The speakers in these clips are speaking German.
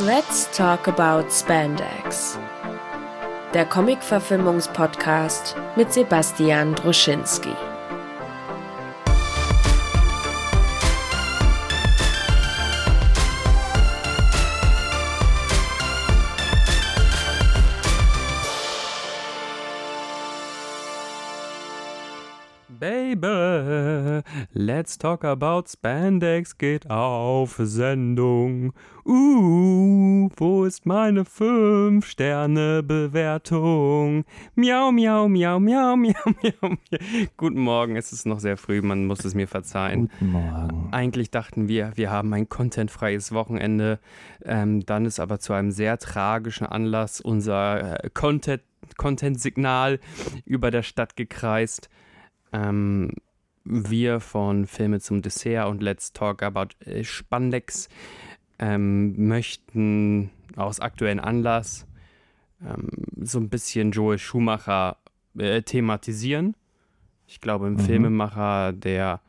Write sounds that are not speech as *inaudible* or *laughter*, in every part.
Let's talk about Spandex. Der Comic-Verfilmungspodcast mit Sebastian Druschinski. Let's talk about Spandex geht auf Sendung. Uh, wo ist meine 5-Sterne-Bewertung? Miau, miau, miau, miau, *laughs* miau, miau. Guten Morgen, es ist noch sehr früh, man muss es mir verzeihen. Guten Morgen. Eigentlich dachten wir, wir haben ein contentfreies Wochenende. Ähm, dann ist aber zu einem sehr tragischen Anlass unser äh, Content Content-Signal über der Stadt gekreist. Ähm, wir von Filme zum Dessert und Let's Talk About äh, Spandex ähm, möchten aus aktuellem Anlass ähm, so ein bisschen Joel Schumacher äh, thematisieren. Ich glaube, ein mhm. Filmemacher, der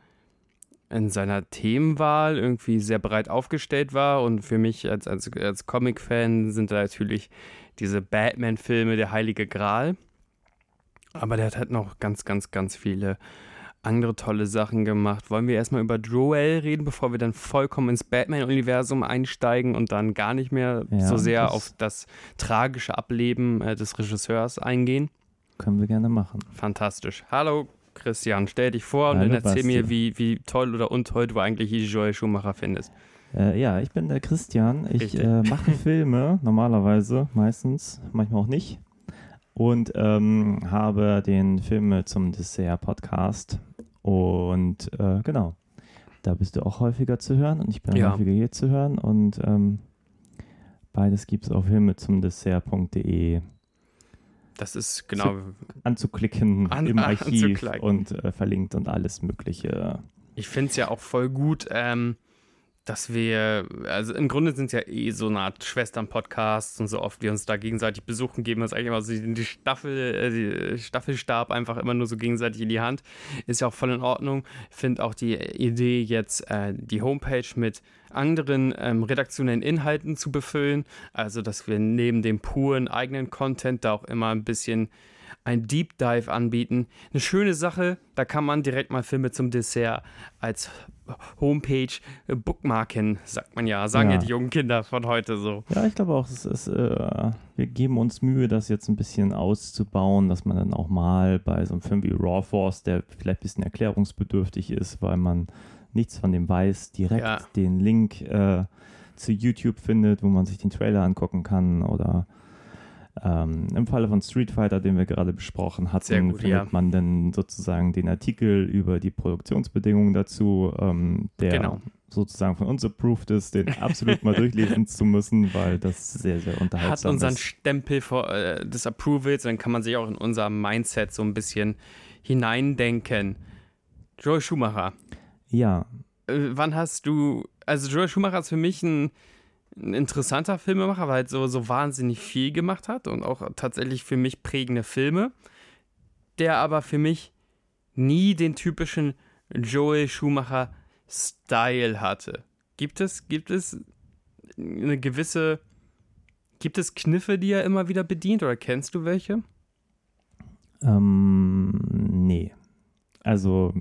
in seiner Themenwahl irgendwie sehr breit aufgestellt war. Und für mich als, als, als Comic-Fan sind da natürlich diese Batman-Filme der Heilige Gral. Aber der hat halt noch ganz, ganz, ganz viele andere tolle Sachen gemacht. Wollen wir erstmal über Joel reden, bevor wir dann vollkommen ins Batman-Universum einsteigen und dann gar nicht mehr ja, so sehr das auf das tragische Ableben äh, des Regisseurs eingehen? Können wir gerne machen. Fantastisch. Hallo Christian, stell dich vor Hallo, und dann erzähl Basti. mir, wie, wie toll oder untoll du eigentlich Joel Schumacher findest. Äh, ja, ich bin der Christian. Ich äh, mache *laughs* Filme normalerweise, meistens, manchmal auch nicht und ähm, habe den Film zum Dessert Podcast. Und äh, genau, da bist du auch häufiger zu hören und ich bin ja. häufiger hier zu hören. Und ähm, beides gibt es auf Filme zum Dessert.de. Das ist genau. anzuklicken an, im *laughs* Archiv und äh, verlinkt und alles Mögliche. Ich finde es ja auch voll gut. Ähm, dass wir, also im Grunde sind es ja eh so eine Art Schwestern-Podcasts und so oft wir uns da gegenseitig besuchen, geben uns eigentlich immer so die Staffel, äh, die Staffelstab einfach immer nur so gegenseitig in die Hand. Ist ja auch voll in Ordnung. Ich finde auch die Idee, jetzt äh, die Homepage mit anderen ähm, redaktionellen Inhalten zu befüllen. Also, dass wir neben dem puren eigenen Content da auch immer ein bisschen ein Deep Dive anbieten. Eine schöne Sache, da kann man direkt mal Filme zum Dessert als Homepage bookmarken, sagt man ja. Sagen ja. ja, die jungen Kinder von heute so. Ja, ich glaube auch, es ist, äh, wir geben uns Mühe, das jetzt ein bisschen auszubauen, dass man dann auch mal bei so einem Film wie Raw Force, der vielleicht ein bisschen erklärungsbedürftig ist, weil man nichts von dem weiß, direkt ja. den Link äh, zu YouTube findet, wo man sich den Trailer angucken kann oder ähm, Im Falle von Street Fighter, den wir gerade besprochen hatten, gut, findet ja. man dann sozusagen den Artikel über die Produktionsbedingungen dazu, ähm, der genau. sozusagen von uns approved ist, den absolut mal *laughs* durchlesen zu müssen, weil das sehr, sehr unterhaltsam ist. Hat unseren ist. Stempel vor, äh, des Approvals, dann kann man sich auch in unser Mindset so ein bisschen hineindenken. Joel Schumacher. Ja. Äh, wann hast du, also Joel Schumacher ist für mich ein ein interessanter Filmemacher, weil er so, so wahnsinnig viel gemacht hat und auch tatsächlich für mich prägende Filme, der aber für mich nie den typischen Joel Schumacher Style hatte. Gibt es, gibt es eine gewisse, gibt es Kniffe, die er immer wieder bedient oder kennst du welche? Ähm, nee. Also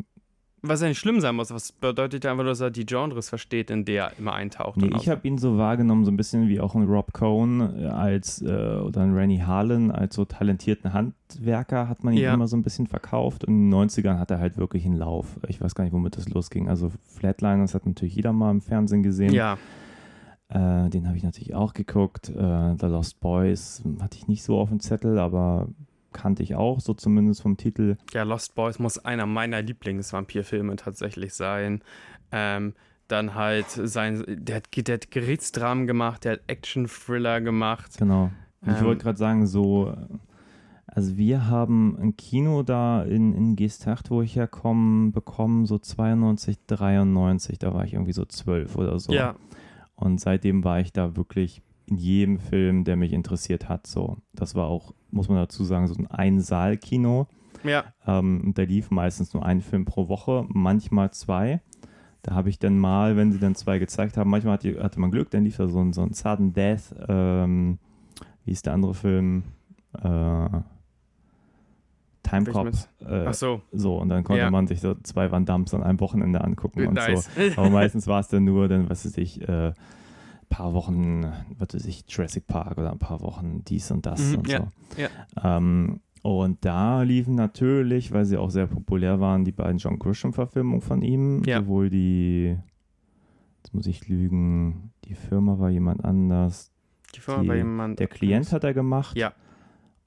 was ja nicht schlimm sein muss, was bedeutet ja einfach, dass er die Genres versteht, in der er immer eintaucht. Nee, ich habe ihn so wahrgenommen, so ein bisschen wie auch ein Rob Cohn äh, als äh, oder ein Rennie Harlan als so talentierten Handwerker hat man ihn ja. immer so ein bisschen verkauft. Und in den 90ern hat er halt wirklich einen Lauf. Ich weiß gar nicht, womit das losging. Also Flatliners hat natürlich jeder mal im Fernsehen gesehen. Ja. Äh, den habe ich natürlich auch geguckt. Äh, The Lost Boys hatte ich nicht so auf dem Zettel, aber kannte ich auch, so zumindest vom Titel. Ja, Lost Boys muss einer meiner Lieblingsvampirfilme tatsächlich sein. Ähm, dann halt sein, der hat, der hat Gerichtsdramen gemacht, der hat Action-Thriller gemacht. Genau. Ähm, ich wollte gerade sagen, so, also wir haben ein Kino da in, in Geesthacht, wo ich herkomme, bekommen, so 92, 93, da war ich irgendwie so zwölf oder so. Ja. Und seitdem war ich da wirklich in jedem Film, der mich interessiert hat. So, das war auch, muss man dazu sagen, so ein Ein-Saal-Kino. Ja. Ähm, da lief meistens nur ein Film pro Woche, manchmal zwei. Da habe ich dann mal, wenn sie dann zwei gezeigt haben, manchmal hatte, man Glück, dann lief da so ein, so ein Sudden Death, ähm, wie ist der andere Film? Äh, Time Cop. Äh, Ach so. So, und dann konnte ja. man sich so zwei Van Dams an einem Wochenende angucken und nice. so. Aber meistens war es dann nur, dann, was weiß ich, äh, paar Wochen, was weiß ich, Jurassic Park oder ein paar Wochen dies und das mhm, und ja, so. Ja. Ähm, und da liefen natürlich, weil sie auch sehr populär waren, die beiden John Grisham-Verfilmungen von ihm. Ja. Sowohl die, jetzt muss ich lügen, die Firma war jemand anders. Die Firma die, war jemand Der Klient anders. hat er gemacht. Ja.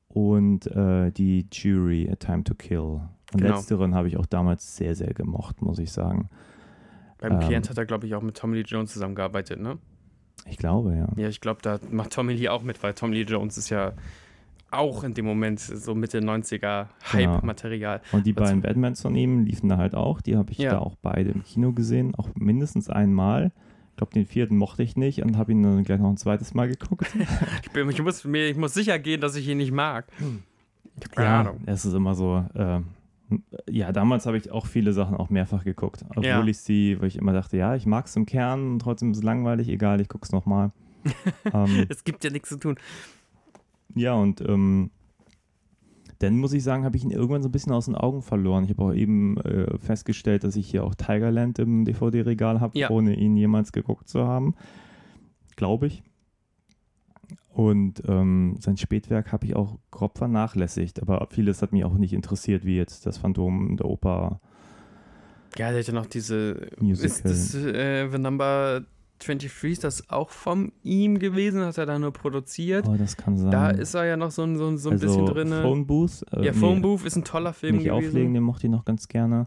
Und äh, die Jury, A Time to Kill. Und genau. letzteren habe ich auch damals sehr, sehr gemocht, muss ich sagen. Beim ähm, Klient hat er, glaube ich, auch mit Tommy Lee Jones zusammengearbeitet, ne? Ich glaube, ja. Ja, ich glaube, da macht Tommy Lee auch mit, weil Tommy Lee Jones ist ja auch in dem Moment so Mitte 90er Hype-Material. Genau. Und die beiden Batmans von ihm liefen da halt auch. Die habe ich ja. da auch beide im Kino gesehen, auch mindestens einmal. Ich glaube, den vierten mochte ich nicht und habe ihn dann gleich noch ein zweites Mal geguckt. *laughs* ich, bin, ich, muss, mir, ich muss sicher gehen, dass ich ihn nicht mag. Ich habe keine ja, Ahnung. Es ist immer so. Äh, ja, damals habe ich auch viele Sachen auch mehrfach geguckt. Obwohl ja. ich sie, weil ich immer dachte, ja, ich mag es im Kern und trotzdem ist es langweilig, egal, ich gucke es nochmal. *laughs* ähm, es gibt ja nichts zu tun. Ja, und ähm, dann muss ich sagen, habe ich ihn irgendwann so ein bisschen aus den Augen verloren. Ich habe auch eben äh, festgestellt, dass ich hier auch Tigerland im DVD-Regal habe, ja. ohne ihn jemals geguckt zu haben. Glaube ich. Und ähm, sein Spätwerk habe ich auch grob vernachlässigt, aber vieles hat mich auch nicht interessiert, wie jetzt das Phantom der Oper. Ja, der hat ja noch diese. Musical. Ist das äh, The Number 23 ist das auch von ihm gewesen? Hat er da nur produziert? Oh, das kann sein. Da ist er ja noch so, ein, so, so ein also bisschen drin. Phone Booth? Äh, ja, Phone nee, Booth ist ein toller Film nicht gewesen. auflegen, den mochte ich noch ganz gerne.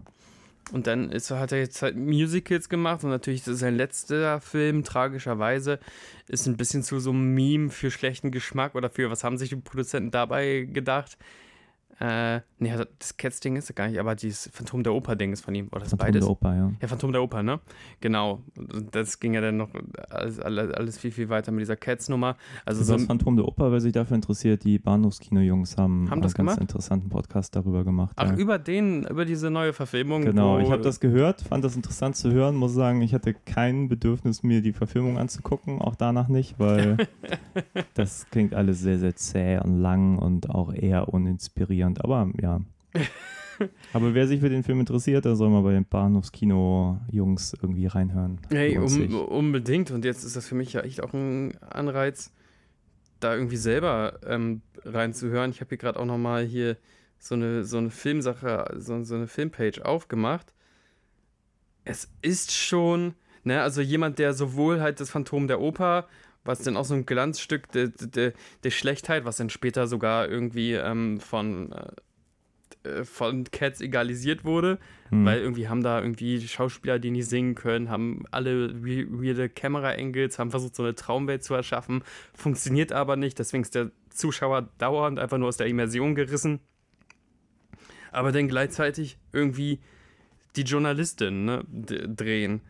Und dann ist, hat er jetzt halt Musicals gemacht und natürlich sein letzter Film, tragischerweise, ist ein bisschen zu so einem Meme für schlechten Geschmack oder für was haben sich die Produzenten dabei gedacht. Äh, nee, also das Cats-Ding ist ja gar nicht, aber dieses Phantom der Oper-Ding ist von ihm. Oder das Phantom beides? der Oper, ja. Ja, Phantom der Oper, ne? Genau. Das ging ja dann noch alles, alles viel, viel weiter mit dieser Cats-Nummer. Also so das Phantom der Oper, wer sich dafür interessiert, die Bahnhofskino-Jungs haben, haben das einen ganz interessanten Podcast darüber gemacht. Ach, ja. über den, über diese neue Verfilmung? Genau, ich habe das gehört, fand das interessant zu hören, muss sagen, ich hatte kein Bedürfnis, mir die Verfilmung anzugucken, auch danach nicht, weil *laughs* das klingt alles sehr, sehr zäh und lang und auch eher uninspirierend inspirierend, aber ja. *laughs* aber wer sich für den Film interessiert, der soll mal bei den Bahnhofskino-Jungs irgendwie reinhören. Hey, um, unbedingt. Und jetzt ist das für mich ja echt auch ein Anreiz, da irgendwie selber ähm, reinzuhören. Ich habe hier gerade auch nochmal hier so eine, so eine Filmsache, so, so eine Filmpage aufgemacht. Es ist schon, ne, also jemand, der sowohl halt das Phantom der Oper was dann auch so ein Glanzstück der, der, der Schlechtheit, was dann später sogar irgendwie ähm, von, äh, äh von Cats egalisiert wurde, mhm. weil irgendwie haben da irgendwie Schauspieler, die nicht singen können, haben alle weirde Kamera-Angles, haben versucht, so eine Traumwelt zu erschaffen, funktioniert aber nicht, deswegen ist der Zuschauer dauernd einfach nur aus der Immersion gerissen. Aber dann gleichzeitig irgendwie die Journalistin ne, drehen.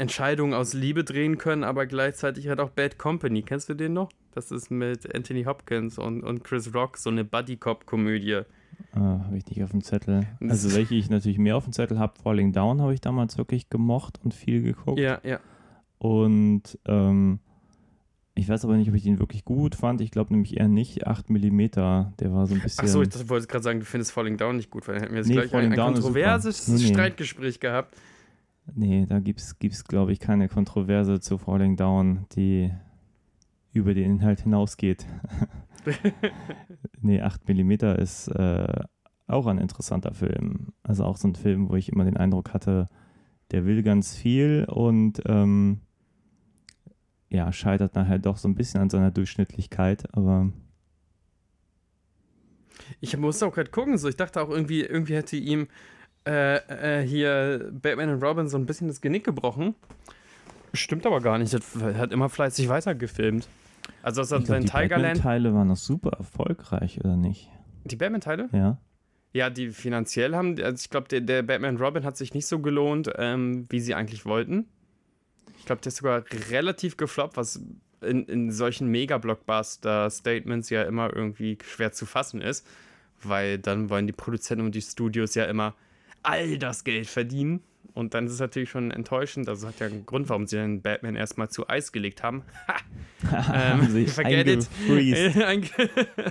Entscheidungen aus Liebe drehen können, aber gleichzeitig halt auch Bad Company. Kennst du den noch? Das ist mit Anthony Hopkins und, und Chris Rock so eine Buddy-Cop-Komödie. Ah, habe ich nicht auf dem Zettel. *laughs* Also welche ich natürlich mehr auf dem Zettel habe, Falling Down habe ich damals wirklich gemocht und viel geguckt. Ja, ja. Und ähm, ich weiß aber nicht, ob ich den wirklich gut fand. Ich glaube nämlich eher nicht. 8 mm, der war so ein bisschen. Achso, ich wollte gerade sagen, du findest Falling Down nicht gut, weil dann hätten wir jetzt nee, gleich ein, ein kontroverses. Streitgespräch gehabt. Nee, da gibt es, glaube ich, keine Kontroverse zu Falling Down, die über den Inhalt hinausgeht. *laughs* nee, 8 mm ist äh, auch ein interessanter Film. Also auch so ein Film, wo ich immer den Eindruck hatte, der will ganz viel und ähm, ja, scheitert nachher doch so ein bisschen an seiner Durchschnittlichkeit, aber. Ich musste auch gerade gucken, so ich dachte auch irgendwie, irgendwie hätte ihm äh, äh, hier Batman und Robin so ein bisschen das Genick gebrochen. Stimmt aber gar nicht. Er hat immer fleißig weitergefilmt. Also das ich glaub, die Batman-Teile waren noch super erfolgreich, oder nicht? Die Batman-Teile? Ja. Ja, die finanziell haben, also ich glaube, der, der, Batman Robin hat sich nicht so gelohnt, ähm, wie sie eigentlich wollten. Ich glaube, der ist sogar relativ gefloppt, was in, in solchen Mega-Blockbuster-Statements ja immer irgendwie schwer zu fassen ist, weil dann wollen die Produzenten und die Studios ja immer all das Geld verdienen. Und dann ist es natürlich schon enttäuschend. Also hat ja einen Grund, warum sie den Batman erstmal zu Eis gelegt haben. *laughs* *laughs* Haben sie forget it. *laughs*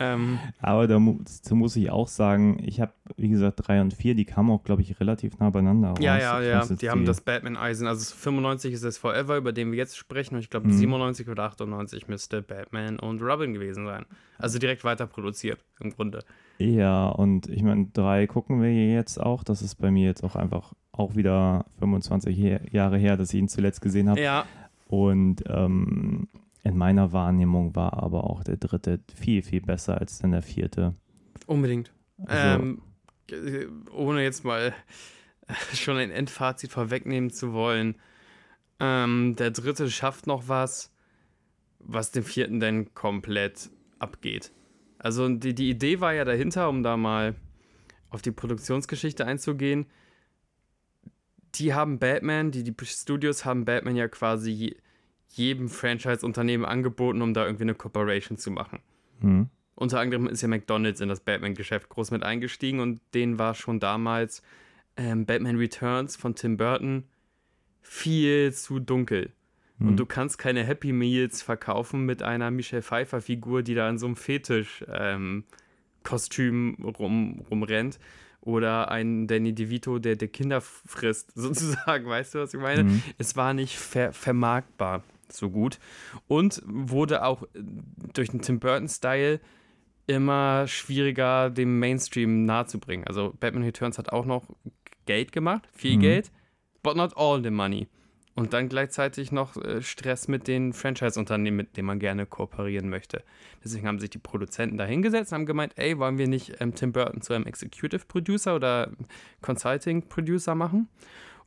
ähm, Aber dazu muss ich auch sagen, ich habe, wie gesagt, 3 und 4, die kamen auch, glaube ich, relativ nah beieinander raus. ja, ja, Ich ja. weiß jetzt Die haben das Batman-Eisen. Also 95 ist das Forever, über den wir jetzt sprechen. Und ich glaube, Mhm. 97 oder 98 müsste Batman und Robin gewesen sein. Also direkt weiter produziert, im Grunde. Ja, und ich meine, 3 gucken wir jetzt auch. Das ist bei mir jetzt auch einfach auch wieder 25 her Jahre her, dass ich ihn zuletzt gesehen habe. Ja, Und ähm, in meiner Wahrnehmung war aber auch der dritte viel, viel besser als dann der vierte. unbedingt. Also, Ähm, äh, ohne jetzt mal schon ein Endfazit vorwegnehmen zu wollen. Ähm, der dritte schafft noch was, was den vierten dann komplett abgeht. Also die, die Idee war ja dahinter, um da mal auf die Produktionsgeschichte einzugehen. Die haben Batman, die, die Studios haben Batman ja quasi je- jedem Franchise-Unternehmen angeboten, um da irgendwie eine Corporation zu machen. hm, Unter anderem ist ja McDonalds in das Batman-Geschäft groß mit eingestiegen und denen war schon damals ähm, Batman Returns von Tim Burton viel zu dunkel. Hm. Und du kannst keine Happy Meals verkaufen mit einer Michelle Pfeiffer-Figur, die da in so einem Fetisch-Kostüm rum, rumrennt. Oder ein Danny DeVito, der, der Kinder frisst, *laughs* sozusagen. Weißt du, was ich meine? Mhm. Es war nicht ver vermarktbar so gut. Und wurde auch äh, durch den Tim Burton-Style immer schwieriger, dem Mainstream nahezubringen. Also Batman Returns hat auch noch Geld gemacht, viel Mhm. Geld, but not all the money. Und dann gleichzeitig noch äh, Stress mit den Franchise-Unternehmen, mit denen man gerne kooperieren möchte. Deswegen haben sich die Produzenten da hingesetzt und haben gemeint, ey, wollen wir nicht ähm, Tim Burton zu einem Executive Producer oder Consulting Producer machen?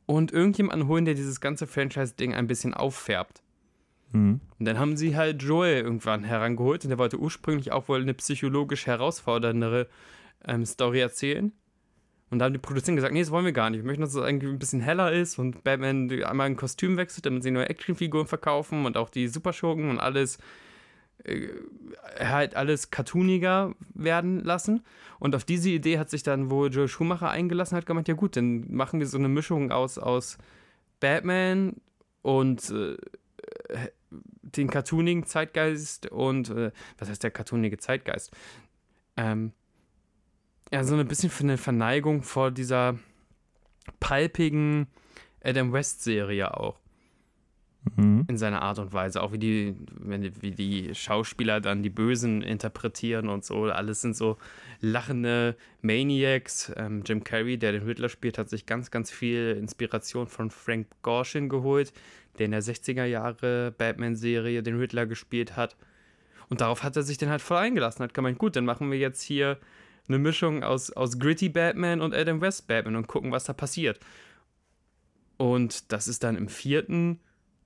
Und irgendjemanden holen, der dieses ganze Franchise-Ding ein bisschen auffärbt. Hm. Und dann haben sie halt Joel irgendwann herangeholt und der wollte ursprünglich auch wohl eine psychologisch herausforderndere ähm, Story erzählen. Und da haben die Produzenten gesagt, nee, das wollen wir gar nicht. Wir möchten, dass es irgendwie ein bisschen heller ist und Batman einmal ein Kostüm wechselt, damit sie neue Actionfiguren verkaufen und auch die Superschurken und alles äh, halt alles cartooniger werden lassen. Und auf diese Idee hat sich dann wohl Joel Schumacher eingelassen, hat gemeint, ja gut, dann machen wir so eine Mischung aus, aus Batman und äh, den cartoonigen Zeitgeist und äh, was heißt der cartoonige Zeitgeist? Ähm, ja, so ein bisschen für eine Verneigung vor dieser palpigen Adam West-Serie auch Mhm. in seiner Art und Weise. Auch wie die, wie die Schauspieler dann die Bösen interpretieren und so. Alles sind so lachende Maniacs. Ähm, Jim Carrey, der den Riddler spielt, hat sich ganz, ganz viel Inspiration von Frank Gorshin geholt, der in der 60er Jahre Batman-Serie den Riddler gespielt hat. Und darauf hat er sich dann halt voll eingelassen. Hat gemeint, gut, dann machen wir jetzt hier eine Mischung aus, aus Gritty Batman und Adam West Batman und gucken, was da passiert. Und das ist dann im vierten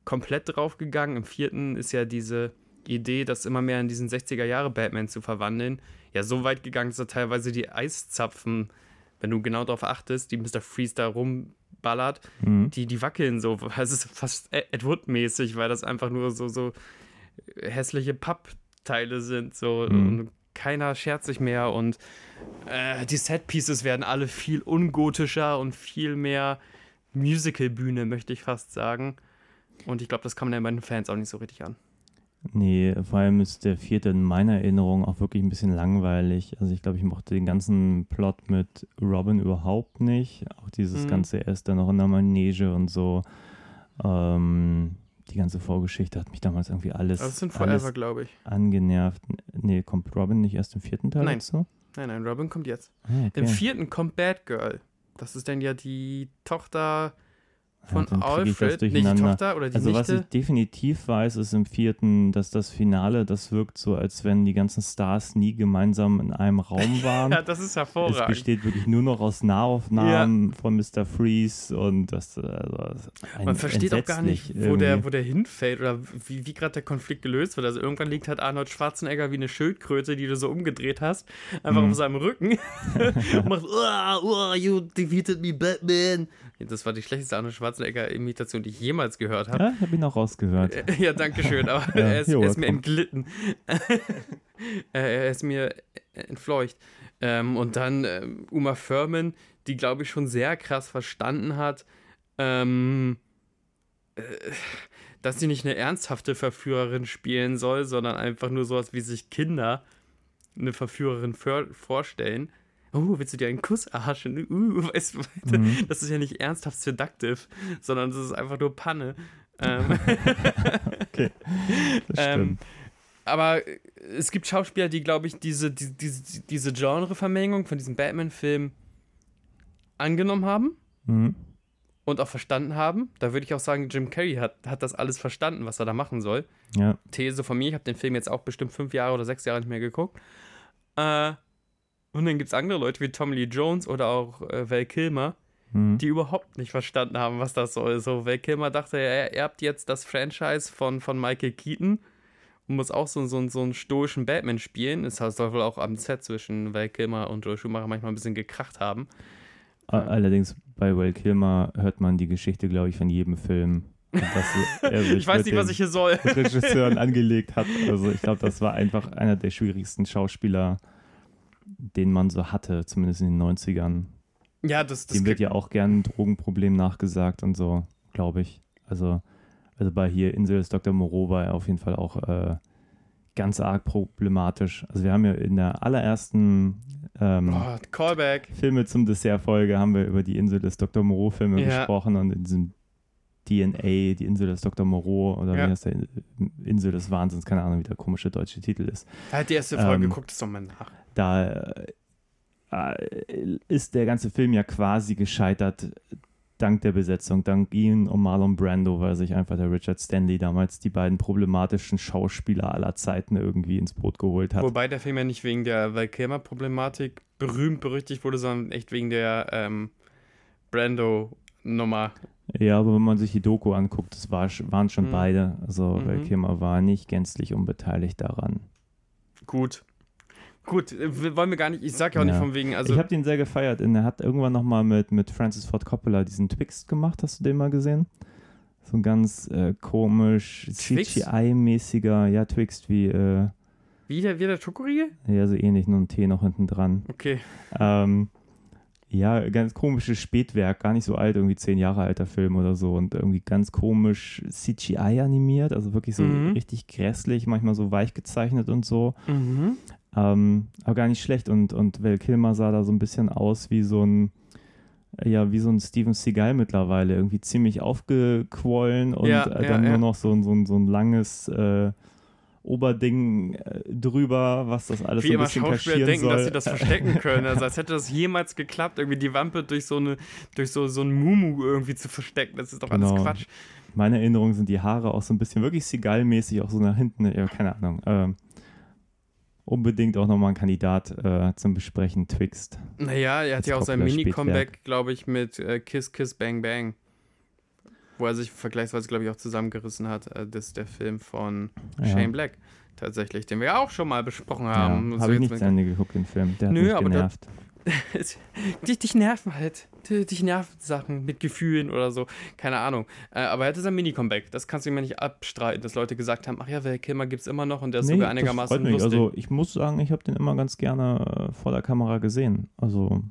komplett draufgegangen. Im vierten ist ja diese Idee, das immer mehr in diesen 60er Jahre Batman zu verwandeln, ja so weit gegangen, dass da teilweise die Eiszapfen, wenn du genau darauf achtest, die Mr. Freeze da rumballert, Mhm. die, die wackeln so. Es ist fast Ed Wood-mäßig, weil das einfach nur so, so hässliche Pappteile sind. So. Mhm. Und keiner schert sich mehr und äh, die Setpieces werden alle viel ungotischer und viel mehr Musical-Bühne, möchte ich fast sagen. Und ich glaube, das kann man ja bei den Fans auch nicht so richtig an. Nee, vor allem ist der vierte in meiner Erinnerung auch wirklich ein bisschen langweilig. Also ich glaube, ich mochte den ganzen Plot mit Robin überhaupt nicht. Auch dieses Mhm. ganze, er ist dann noch in der Manege und so. Ähm, die ganze Vorgeschichte hat mich damals irgendwie alles, Das sind alles Forever, glaube ich. angenervt. Nee, kommt Robin nicht erst im vierten Teil Nein. dazu? Nein, nein, Robin kommt jetzt. Ah, okay. Im vierten kommt Batgirl. Das ist dann ja die Tochter von das Alfred. Nicht die. Tochter oder die Also was ich Nichte. definitiv weiß, ist im vierten, dass das Finale, das wirkt so, als wenn die ganzen Stars nie gemeinsam in einem Raum *laughs* waren. Ja, das ist es hervorragend. besteht wirklich nur noch aus Nahaufnahmen von Mr. Freeze und das, also, das Man versteht auch gar nicht, wo der, wo der hinfällt oder wie, wie gerade der Konflikt gelöst wird. Also irgendwann liegt halt Arnold Schwarzenegger wie eine Schildkröte, die du so umgedreht hast, einfach Mhm. auf seinem Rücken *laughs* *laughs* und macht, oh, oh, you defeated me, Batman. Das war die schlechteste Arnold Schwarzenegger-Imitation, die ich jemals gehört habe. Ja, ich habe ihn auch rausgehört. Ja, danke schön, aber *laughs* Ja, er, ist, you're er ist mir entglitten. *laughs* er ist mir entfleucht. Ähm, und dann äh, Uma Thurman, die, glaube ich, schon sehr krass verstanden hat, ähm, äh, dass sie nicht eine ernsthafte Verführerin spielen soll, sondern einfach nur sowas, wie sich Kinder eine Verführerin vorstellen. Oh, willst du dir einen Kuss erhaschen? Uh, *laughs* weißt du, mhm. das ist ja nicht ernsthaft seductive, sondern das ist einfach nur Panne. Ähm, *laughs* okay. Das ähm, aber es gibt Schauspieler, die, glaube ich, diese, die, diese, diese Genre-Vermengung von diesem Batman-Film angenommen haben mhm. und auch verstanden haben. Da würde ich auch sagen, Jim Carrey hat, hat das alles verstanden, was er da machen soll. Ja. These von mir, ich habe den Film jetzt auch bestimmt fünf Jahre oder sechs Jahre nicht mehr geguckt. Äh, und dann gibt es andere Leute wie Tommy Lee Jones oder auch äh, Val Kilmer, mhm. die überhaupt nicht verstanden haben, was das soll. So, Val Kilmer dachte, er erbt jetzt das Franchise von, von Michael Keaton und muss auch so, so, so einen stoischen Batman spielen. Das heißt, soll wohl auch am Set zwischen Val Kilmer und Joel Schumacher manchmal ein bisschen gekracht haben. Allerdings bei Val Kilmer hört man die Geschichte, glaube ich, von jedem Film. *laughs* ich weiß nicht, was ich hier soll. Regisseuren *laughs* angelegt hat. Also ich glaube, das war einfach einer der schwierigsten Schauspieler, den man so hatte, zumindest in den 90ern. Ja, das, das Dem wird ja auch gern ein Drogenproblem nachgesagt und so, glaube ich. Also, also bei hier Insel des Dr. Moreau war er auf jeden Fall auch äh, ganz arg problematisch. Also wir haben ja in der allerersten ähm, oh, Callback. Filme zum Dessert-Folge haben wir über die Insel des Dr. Moreau-Filme ja. gesprochen und in diesem DNA, die Insel des Dr. Moreau oder ja. wie heißt der Insel des Wahnsinns, keine Ahnung, wie der komische deutsche Titel ist. Er hat die erste Folge ähm, geguckt, ist doch mal nach. Da äh, ist der ganze Film ja quasi gescheitert dank der Besetzung, dank ihm und Marlon Brando, weil sich einfach der Richard Stanley damals die beiden problematischen Schauspieler aller Zeiten irgendwie ins Boot geholt hat. Wobei der Film ja nicht wegen der Val Kilmer-Problematik berühmt berüchtigt wurde, sondern echt wegen der ähm, Brando-Nummer. Ja, aber wenn man sich die Doku anguckt, das war, waren schon mhm. beide. Also mhm. Val Kilmer war nicht gänzlich unbeteiligt daran. Gut. Gut, äh, wollen wir gar nicht, ich sag ja auch ja. nicht von wegen, also. Ich habe den sehr gefeiert. Er hat irgendwann nochmal mit, mit Francis Ford Coppola diesen Twixt gemacht, hast du den mal gesehen? So ein ganz äh, komisch, CGI-mäßiger, ja, Twixt wie. Äh, wie der, wie der Schokoriegel? Ja, so ähnlich, nur ein T noch hinten dran. Okay. Ähm, ja, ganz komisches Spätwerk, gar nicht so alt, irgendwie zehn Jahre alter Film oder so und irgendwie ganz komisch CGI animiert, also wirklich so mhm. richtig grässlich, manchmal so weich gezeichnet und so. Mhm. Ähm, aber gar nicht schlecht und, und Val Kilmer sah da so ein bisschen aus wie so ein, ja, wie so ein Steven Seagal mittlerweile, irgendwie ziemlich aufgequollen und ja, äh, dann ja, nur noch so, so, so ein langes äh, Oberding äh, drüber, was das alles Wie so ein bisschen Schauspieler denken, soll. dass sie das verstecken *laughs* können. Also als hätte das jemals geklappt, irgendwie die Wampe durch so eine, durch so, so ein Mumu irgendwie zu verstecken. Das ist doch genau. alles Quatsch. Meine Erinnerungen sind die Haare auch so ein bisschen wirklich Seagal-mäßig, auch so nach hinten, ja, keine Ahnung. Ähm, unbedingt auch nochmal ein Kandidat äh, zum Besprechen, Twixt. Naja, er hat ja auch sein Mini-Comeback, glaube ich, mit äh, Kiss Kiss Bang Bang wo er sich vergleichsweise, glaube ich, auch zusammengerissen hat. Äh, das ist der Film von ja. Shane Black tatsächlich, den wir auch schon mal besprochen haben. Ja, habe ich nicht zu Ende geguckt, den Film. Der Nö, hat mich genervt. Dich, dich nerven halt. Dich nerven Sachen mit Gefühlen oder so. Keine Ahnung. Äh, aber er hatte sein Mini-Comeback. Das kannst du mir nicht abstreiten, dass Leute gesagt haben: Ach ja, Val Kilmer gibt es immer noch und der ist nee, sogar einigermaßen das lustig. Also, ich muss sagen, ich habe den immer ganz gerne äh, vor der Kamera gesehen. Also,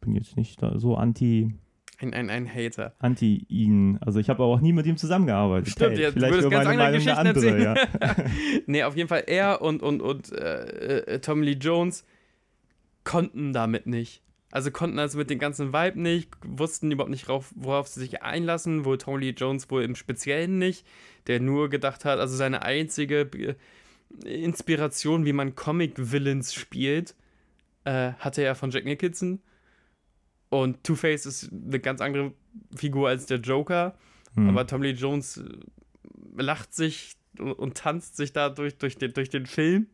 bin jetzt nicht so anti ein, ein, ein Hater. Anti ihn. Also ich habe auch nie mit ihm zusammengearbeitet. Stimmt, hey, vielleicht du würdest ganz andere Geschichten andere, erzählen. Ja. *laughs* nee, auf jeden Fall er und, und, und äh, äh, Tom Lee Jones konnten damit nicht. Also konnten also mit dem ganzen Vibe nicht, wussten überhaupt nicht, worauf, sie sich einlassen, wohl Lee Jones wohl im Speziellen nicht, der nur gedacht hat, also seine einzige äh, Inspiration, wie man Comic-Villains spielt, äh, hatte er von Jack Nicholson und Two-Face ist eine ganz andere Figur als der Joker. Mhm. Aber Tom Lee Jones äh, lacht sich und tanzt sich da durch, durch, den, durch den Film.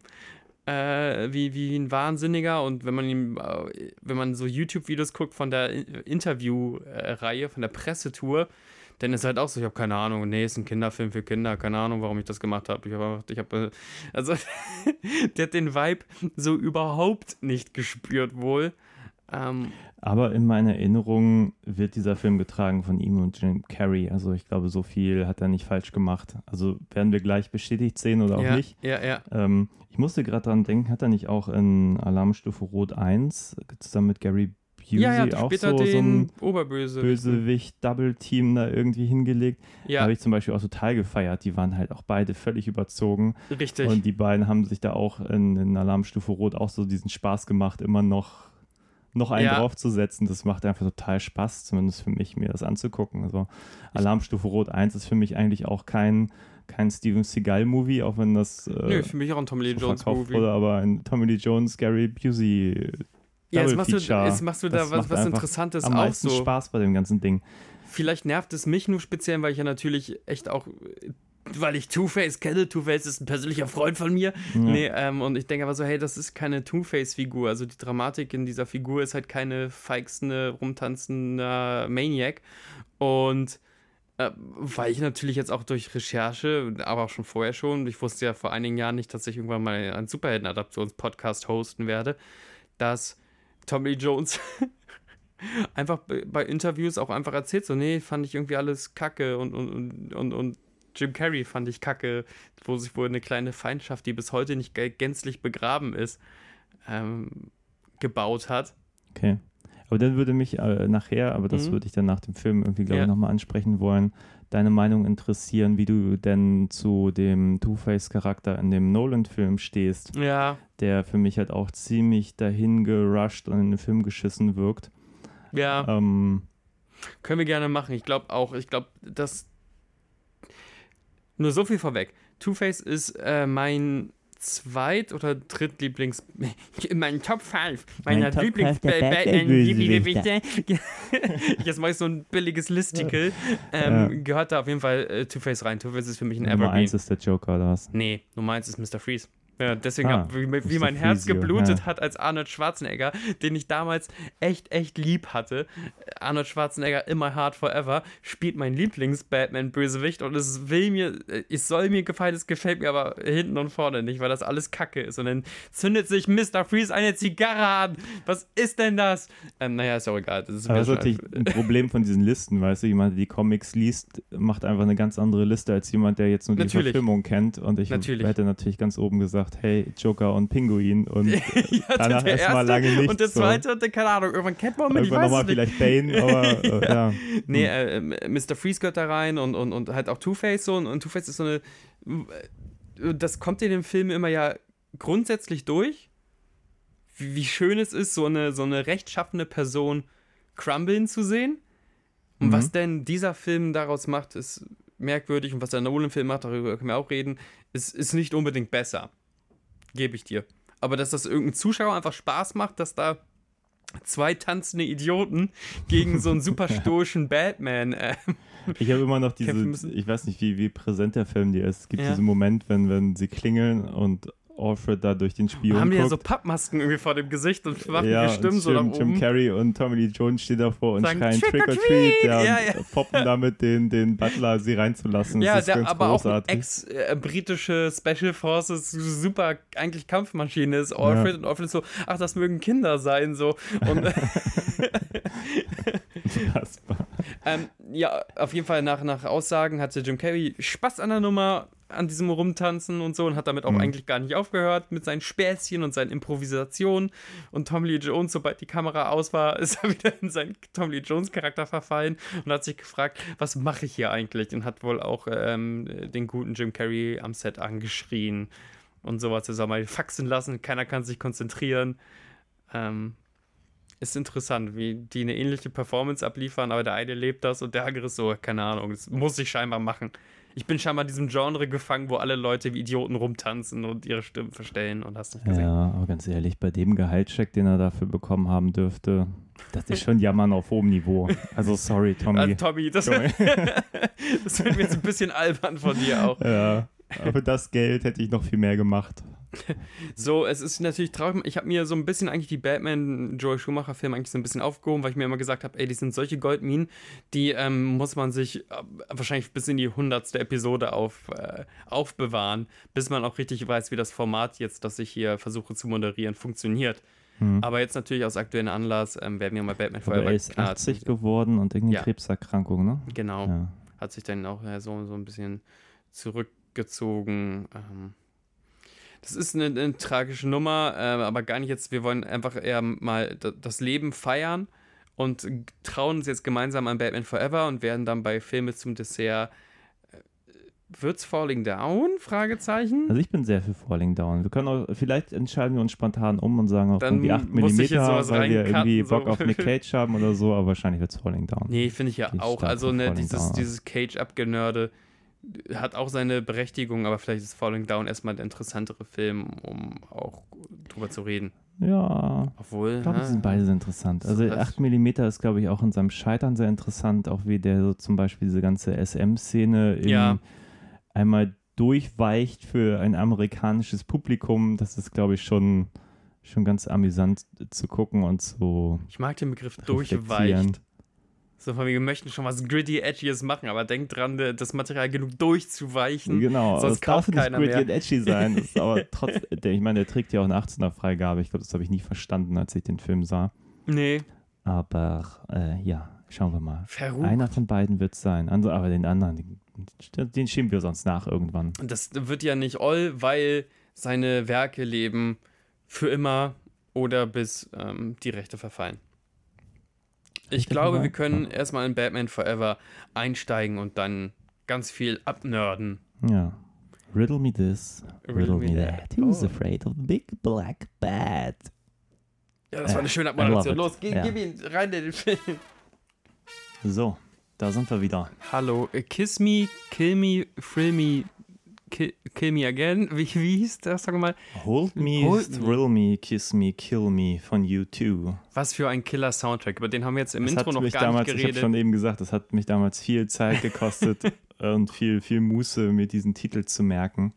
Äh, wie, wie ein Wahnsinniger und wenn man ihm, äh, wenn man so YouTube-Videos guckt von der Interview-Reihe, von der Pressetour, dann ist halt auch so, ich habe keine Ahnung, nee, ist ein Kinderfilm für Kinder, keine Ahnung, warum ich das gemacht habe. Ich habe ich habe, äh, also, *laughs* der hat den Vibe so überhaupt nicht gespürt wohl. Ähm, Aber in meiner Erinnerung wird dieser Film getragen von ihm und Jim Carrey. Also ich glaube, so viel hat er nicht falsch gemacht. Also werden wir gleich bestätigt sehen oder auch ja, nicht. Ja, ja. Ähm, ich musste gerade dran denken, hat er nicht auch in Alarmstufe Rot 1 zusammen mit Gary Busey Ja, ja, auch so, so ein Oberböse. Bösewicht-Double-Team da irgendwie hingelegt? Ja, Habe ich zum Beispiel auch total gefeiert. Die waren halt auch beide völlig überzogen. richtig. Und die beiden haben sich da auch in, in Alarmstufe Rot auch so diesen Spaß gemacht, immer noch, noch einen Ja. draufzusetzen. Das macht einfach total Spaß, zumindest für mich, mir das anzugucken. Also Alarmstufe Rot 1 ist für mich eigentlich auch kein, kein Steven Seagal-Movie, auch wenn das äh, Nö, für mich auch ein Tommy Lee so Jones verkauft Movie. wurde, aber ein Tommy Lee Jones, Gary Busey Ja, jetzt machst, du, jetzt machst du da Das was, was Interessantes am auch meisten so. Spaß bei dem ganzen Ding. Vielleicht nervt es mich nur speziell, weil ich ja natürlich echt auch, weil ich Two-Face kenne. Two-Face ist ein persönlicher Freund von mir. Ja. Nee, ähm, und ich denke aber so, hey, das ist keine Two-Face-Figur. Also die Dramatik in dieser Figur ist halt keine feixende, rumtanzender Maniac. Und äh, weil ich natürlich jetzt auch durch Recherche, aber auch schon vorher schon, ich wusste ja vor einigen Jahren nicht, dass ich irgendwann mal einen Superhelden-Adaptions-Podcast hosten werde, dass Tommy Jones *laughs* einfach bei, bei Interviews auch einfach erzählt, so, nee, fand ich irgendwie alles kacke und, und, und, und, und Jim Carrey fand ich kacke, wo sich wohl eine kleine Feindschaft, die bis heute nicht gä- gänzlich begraben ist, ähm, gebaut hat. Okay. Aber dann würde mich äh, nachher, aber das Mhm. würde ich dann nach dem Film irgendwie, glaube Ja. ich, nochmal ansprechen wollen, deine Meinung interessieren, wie du denn zu dem Two-Face-Charakter in dem Nolan-Film stehst, Ja, der für mich halt auch ziemlich dahin gerusht und in den Film geschissen wirkt. ja, Ähm, können wir gerne machen. Ich glaube auch, ich glaube, dass. Nur so viel vorweg. Two-Face ist äh, mein zweit- oder drittlieblings. mein Top 5 meiner Mein lieblings Batman-Bösewichte. Jetzt mache ich so ein billiges Listicle. Ähm, Gehört da auf jeden Fall äh, Two-Face rein. Two-Face ist für mich ein Nummer Evergreen. eins ist der Joker, oder was? Nee, Nummer eins ist Mr. Freeze. Ja, deswegen, Ah, hab, wie, wie mein Herz Freeze, geblutet ja. hat als Arnold Schwarzenegger, den ich damals echt, echt lieb hatte. Arnold Schwarzenegger, immer hard forever, spielt mein Lieblings-Batman-Bösewicht und es will mir, es soll mir gefallen, es gefällt mir aber hinten und vorne nicht, weil das alles Kacke ist. Und dann zündet sich Mr. Freeze eine Zigarre an. Was ist denn das? Ähm, naja, ist auch egal. Das ist Aber das ist natürlich ein Problem von diesen Listen, weißt du? Jemand, der die Comics liest, macht einfach eine ganz andere Liste als jemand, der jetzt nur die Natürlich. Verfilmung kennt. Und ich Natürlich. hätte natürlich ganz oben gesagt, hey, Joker und Pinguin. Und *laughs* ja, danach der erstmal erste lange nichts. Und der so. zweite, und der, keine Ahnung, irgendwann Catwoman, ich Irgendwann weiß nochmal nicht. vielleicht Bane, *laughs* aber äh, ja. Nee, äh, Mr. Freeze gehört da rein und, und, und halt auch Two-Face so. Und, und Two-Face ist so eine. äh, Das kommt in dem Film immer ja grundsätzlich durch, wie, wie schön es ist, so eine, so eine rechtschaffene Person crumblen zu sehen. Und Mhm. was denn dieser Film daraus macht, ist merkwürdig. Und was der Nolan-Film macht, darüber können wir auch reden, ist, ist nicht unbedingt besser. Gebe ich dir. Aber dass das irgendein Zuschauer einfach Spaß macht, dass da zwei tanzende Idioten gegen so einen *laughs* super stoischen Batman. Äh, Ich habe immer noch diese, ich weiß nicht, wie, wie präsent der Film dir ist. Es gibt Ja. diesen Moment, wenn, wenn sie klingeln und Alfred da durch den Spion haben die ja so guckt. Pappmasken irgendwie vor dem Gesicht und machen ja, die Stimmen und so Jim, nach Jim oben. Carrey und Tommy Lee Jones stehen davor und Sagen, schreien "Trick or Treat, treat!" ja, Ja, und ja. poppen damit den, den Butler, sie reinzulassen. Ja, das ist der ganz aber auch großartig. ein ex-britische Special Forces super eigentlich Kampfmaschine ist. Alfred und Alfred so, ach, das mögen Kinder sein, so. Und *laughs* *laughs* ähm, ja, auf jeden Fall nach, nach Aussagen hatte Jim Carrey Spaß an der Nummer, an diesem Rumtanzen und so und hat damit auch Mhm. eigentlich gar nicht aufgehört mit seinen Späßchen und seinen Improvisationen. Und Tommy Lee Jones, sobald die Kamera aus war, *laughs* ist er wieder in seinen Tommy Lee Jones Charakter verfallen und hat sich gefragt, was mache ich hier eigentlich? Und hat wohl auch ähm, den guten Jim Carrey am Set angeschrien und sowas. Er soll mal faxen lassen, keiner kann sich konzentrieren. Ähm, ist interessant, wie die eine ähnliche Performance abliefern, aber der eine lebt das und der andere ist so, keine Ahnung, das muss ich scheinbar machen. Ich bin scheinbar in diesem Genre gefangen, wo alle Leute wie Idioten rumtanzen und ihre Stimmen verstellen und hast nicht gesehen. Ja, aber ganz ehrlich, bei dem Gehaltscheck, den er dafür bekommen haben dürfte, das ist schon Jammern auf hohem Niveau. Also sorry, Tommy. *laughs* Also Tommy, das, Tommy. *laughs* das wird mir jetzt ein bisschen albern von dir auch. ja, aber für das Geld hätte ich noch viel mehr gemacht. So, es ist natürlich traurig. Ich habe mir so ein bisschen eigentlich die Batman Joel Schumacher Filme eigentlich so ein bisschen aufgehoben, weil ich mir immer gesagt habe, ey, die sind solche Goldminen, die ähm, muss man sich äh, wahrscheinlich bis in die hundertste Episode auf, äh, aufbewahren, bis man auch richtig weiß, wie das Format jetzt, das ich hier versuche zu moderieren, funktioniert. Hm. Aber jetzt natürlich aus aktuellem Anlass ähm, werden wir mal Batman Forever. Er ist 80 geworden und irgendeine ja. Krebserkrankung, ne? Genau. Ja. Hat sich dann auch ja, so, so ein bisschen zurückgezogen. Ähm, das ist eine, eine tragische Nummer, äh, aber gar nicht jetzt. Wir wollen einfach eher mal das Leben feiern und trauen uns jetzt gemeinsam an Batman Forever und werden dann bei Filme zum Dessert äh, Wird's Falling Down? Fragezeichen. Also ich bin sehr für Falling Down. Wir können auch, vielleicht entscheiden wir uns spontan um und sagen auch Dann irgendwie 8 mm, weil wir irgendwie Bock so. auf Nick *laughs* Cage haben oder so, aber wahrscheinlich wird's Falling Down. Nee, finde ich ja ich auch. Also ne, dieses, dieses Cage-Abgenörde hat auch seine Berechtigung, aber vielleicht ist Falling Down erstmal der interessantere Film, um auch drüber zu reden. Ja. Obwohl. Ich glaube, die sind beide sehr interessant. Also 8 mm ist, glaube ich, auch in seinem Scheitern sehr interessant, auch wie der so zum Beispiel diese ganze SM-Szene ja. einmal durchweicht für ein amerikanisches Publikum. Das ist, glaube ich, schon, schon ganz amüsant zu gucken und so. Ich mag den Begriff durchweicht. So von wir möchten schon was gritty, edgyes machen, aber denkt dran, das Material genug durchzuweichen. Genau, sonst das darf keiner nicht gritty mehr. und edgy sein. Das ist aber *laughs* trotzdem, ich meine, der trägt ja auch eine 18er Freigabe. Ich glaube, das habe ich nie verstanden, als ich den Film sah. Nee. Aber äh, ja, schauen wir mal. Verrucht. Einer von beiden wird es sein. Also, aber den anderen, den, den schieben wir sonst nach irgendwann. Das wird ja nicht all, weil seine Werke leben für immer oder bis ähm, die Rechte verfallen. Ich glaube, wir können erstmal in Batman Forever einsteigen und dann ganz viel abnörden. Ja. Riddle me this, riddle, riddle me that. Who's oh. afraid of the big black bat? Ja, das war eine schöne Abmoderation. Los, gib, ja. gib ihn rein in den Film. So, da sind wir wieder. Hallo, Kiss Me, Kill Me, Thrill Me, Kill, kill Me Again. *laughs* Wie, wie hieß das? Sag mal. Hold Me, Hold Thrill Me, Kiss Me, Kill Me von U2. Was für ein Killer-Soundtrack. Über den haben wir jetzt im das Intro noch gar damals, nicht geredet. Ich habe schon eben gesagt, das hat mich damals viel Zeit *laughs* gekostet und viel, viel Muße, mir diesen Titel zu merken.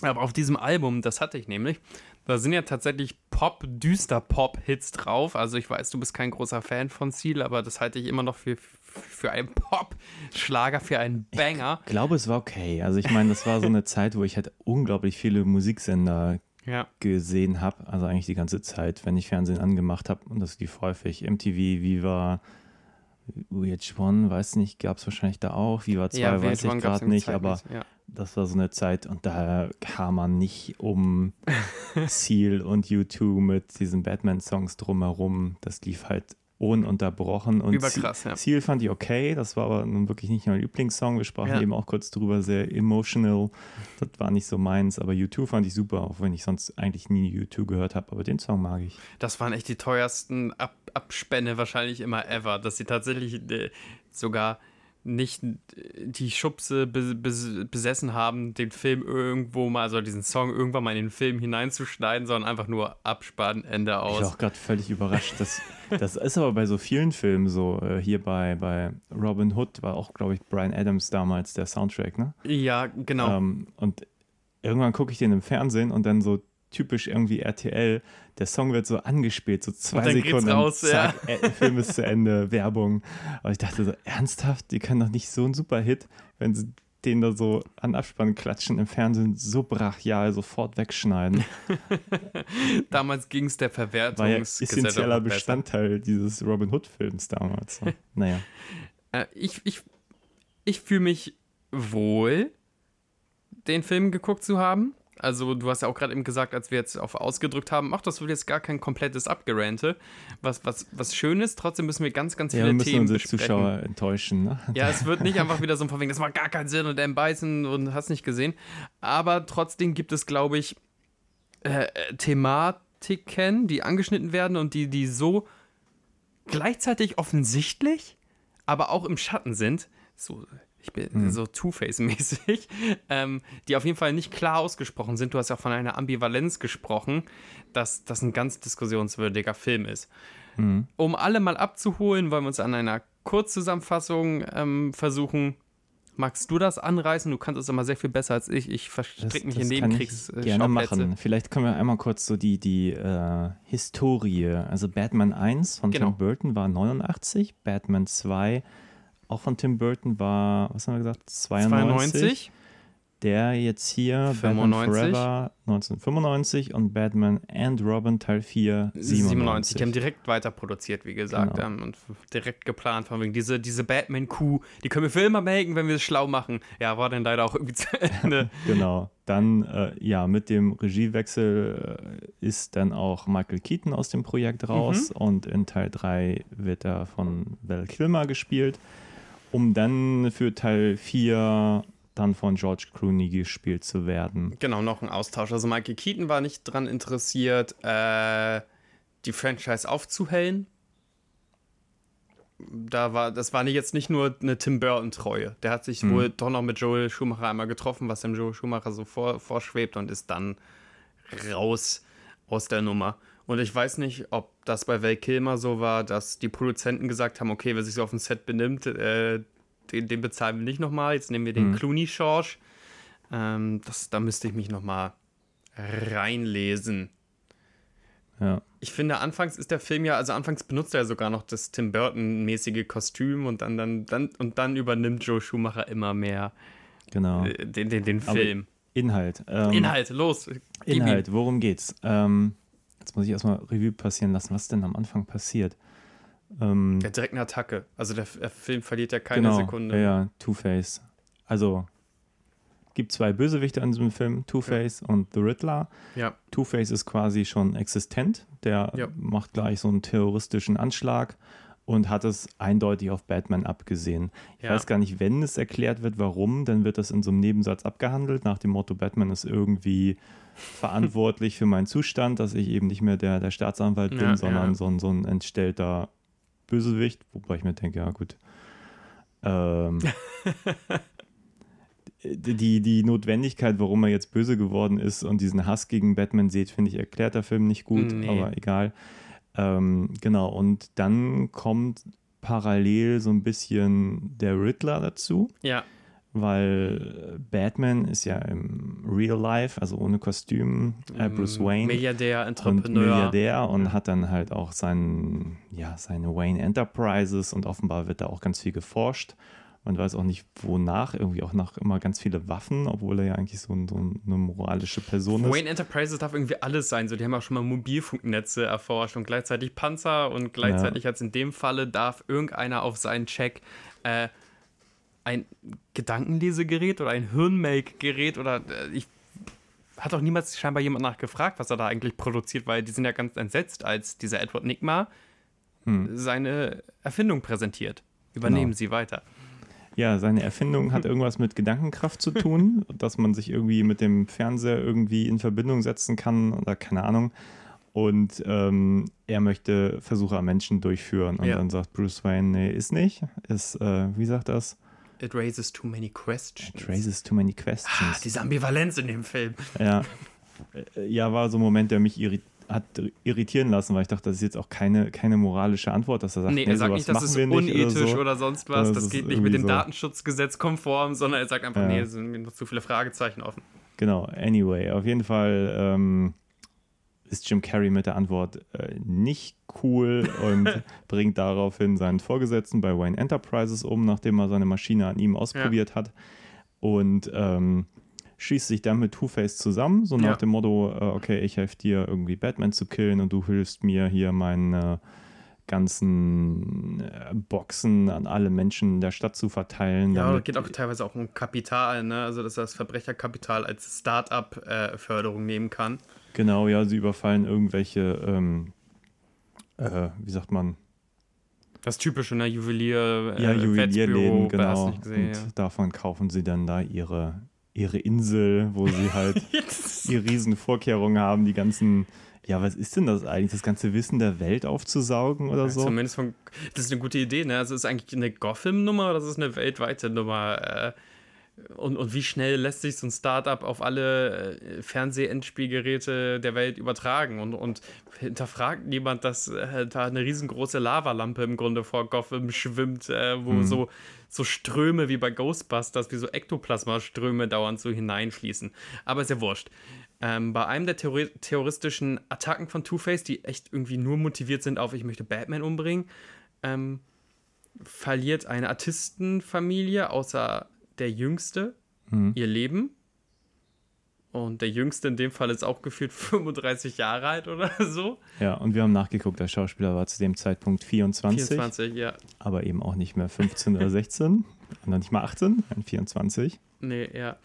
Aber auf diesem Album, das hatte ich nämlich, da sind ja tatsächlich Pop, düster Pop-Hits drauf. Also ich weiß, du bist kein großer Fan von Ziel, aber das halte ich immer noch für, für einen Pop-Schlager, für einen Banger. Ich glaube, es war okay. Also ich meine, das war so eine *laughs* Zeit, wo ich halt unglaublich viele Musiksender ja. gesehen habe. Also eigentlich die ganze Zeit, wenn ich Fernsehen angemacht habe. Und das lief häufig. MTV, Viva, VH1, weiß nicht, gab es wahrscheinlich da auch. Viva 2 ja, weiß ich gerade nicht, aber ja. das war so eine Zeit und da kam man nicht um *laughs* Seal und U2 mit diesen Batman-Songs drumherum. Das lief halt ununterbrochen. Und Überkrass, ja. Ziel fand ich okay, das war aber nun wirklich nicht mein Lieblingssong. Wir sprachen ja. eben auch kurz drüber, sehr emotional. Das war nicht so meins, aber U2 fand ich super, auch wenn ich sonst eigentlich nie U2 gehört habe, aber den Song mag ich. Das waren echt die teuersten Ab Abspänne wahrscheinlich immer ever, dass sie tatsächlich äh, sogar nicht die Schubse besessen haben, den Film irgendwo mal, also diesen Song irgendwann mal in den Film hineinzuschneiden, sondern einfach nur Abspann, Ende aus. Ich bin auch gerade völlig überrascht. Das, *laughs* das ist aber bei so vielen Filmen so. Äh, hier bei, bei Robin Hood war auch, glaube ich, Brian Adams damals der Soundtrack, ne? Ja, genau. Ähm, und irgendwann gucke ich den im Fernsehen und dann so typisch irgendwie RTL. Der Song wird so angespielt, so zwei Sekunden. Raus, zack, ja. Äh, Film ist zu Ende, *laughs* Werbung. Aber ich dachte so, ernsthaft, die können doch nicht so ein Superhit, wenn sie den da so an Abspann klatschen im Fernsehen so brachial sofort wegschneiden. *laughs* damals ging es der Verwertungs War ja essentieller Bestandteil dieses Robin Hood-Films damals. *laughs* naja. Äh, ich ich, ich fühle mich wohl, den Film geguckt zu haben. Also du hast ja auch gerade eben gesagt, als wir jetzt auf ausgedrückt haben, ach, das wird jetzt gar kein komplettes Abgerante. Was, was, was schön ist, trotzdem müssen wir ganz, ganz viele ja, wir müssen Themen unsere besprechen. Zuschauer enttäuschen. Ne? Ja, es wird nicht *laughs* einfach wieder so ein Verwegen, das macht gar keinen Sinn und M. Beißen und hast nicht gesehen. Aber trotzdem gibt es, glaube ich, äh, Thematiken, die angeschnitten werden und die, die so gleichzeitig offensichtlich, aber auch im Schatten sind. So ich bin mhm. so Two-Face-mäßig, *laughs* ähm, die auf jeden Fall nicht klar ausgesprochen sind. Du hast ja von einer Ambivalenz gesprochen, dass das ein ganz diskussionswürdiger Film ist. Mhm. Um alle mal abzuholen, wollen wir uns an einer Kurzzusammenfassung ähm, versuchen. Magst du das anreißen? Du kannst es immer sehr viel besser als ich. Ich verstricke mich in Nebenkriegs gerne machen. Vielleicht können wir einmal kurz so die, die äh, Historie. Also Batman 1 von genau. Tim Burton war 89, Batman 2 auch von Tim Burton war, was haben wir gesagt, 92. 92. der jetzt hier 95. Batman Forever 1995 und Batman and Robin Teil 4 97. 97. Die haben direkt weiter produziert, wie gesagt. Genau. Ähm, und direkt geplant, von wegen diese, diese Batman-Kuh, die können wir für immer melken, wenn wir es schlau machen. Ja, war dann leider auch irgendwie zu Ende. *laughs* Genau. Dann, äh, ja, mit dem Regiewechsel äh, ist dann auch Michael Keaton aus dem Projekt raus Mhm. und in Teil 3 wird er von Val Kilmer gespielt, um dann für Teil 4 dann von George Clooney gespielt zu werden. genau, noch ein Austausch. Also Michael Keaton war nicht dran interessiert, äh, die Franchise aufzuhellen. Da war, das war jetzt nicht nur eine Tim Burton-Treue. Der hat sich Mhm. wohl doch noch mit Joel Schumacher einmal getroffen, was dem Joel Schumacher so vor, vorschwebt und ist dann raus aus der Nummer. Und ich weiß nicht, ob das bei Val Kilmer so war, dass die Produzenten gesagt haben, okay, wer sich so auf dem Set benimmt, äh, den, den bezahlen wir nicht nochmal, jetzt nehmen wir den Mhm. Clooney Schorsch. Ähm, das, da müsste ich mich nochmal reinlesen. Ja. Ich finde, anfangs ist der Film ja, also anfangs benutzt er sogar noch das Tim Burton-mäßige Kostüm und dann, dann, dann, und dann übernimmt Joe Schumacher immer mehr Genau. äh, den, den, den Aber- Film. Inhalt. Ähm, Inhalt, los. Inhalt, worum geht's? Ähm, jetzt muss ich erstmal Revue passieren lassen, was denn am Anfang passiert. Ähm, Ja, direkt eine Attacke. Also der, der Film verliert ja keine genau, Sekunde. Ja, ja, Two-Face. Also, gibt zwei Bösewichte in diesem Film, Two-Face und The Riddler. Ja. Two-Face ist quasi schon existent. Der Ja. macht gleich so einen terroristischen Anschlag und hat es eindeutig auf Batman abgesehen. Ich Ja. weiß gar nicht, wenn es erklärt wird, warum, dann wird das in so einem Nebensatz abgehandelt, nach dem Motto, Batman ist irgendwie verantwortlich für meinen Zustand, dass ich eben nicht mehr der, der Staatsanwalt bin, Ja, sondern ja. So, ein, so ein entstellter Bösewicht, wobei ich mir denke, ja gut. Ähm, *laughs* die, die Notwendigkeit, warum er jetzt böse geworden ist und diesen Hass gegen Batman sieht, finde ich, erklärt der Film nicht gut, Nee. aber egal. Ähm, genau, und dann kommt parallel so ein bisschen der Riddler dazu, Ja, weil Batman ist ja im Real Life, also ohne Kostüm, äh, Bruce Wayne Milliardär, und Entrepreneur. Milliardär und hat dann halt auch sein, ja, seine Wayne Enterprises und offenbar wird da auch ganz viel geforscht. Man weiß auch nicht, wonach, irgendwie auch nach immer ganz viele Waffen, obwohl er ja eigentlich so, ein, so eine moralische Person ist. Wayne Enterprises darf irgendwie alles sein. So, die haben auch schon mal Mobilfunknetze erforscht und gleichzeitig Panzer und gleichzeitig jetzt in dem Falle darf irgendeiner auf seinen Check äh, ein Gedankenlesegerät oder ein Hirnmelkgerät oder äh, ich hat auch niemals scheinbar jemand nachgefragt, was er da eigentlich produziert, weil die sind ja ganz entsetzt, als dieser Edward Nigma Hm. seine Erfindung präsentiert. Übernehmen Genau. Sie weiter. Ja, seine Erfindung hat irgendwas mit Gedankenkraft zu tun, *laughs* dass man sich irgendwie mit dem Fernseher irgendwie in Verbindung setzen kann oder keine Ahnung. Und ähm, er möchte Versuche am Menschen durchführen. Und Ja. dann sagt Bruce Wayne, nee, ist nicht. Ist, äh, wie sagt das? It raises too many questions. It raises too many Ah, questions. diese Ambivalenz in dem Film. Ja. Äh, ja, war so ein Moment, der mich irri hat irritieren lassen, weil ich dachte, das ist jetzt auch keine, keine moralische Antwort, dass er sagt, Nee, er sagt sowas nicht, das ist unethisch so. oder, sonst was. Das Das, geht nicht mit dem so. Datenschutzgesetz konform, sondern er sagt einfach, Ja. nee, es sind mir noch zu viele Fragezeichen offen. Genau, anyway, auf jeden Fall ähm, ist Jim Carrey mit der Antwort äh, nicht cool und *laughs* bringt daraufhin seinen Vorgesetzten bei Wayne Enterprises um, nachdem er seine Maschine an ihm ausprobiert hat und ähm, schießt sich dann mit Two-Face zusammen, so nach Ja. dem Motto, äh, okay, ich helfe dir irgendwie Batman zu killen und du hilfst mir hier meine ganzen äh, Boxen an alle Menschen der Stadt zu verteilen. Ja, damit- geht auch teilweise auch um Kapital, ne? Also, dass er das Verbrecherkapital als Start-up-Förderung nehmen kann. Genau, ja, sie überfallen irgendwelche, ähm, äh, wie sagt man, Das typische, ne? Juwelier, ja, äh, Juwelierläden, Wettbüro, hast genau. gesehen, und davon kaufen sie dann da ihre, ihre Insel, wo sie halt *laughs* ja. die riesen Vorkehrungen haben, die ganzen, ja, was ist denn das eigentlich, das ganze Wissen der Welt aufzusaugen oder so? Zumindest von, das ist eine gute Idee, ne? Also, ist eigentlich eine Gotham-Nummer oder das ist eine weltweite Nummer? Äh, und, und wie schnell lässt sich so ein Startup auf alle äh, Fernseh-Endspielgeräte der Welt übertragen? Und, und hinterfragt niemand, dass äh, da eine riesengroße Lavalampe im Grunde vor Gotham schwimmt, äh, wo Mhm. so, so Ströme wie bei Ghostbusters, wie so Ektoplasmaströme dauernd so hineinfließen. Aber ist ja wurscht. Ähm, bei einem der Theori terroristischen Attacken von Two-Face, die echt irgendwie nur motiviert sind auf, ich möchte Batman umbringen, ähm, verliert eine Artistenfamilie, außer der Jüngste, Hm. ihr Leben. Und der Jüngste in dem Fall ist auch gefühlt *laughs* 35 Jahre alt oder so. Ja, und wir haben nachgeguckt, der Schauspieler war zu dem Zeitpunkt 24. 24, ja. Aber eben auch nicht mehr 15 oder 16. Und dann nicht mal 18, dann 24. Nee, ja.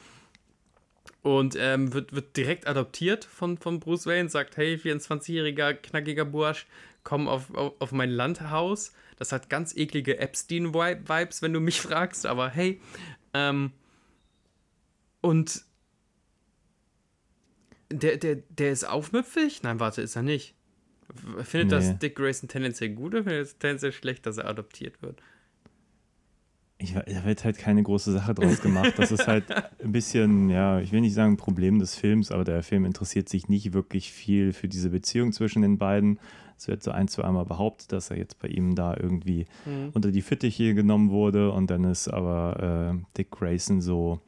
Und ähm, wird, wird direkt adoptiert von, von Bruce Wayne, sagt, hey, 24-jähriger, knackiger Bursch, komm auf, auf, auf mein Landhaus. Das hat ganz eklige Epstein-Vibes, wenn du mich *laughs* fragst, aber hey. Ähm, und der, der, der ist aufmüpfig? Nein, warte, ist er nicht. Findet nee. das Dick Grayson tendenziell gut oder findet es tendenziell schlecht, dass er adoptiert wird? Ich, da wird halt keine große Sache draus gemacht. Das ist halt *laughs* ein bisschen, ja, ich will nicht sagen Problem des Films, aber der Film interessiert sich nicht wirklich viel für diese Beziehung zwischen den beiden. Es wird so ein, zwei Mal behauptet, dass er jetzt bei ihm da irgendwie mhm. unter die Fittiche genommen wurde und dann ist aber äh, Dick Grayson so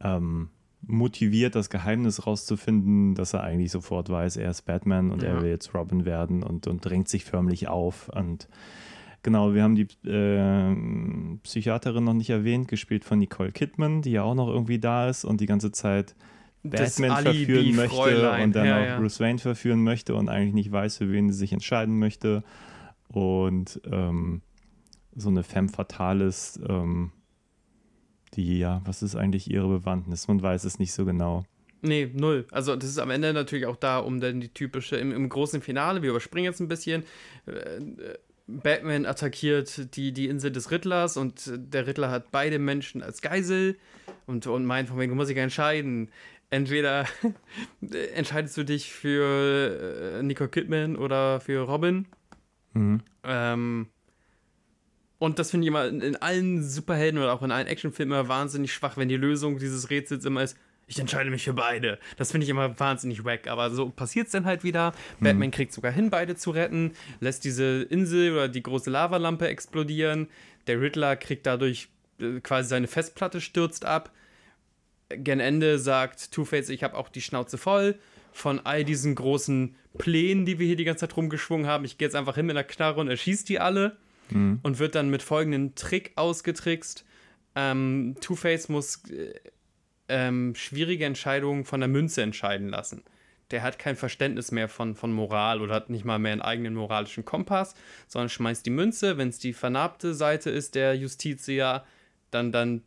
ähm, motiviert, das Geheimnis rauszufinden, dass er eigentlich sofort weiß, er ist Batman und ja. er will jetzt Robin werden und, und drängt sich förmlich auf. Und genau, wir haben die äh, Psychiaterin noch nicht erwähnt, gespielt von Nicole Kidman, die ja auch noch irgendwie da ist und die ganze Zeit Batman verführen möchte Fräulein. und dann ja, auch ja. Bruce Wayne verführen möchte und eigentlich nicht weiß, für wen sie sich entscheiden möchte. Und ähm, so eine Femme Fatales ähm, die, ja, was ist eigentlich ihre Bewandtnis? Man weiß es nicht so genau. Nee, null. Also das ist am Ende natürlich auch da, um dann die typische, im, im großen Finale, wir überspringen jetzt ein bisschen, äh, Batman attackiert die, die Insel des Rittlers und der Rittler hat beide Menschen als Geisel und, und meint von wegen, du musst dich entscheiden. Entweder *laughs* entscheidest du dich für äh, Nicole Kidman oder für Robin. Mhm. Ähm, und das finde ich immer in, in, allen Superhelden oder auch in allen Actionfilmen immer wahnsinnig schwach, wenn die Lösung dieses Rätsels immer ist, ich entscheide mich für beide. Das finde ich immer wahnsinnig wack. Aber so passiert es dann halt wieder. Mhm. Batman kriegt sogar hin, beide zu retten, lässt diese Insel oder die große Lavalampe explodieren. Der Riddler kriegt dadurch äh, quasi seine Festplatte stürzt ab. Gen Ende sagt Two-Face, ich habe auch die Schnauze voll von all diesen großen Plänen, die wir hier die ganze Zeit rumgeschwungen haben. Ich gehe jetzt einfach hin mit einer Knarre und erschieße die alle mhm. und wird dann mit folgendem Trick ausgetrickst. Ähm, Two-Face muss äh, ähm, schwierige Entscheidungen von der Münze entscheiden lassen. Der hat kein Verständnis mehr von, von Moral oder hat nicht mal mehr einen eigenen moralischen Kompass, sondern schmeißt die Münze, wenn es die vernarbte Seite ist, der Justitia, dann, dann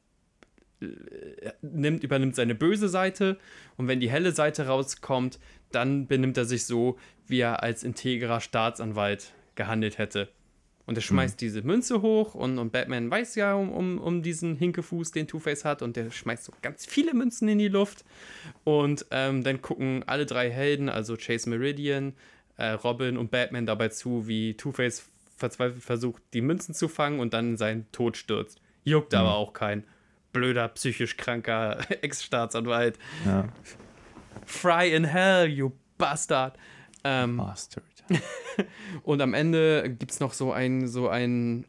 nimmt, übernimmt seine böse Seite und wenn die helle Seite rauskommt, dann benimmt er sich so, wie er als integrer Staatsanwalt gehandelt hätte. Und er schmeißt mhm. diese Münze hoch und, und Batman weiß ja um, um, um diesen Hinkefuß, den Two-Face hat, und der schmeißt so ganz viele Münzen in die Luft. Und ähm, dann gucken alle drei Helden, also Chase Meridian, äh, Robin und Batman dabei zu, wie Two-Face verzweifelt versucht, die Münzen zu fangen und dann in seinen Tod stürzt. Juckt mhm. aber auch kein blöder, psychisch kranker *laughs* Ex-Staatsanwalt. Ja. Fry in hell, you bastard. Ähm, Bastard. *laughs* und am Ende gibt es noch so ein, so ein,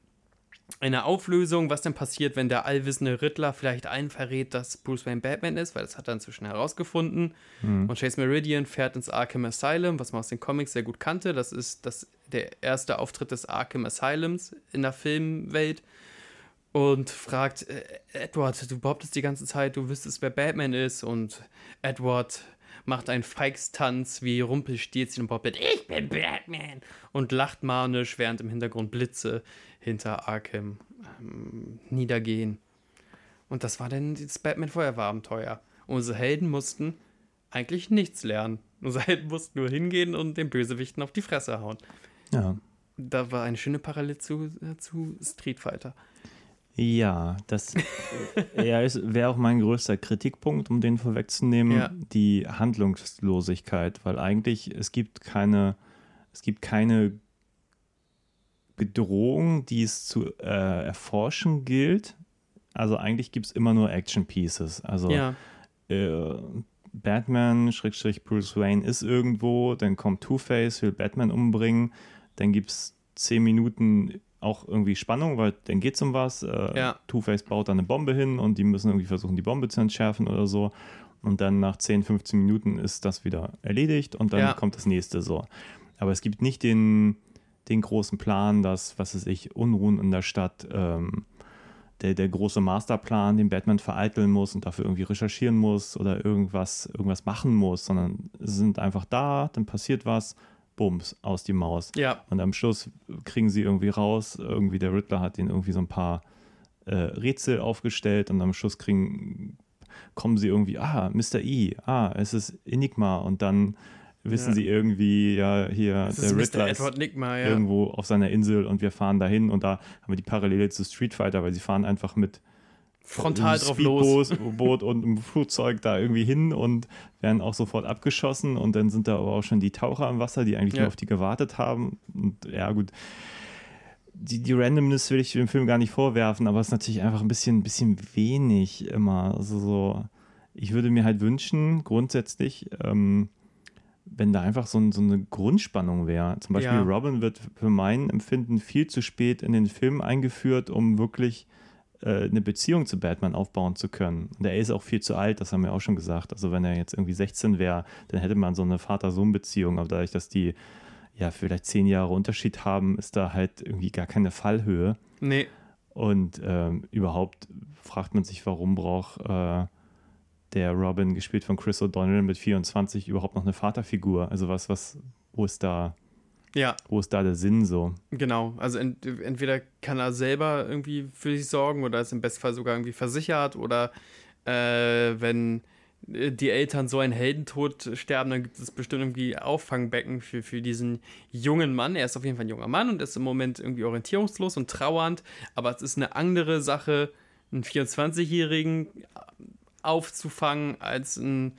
eine Auflösung, was denn passiert, wenn der allwissende Riddler vielleicht allen verrät, dass Bruce Wayne Batman ist, weil das hat er inzwischen herausgefunden. Mhm. Und Chase Meridian fährt ins Arkham Asylum, was man aus den Comics sehr gut kannte. Das ist das, der erste Auftritt des Arkham Asylums in der Filmwelt. Und fragt, Edward, du behauptest die ganze Zeit, du wüsstest, wer Batman ist. Und Edward macht einen Feigstanz wie Rumpelstilzchen und behauptet, ich bin Batman und lacht manisch, während im Hintergrund Blitze hinter Arkham ähm, niedergehen. Und das war dann das Batman-Feuerwehrabenteuer. Unsere Helden mussten eigentlich nichts lernen. Unsere Helden mussten nur hingehen und den Bösewichten auf die Fresse hauen. Ja. Da war eine schöne Parallele zu, äh, zu Street Fighter. Ja, das *laughs* ja, wäre auch mein größter Kritikpunkt, um den vorwegzunehmen, ja. die Handlungslosigkeit, weil eigentlich es gibt keine, es gibt keine Bedrohung, die es zu äh, erforschen gilt. Also eigentlich gibt es immer nur Action Pieces. Also ja. äh, Batman, Schrägstrich Bruce Wayne ist irgendwo, dann kommt Two-Face, will Batman umbringen, dann gibt es zehn Minuten auch irgendwie Spannung, weil dann geht es um was. Äh, ja. Two-Face baut da eine Bombe hin und die müssen irgendwie versuchen, die Bombe zu entschärfen oder so. Und dann nach 10, 15 Minuten ist das wieder erledigt und dann ja. kommt das nächste so. Aber es gibt nicht den, den großen Plan, dass, was weiß ich, Unruhen in der Stadt ähm, der, der große Masterplan, den Batman vereiteln muss und dafür irgendwie recherchieren muss oder irgendwas, irgendwas machen muss, sondern sie sind einfach da, dann passiert was, bums, aus die Maus. Ja. Und am Schluss kriegen sie irgendwie raus, irgendwie der Riddler hat ihnen irgendwie so ein paar äh, Rätsel aufgestellt und am Schluss kriegen, kommen sie irgendwie, ah, Mr. E, ah, es ist Enigma und dann wissen Ja. sie irgendwie, ja, hier, Das der ist. Riddler ist Nigma, ja. irgendwo auf seiner Insel und wir fahren dahin und da haben wir die Parallele zu Street Fighter, weil sie fahren einfach mit Frontal drauf los. Boot und einem Flugzeug da irgendwie hin und werden auch sofort abgeschossen und dann sind da aber auch schon die Taucher im Wasser, die eigentlich Ja. nur auf die gewartet haben und ja gut, die, die Randomness will ich dem Film gar nicht vorwerfen, aber es ist natürlich einfach ein bisschen, bisschen wenig immer. Also so, ich würde mir halt wünschen, grundsätzlich, ähm, wenn da einfach so, ein, so eine Grundspannung wäre. Zum Beispiel Ja. Robin wird für mein Empfinden viel zu spät in den Film eingeführt, um wirklich eine Beziehung zu Batman aufbauen zu können. Und er ist auch viel zu alt, das haben wir auch schon gesagt. Also wenn er jetzt irgendwie 16 wäre, dann hätte man so eine Vater-Sohn-Beziehung, aber dadurch, dass die ja vielleicht zehn Jahre Unterschied haben, ist da halt irgendwie gar keine Fallhöhe. Nee, Und ähm, überhaupt fragt man sich, warum braucht äh, der Robin, gespielt von Chris O'Donnell mit 24, überhaupt noch eine Vaterfigur? Also was, was, wo ist da, ja, wo ist da der Sinn so? genau. Also ent entweder kann er selber irgendwie für sich sorgen oder ist im Bestfall sogar irgendwie versichert oder äh, wenn äh, die Eltern so einen Heldentod sterben, dann gibt es bestimmt irgendwie Auffangbecken für, für diesen jungen Mann. Er ist auf jeden Fall ein junger Mann und ist im Moment irgendwie orientierungslos und trauernd, aber es ist eine andere Sache, einen 24-Jährigen aufzufangen, als einen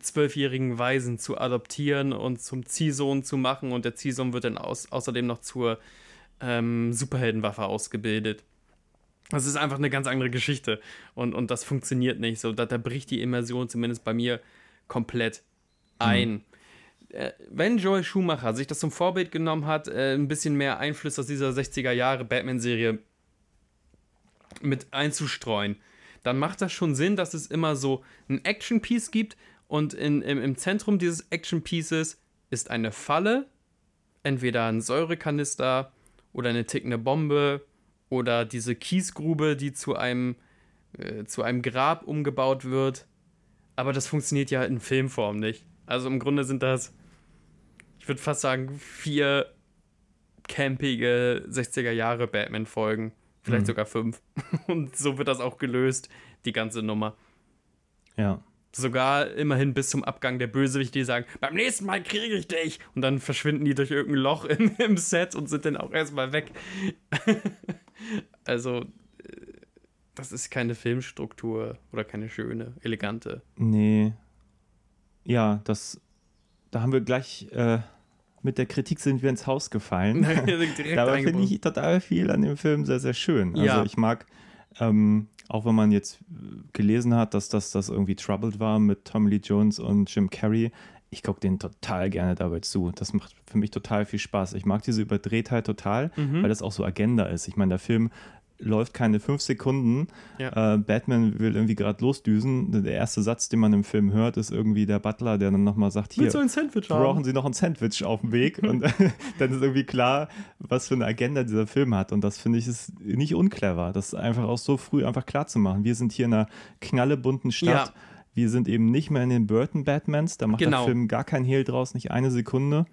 zwölfjährigen Waisen zu adoptieren und zum Ziehsohn zu machen und der Ziehsohn wird dann aus, außerdem noch zur ähm, Superheldenwaffe ausgebildet. Das ist einfach eine ganz andere Geschichte und, und das funktioniert nicht so. Da, da bricht die Immersion zumindest bei mir komplett ein. Äh, Wenn Joel Schumacher sich das zum Vorbild genommen hat, äh, ein bisschen mehr Einfluss aus dieser 60er Jahre Batman-Serie mit einzustreuen, dann macht das schon Sinn, dass es immer so ein Action-Piece gibt und in, im, im Zentrum dieses Action-Pieces ist eine Falle, entweder ein Säurekanister oder eine tickende Bombe oder diese Kiesgrube, die zu einem, äh, zu einem Grab umgebaut wird. Aber das funktioniert ja in Filmform nicht. Also im Grunde sind das, ich würde fast sagen, vier campige 60er Jahre Batman-Folgen. Vielleicht Mhm. sogar fünf. *laughs* Und so wird das auch gelöst, die ganze Nummer. Ja. Sogar immerhin bis zum Abgang der Bösewichte, die sagen, beim nächsten Mal kriege ich dich. Und dann verschwinden die durch irgendein Loch *laughs* im, im Set und sind dann auch erstmal weg. *laughs* also, äh, das ist keine Filmstruktur oder keine schöne, elegante. Nee. Ja, das, da haben wir gleich äh, mit der Kritik sind wir ins Haus gefallen. *laughs* Dabei finde ich total viel an dem Film sehr, sehr schön. Also Ja. ich mag, ähm, auch wenn man jetzt äh, gelesen hat, dass das, das irgendwie Troubled war mit Tommy Lee Jones und Jim Carrey, ich gucke den total gerne dabei zu. Das macht für mich total viel Spaß. Ich mag diese Überdrehtheit total, Mhm. weil das auch so Agenda ist. Ich meine, der Film läuft keine fünf Sekunden. Ja. Äh, Batman will irgendwie gerade losdüsen. Der erste Satz, den man im Film hört, ist irgendwie der Butler, der dann nochmal sagt, hier, ein Sandwich brauchen Sie noch ein Sandwich auf dem Weg? Und *laughs* dann ist irgendwie klar, was für eine Agenda dieser Film hat. Und das finde ich ist nicht unclever, das einfach auch so früh einfach klar zu machen. Wir sind hier in einer knallebunten Stadt. Ja. Wir sind eben nicht mehr in den Burton Batmans. Da macht Genau. der Film gar kein Hehl draus, nicht eine Sekunde.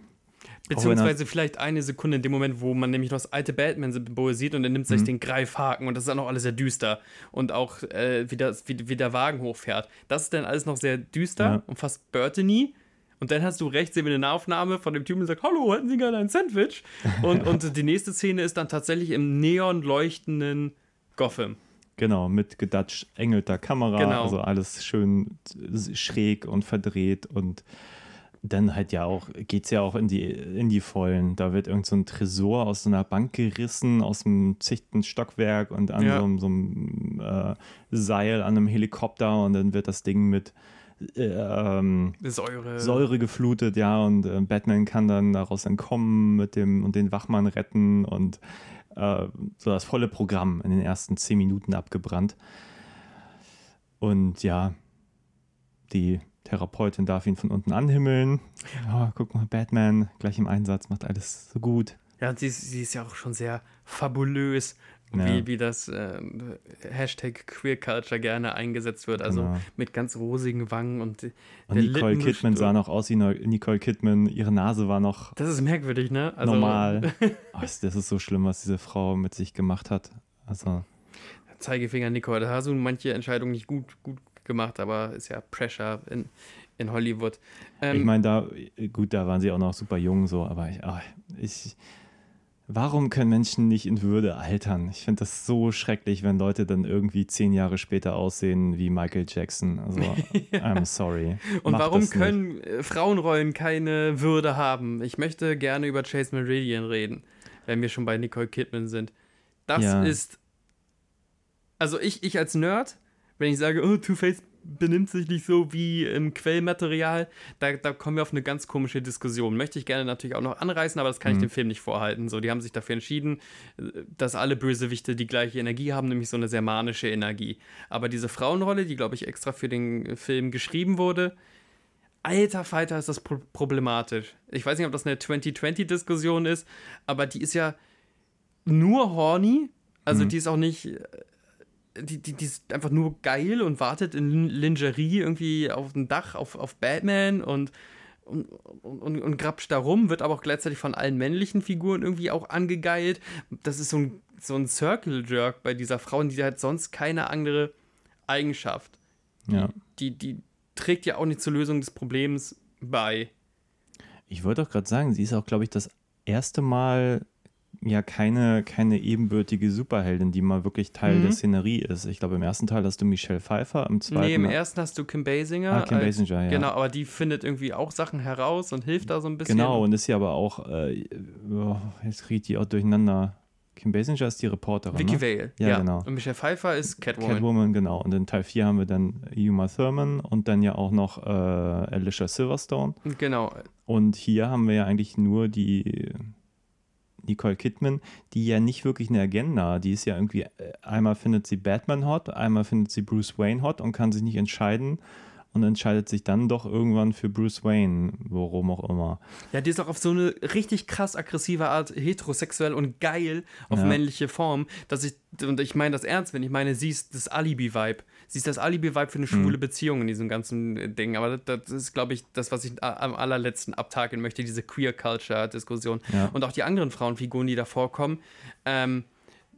Beziehungsweise vielleicht eine Sekunde in dem Moment, wo man nämlich noch das alte Batman-Symbol sieht und er nimmt sich Mhm. den Greifhaken und das ist dann auch alles sehr düster. Und auch äh, wie, das, wie, wie der Wagen hochfährt. Das ist dann alles noch sehr düster Ja. und fast Burtony. Und dann hast du rechts sehen wir eine Nahaufnahme von dem Typen, der sagt, hallo, hätten Sie gerne ein Sandwich? *laughs* Und, und die nächste Szene ist dann tatsächlich im neon leuchtenden Gotham. Genau, mit gedatscht engelter Kamera, Genau. also alles schön schräg und verdreht und dann halt ja auch, geht es ja auch in die, in die Vollen. Da wird irgend so ein Tresor aus so einer Bank gerissen, aus dem zichten Stockwerk und an Ja. so, einem- so einem äh, Seil an einem Helikopter und dann wird das Ding mit äh, ähm, Säure. Säure geflutet, ja, und äh, Batman kann dann daraus entkommen mit dem und den Wachmann retten und äh, so das volle Programm in den ersten zehn Minuten abgebrannt. Und ja, die Therapeutin darf ihn von unten anhimmeln. Ja, guck mal, Batman, gleich im Einsatz, macht alles so gut. Ja, und sie, ist- sie ist ja auch schon sehr fabulös ja. wie, wie das äh, Hashtag Queer Culture gerne eingesetzt wird. Also genau. mit ganz rosigen Wangen und, und Nicole Kidman sah noch aus wie Nicole Kidman. Ihre Nase war noch. Das ist merkwürdig, ne? Also, normal. *laughs* oh, das ist so schlimm, was diese Frau mit sich gemacht hat. Also. Zeigefinger Nicole, da hast du manche Entscheidungen nicht gut, gut gemacht, aber ist ja Pressure in, in Hollywood. Ähm, ich meine, da, gut, da waren sie auch noch super jung, so, aber ich, ach, ich Warum können Menschen nicht in Würde altern? Ich finde das so schrecklich, wenn Leute dann irgendwie zehn Jahre später aussehen wie Michael Jackson. Also, ja. *laughs* I'm sorry. Und Mach warum können. Äh, Frauenrollen keine Würde haben? Ich möchte gerne über Chase Meridian reden, wenn wir schon bei Nicole Kidman sind. Das ja. ist. Also, ich, ich als Nerd, wenn ich sage, oh, Two-Face benimmt sich nicht so wie im Quellmaterial. Da, da kommen wir auf eine ganz komische Diskussion. Möchte ich gerne natürlich auch noch anreißen, aber das kann mhm. ich dem Film nicht vorhalten. So, die haben sich dafür entschieden, dass alle Bösewichte die gleiche Energie haben, nämlich so eine sehr manische Energie. Aber diese Frauenrolle, die, glaube ich, extra für den Film geschrieben wurde, alter Fighter ist das pro problematisch. Ich weiß nicht, ob das eine 2020-Diskussion ist, aber die ist ja nur horny. Also mhm. die ist auch nicht die, die, die ist einfach nur geil und wartet in Lingerie irgendwie auf dem Dach auf, auf Batman und, und, und, und grapscht da rum, wird aber auch gleichzeitig von allen männlichen Figuren irgendwie auch angegeilt. Das ist so ein, so ein Circle-Jerk bei dieser Frau und die hat sonst keine andere Eigenschaft. Ja. Die, die, die trägt ja auch nicht zur Lösung des Problems bei. Ich wollte auch gerade sagen, sie ist auch, glaube ich, das erste Mal ja keine, keine ebenbürtige Superheldin, die mal wirklich Teil mhm. der Szenerie ist. Ich glaube, im ersten Teil hast du Michelle Pfeiffer, im zweiten. Nee, im ersten hast du Kim Basinger. Ah, Kim als, Basinger, ja. Genau, aber die findet irgendwie auch Sachen heraus und hilft da so ein bisschen. Genau, und ist ja aber auch, äh, oh, jetzt kriegt die auch durcheinander. Kim Basinger ist die Reporterin. Vicky ne? Vale, ja, ja, genau. Und Michelle Pfeiffer ist Catwoman. Catwoman, genau. Und in Teil 4 haben wir dann Uma Thurman und dann ja auch noch äh, Alicia Silverstone. Genau. Und hier haben wir ja eigentlich nur die Nicole Kidman, die ja nicht wirklich eine Agenda, die ist ja irgendwie, äh, einmal findet sie Batman hot, einmal findet sie Bruce Wayne hot und kann sich nicht entscheiden und entscheidet sich dann doch irgendwann für Bruce Wayne, worum auch immer. Ja, die ist auch auf so eine richtig krass aggressive Art heterosexuell und geil auf ja. männliche Form, dass ich, und ich meine das ernst, wenn ich meine, sie ist das Alibi-Vibe. Sie ist das Alibi-Vibe für eine schwule mhm. Beziehung in diesem ganzen Ding. Aber das, das ist, glaube ich, das, was ich am allerletzten abtakeln möchte, diese Queer-Culture-Diskussion. Ja. Und auch die anderen Frauenfiguren, die da vorkommen, ähm,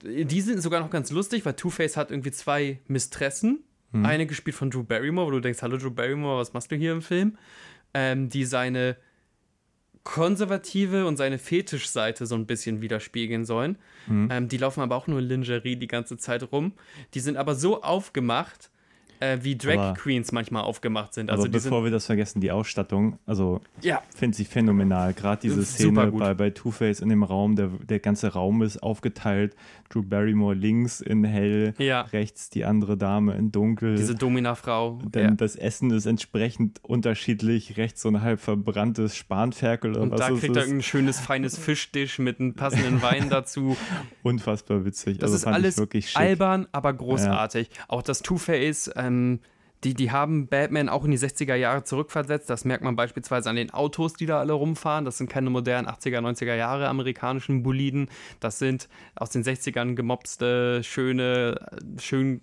die sind sogar noch ganz lustig, weil Two-Face hat irgendwie zwei Mistressen Mhm. Eine gespielt von Drew Barrymore, wo du denkst, hallo Drew Barrymore, was machst du hier im Film? Ähm, die seine konservative und seine Fetischseite so ein bisschen widerspiegeln sollen. Mhm. Ähm, die laufen aber auch nur in Lingerie die ganze Zeit rum. Die sind aber so aufgemacht, äh, wie Drag aber, Queens manchmal aufgemacht sind. Also aber bevor wir das vergessen, die Ausstattung, also ja. finde sie phänomenal. Gerade diese Szene bei, bei Two-Face in dem Raum, der, der ganze Raum ist aufgeteilt. Drew Barrymore links in hell, ja. rechts die andere Dame in dunkel. Diese Domina-Frau. Dann ja. das Essen ist entsprechend unterschiedlich. Rechts so ein halb verbranntes Spanferkel oder Und was da kriegt er ein schönes, feines Fischdisch mit einem passenden Wein dazu. *laughs* Unfassbar witzig. Das also ist alles albern, aber großartig. Auch das Two-Face ähm, die, die haben Batman auch in die 60er Jahre zurückversetzt. Das merkt man beispielsweise an den Autos, die da alle rumfahren. Das sind keine modernen 80er, 90er Jahre amerikanischen Boliden. Das sind aus den 60ern gemobste, schöne, schön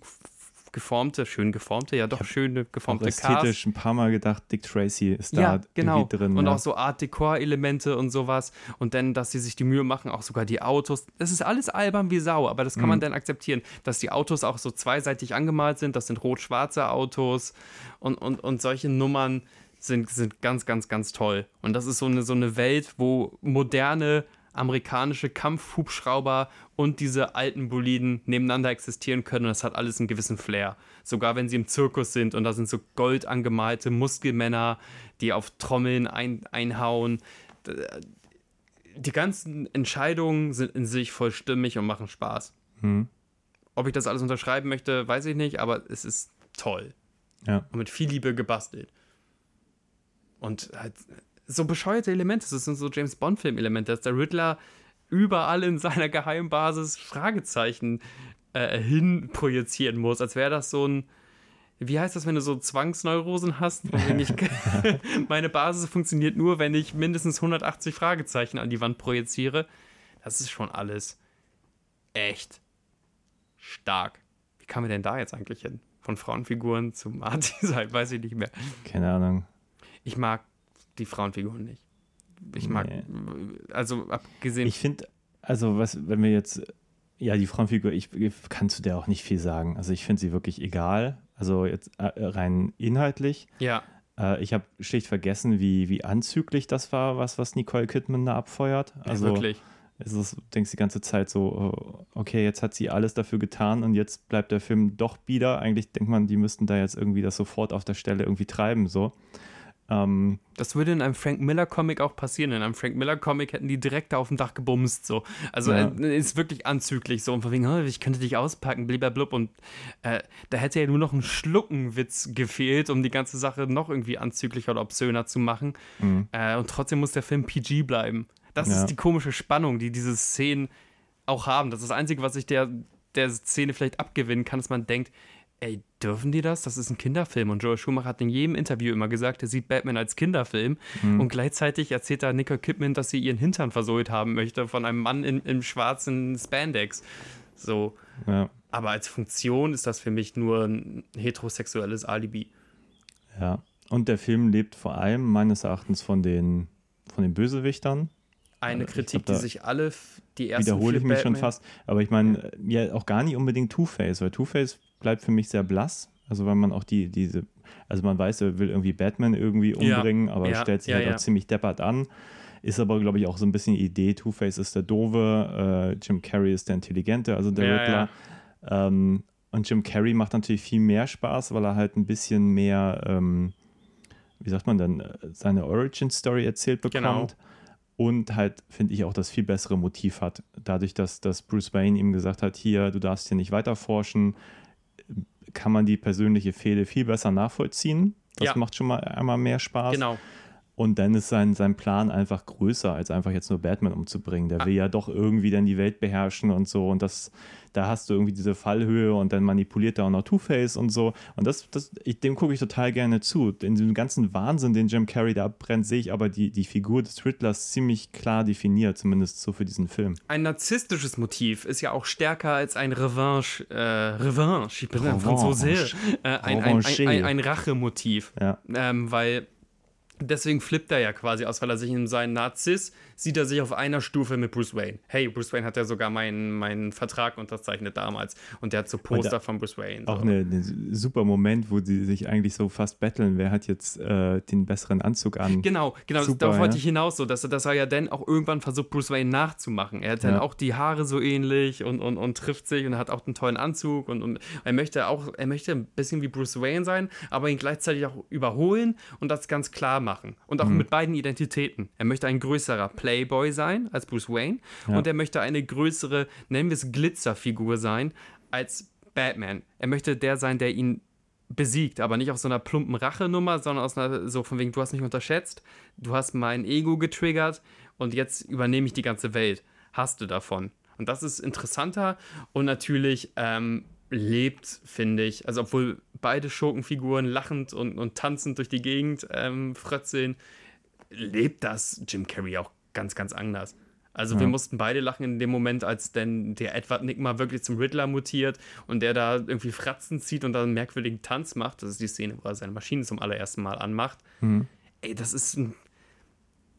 geformte, schön geformte, ja doch schöne geformte auch ästhetisch ein paar Mal gedacht, Dick Tracy ist ja, da genau. drin. Und ja. auch so Art Dekor-Elemente und sowas. Und dann, dass sie sich die Mühe machen, auch sogar die Autos. Das ist alles albern wie Sau, aber das kann mhm. man dann akzeptieren, dass die Autos auch so zweiseitig angemalt sind. Das sind rot-schwarze Autos und, und, und solche Nummern sind, sind ganz, ganz, ganz toll. Und das ist so eine, so eine Welt, wo moderne amerikanische Kampfhubschrauber und diese alten Boliden nebeneinander existieren können und das hat alles einen gewissen Flair. Sogar wenn sie im Zirkus sind und da sind so gold angemalte Muskelmänner, die auf Trommeln ein, einhauen. Die ganzen Entscheidungen sind in sich voll stimmig und machen Spaß. Hm. Ob ich das alles unterschreiben möchte, weiß ich nicht, aber es ist toll. Ja. Und mit viel Liebe gebastelt. Und halt so bescheuerte Elemente. Das sind so James Bond-Film-Elemente, dass der Riddler überall in seiner Geheimbasis Fragezeichen äh, hin projizieren muss, als wäre das so ein. Wie heißt das, wenn du so Zwangsneurosen hast? Ich, *laughs* *laughs* meine Basis funktioniert nur, wenn ich mindestens 180 Fragezeichen an die Wand projiziere. Das ist schon alles echt stark. Wie kam wir denn da jetzt eigentlich hin? Von Frauenfiguren zum Art-Design, *laughs* weiß ich nicht mehr. Keine Ahnung. Ich mag die Frauenfiguren nicht. Ich mag, nee. also abgesehen. Ich finde, also was, wenn wir jetzt, ja, die Frauenfigur, ich, kann zu der auch nicht viel sagen. Also ich finde sie wirklich egal. Also jetzt äh, rein inhaltlich. Ja. Äh, ich habe schlicht vergessen, wie, wie anzüglich das war, was, was Nicole Kidman da abfeuert. Also, ja, wirklich. Es ist, denkst die ganze Zeit so, oh, okay, jetzt hat sie alles dafür getan und jetzt bleibt der Film doch bieder. Eigentlich denkt man, die müssten da jetzt irgendwie das sofort auf der Stelle irgendwie treiben, so. Ähm, das würde in einem Frank Miller Comic auch passieren. In einem Frank Miller Comic hätten die direkt auf dem Dach gebumst. So. Also ja. äh, ist wirklich anzüglich so. Und von wegen, oh, ich könnte dich auspacken, blub. Und äh, da hätte ja nur noch ein Schluckenwitz gefehlt, um die ganze Sache noch irgendwie anzüglicher oder obszöner zu machen. Mhm. Äh, und trotzdem muss der Film PG bleiben. Das ja. ist die komische Spannung, die diese Szenen auch haben. Das ist das Einzige, was ich der, der Szene vielleicht abgewinnen kann, dass man denkt, ey, dürfen die das? Das ist ein Kinderfilm. Und Joel Schumacher hat in jedem Interview immer gesagt, er sieht Batman als Kinderfilm. Mhm. Und gleichzeitig erzählt da Nicole Kidman, dass sie ihren Hintern versohlt haben möchte von einem Mann in, im schwarzen Spandex. So. Ja. Aber als Funktion ist das für mich nur ein heterosexuelles Alibi. Ja. Und der Film lebt vor allem meines Erachtens von den, von den Bösewichtern. Eine also Kritik, glaub, die sich alle die ersten Wiederhole ich mich Batman schon fast. Aber ich meine, ja, auch gar nicht unbedingt Two-Face, weil Two-Face bleibt für mich sehr blass. Also weil man auch die, diese, also man weiß, er will irgendwie Batman irgendwie umbringen, ja, aber ja, stellt sich ja, halt auch ziemlich deppert an. Ist aber, glaube ich, auch so ein bisschen die Idee, Two-Face ist der Dove, äh, Jim Carrey ist der Intelligente, also der Riddler. Ähm, und Jim Carrey macht natürlich viel mehr Spaß, weil er halt ein bisschen mehr, ähm, wie sagt man denn, seine Origin-Story erzählt bekommt. Genau. Und halt, finde ich, auch das viel bessere Motiv hat. Dadurch, dass, dass Bruce Wayne ihm gesagt hat, hier, du darfst hier nicht weiter forschen, kann man die persönliche Fehde viel besser nachvollziehen. Das ja. macht schon mal einmal mehr Spaß. Genau. Und dann ist sein, sein Plan einfach größer, als einfach jetzt nur Batman umzubringen. Der ah. will ja doch irgendwie dann die Welt beherrschen und so. Und das, da hast du irgendwie diese Fallhöhe und dann manipuliert er auch noch Two-Face und so. Und das, das ich, dem gucke ich total gerne zu. In diesem ganzen Wahnsinn, den Jim Carrey da abbrennt, sehe ich aber die, die Figur des Riddlers ziemlich klar definiert, zumindest so für diesen Film. Ein narzisstisches Motiv ist ja auch stärker als ein Revanche, äh, Revanche, ich bin ein Franzose, äh, ein, ein, ein, ein, ein Rachemotiv. Ja. Ähm, weil deswegen flippt er ja quasi aus, weil er sich in seinen Narziss sieht er sich auf einer Stufe mit Bruce Wayne. Hey, Bruce Wayne hat ja sogar meinen, meinen Vertrag unterzeichnet damals und der hat so Poster von Bruce Wayne. Auch so. eine, eine, super Moment, wo sie sich eigentlich so fast betteln, wer hat jetzt äh, den besseren Anzug an. Genau, genau, super, darauf ja? wollte ich hinaus, so, dass, dass er ja dann auch irgendwann versucht, Bruce Wayne nachzumachen. Er hat ja. dann auch die Haare so ähnlich und, und, und trifft sich und hat auch einen tollen Anzug und, und er möchte auch, er möchte ein bisschen wie Bruce Wayne sein, aber ihn gleichzeitig auch überholen und das ganz klar machen. Und auch mhm. mit beiden Identitäten. Er möchte ein größerer Playboy sein als Bruce Wayne ja. und er möchte eine größere, nennen wir es Glitzerfigur sein als Batman. Er möchte der sein, der ihn besiegt, aber nicht auf so einer plumpen Rachenummer, sondern aus einer, so von wegen, du hast mich unterschätzt, du hast mein Ego getriggert und jetzt übernehme ich die ganze Welt. Hast du davon? Und das ist interessanter und natürlich ähm, lebt, finde ich, also obwohl beide Schurkenfiguren lachend und, und tanzend durch die Gegend ähm, frötzeln, lebt das Jim Carrey auch ganz, ganz anders. Also ja. wir mussten beide lachen in dem Moment, als denn der Edward Nick wirklich zum Riddler mutiert und der da irgendwie Fratzen zieht und da einen merkwürdigen Tanz macht. Das ist die Szene, wo er seine Maschine zum allerersten Mal anmacht. Mhm. Ey, das ist ein.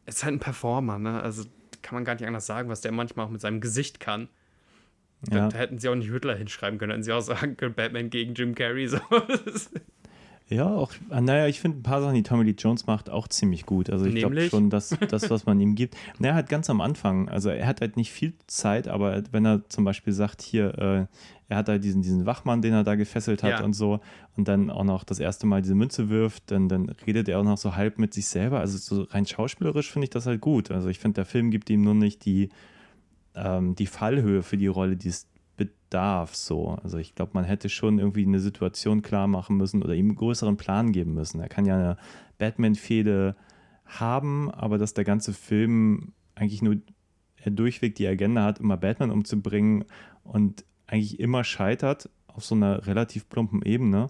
Es ist halt ein Performer, ne? Also kann man gar nicht anders sagen, was der manchmal auch mit seinem Gesicht kann. Ja. Da, da, hätten sie auch nicht Riddler hinschreiben können, hätten sie auch sagen können, Batman gegen Jim Carrey. So. *laughs* Ja, auch, ah, naja, ich finde ein paar Sachen, die Tommy Lee Jones macht, auch ziemlich gut. Also ich glaube schon, dass das, was man ihm gibt. *laughs* Naja, halt ganz am Anfang, also er hat halt nicht viel Zeit, aber wenn er zum Beispiel sagt, hier, äh, er hat halt diesen, diesen Wachmann, den er da gefesselt hat ja. und so, und dann auch noch das erste Mal diese Münze wirft, dann, dann redet er auch noch so halb mit sich selber. Also so rein schauspielerisch finde ich das halt gut. Also ich finde, der Film gibt ihm nur nicht die, ähm, die Fallhöhe für die Rolle, die es bedarf. So. Also ich glaube, man hätte schon irgendwie eine Situation klar machen müssen oder ihm einen größeren Plan geben müssen. Er kann ja eine Batman-Fehde haben, aber dass der ganze Film eigentlich nur durchweg die Agenda hat, immer Batman umzubringen und eigentlich immer scheitert auf so einer relativ plumpen Ebene,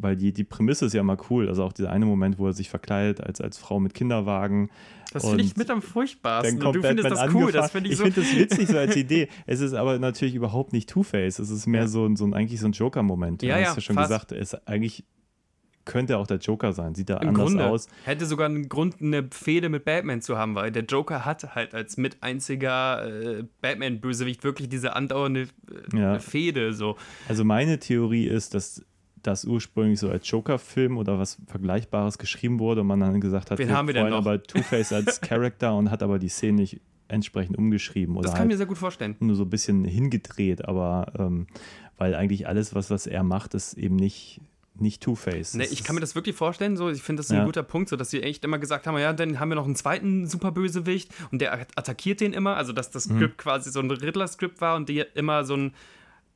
weil die, die Prämisse ist ja mal cool. Also auch dieser eine Moment, wo er sich verkleidet als, als Frau mit Kinderwagen. Das finde ich mit am furchtbarsten. Du findest Batman das cool, angefahren. das finde ich, ich so. finde das witzig so als *laughs* Idee. Es ist aber natürlich überhaupt nicht Two-Face. Es ist mehr Ja. so, ein- so ein, eigentlich so ein Joker-Moment. Ja, du ja, hast ja schon fast. gesagt, es eigentlich könnte auch der Joker sein. Sieht da Im anders Grunde aus. hätte sogar einen Grund, eine Fehde mit Batman zu haben, weil der Joker hat halt als mit einziger äh, Batman-Bösewicht wirklich diese andauernde äh, Ja. Fehde. So. Also meine Theorie ist, dass das ursprünglich so als Joker-Film oder was Vergleichbares geschrieben wurde und man dann gesagt hat, Wen haben wir denn noch? aber Two-Face als *laughs* Charakter und hat aber die Szene nicht entsprechend umgeschrieben oder Das kann ich halt mir sehr gut vorstellen. nur so ein bisschen hingedreht, aber ähm, weil eigentlich alles, was, was er macht, ist eben nicht, nicht Two-Face. Nee, ich kann mir das wirklich vorstellen, so, ich finde das ein Ja. guter Punkt, so dass sie echt immer gesagt haben, ja, dann haben wir noch einen zweiten Superbösewicht und der attackiert den immer, also dass das Mhm. Skript quasi so ein Riddler-Skript war und die immer so ein,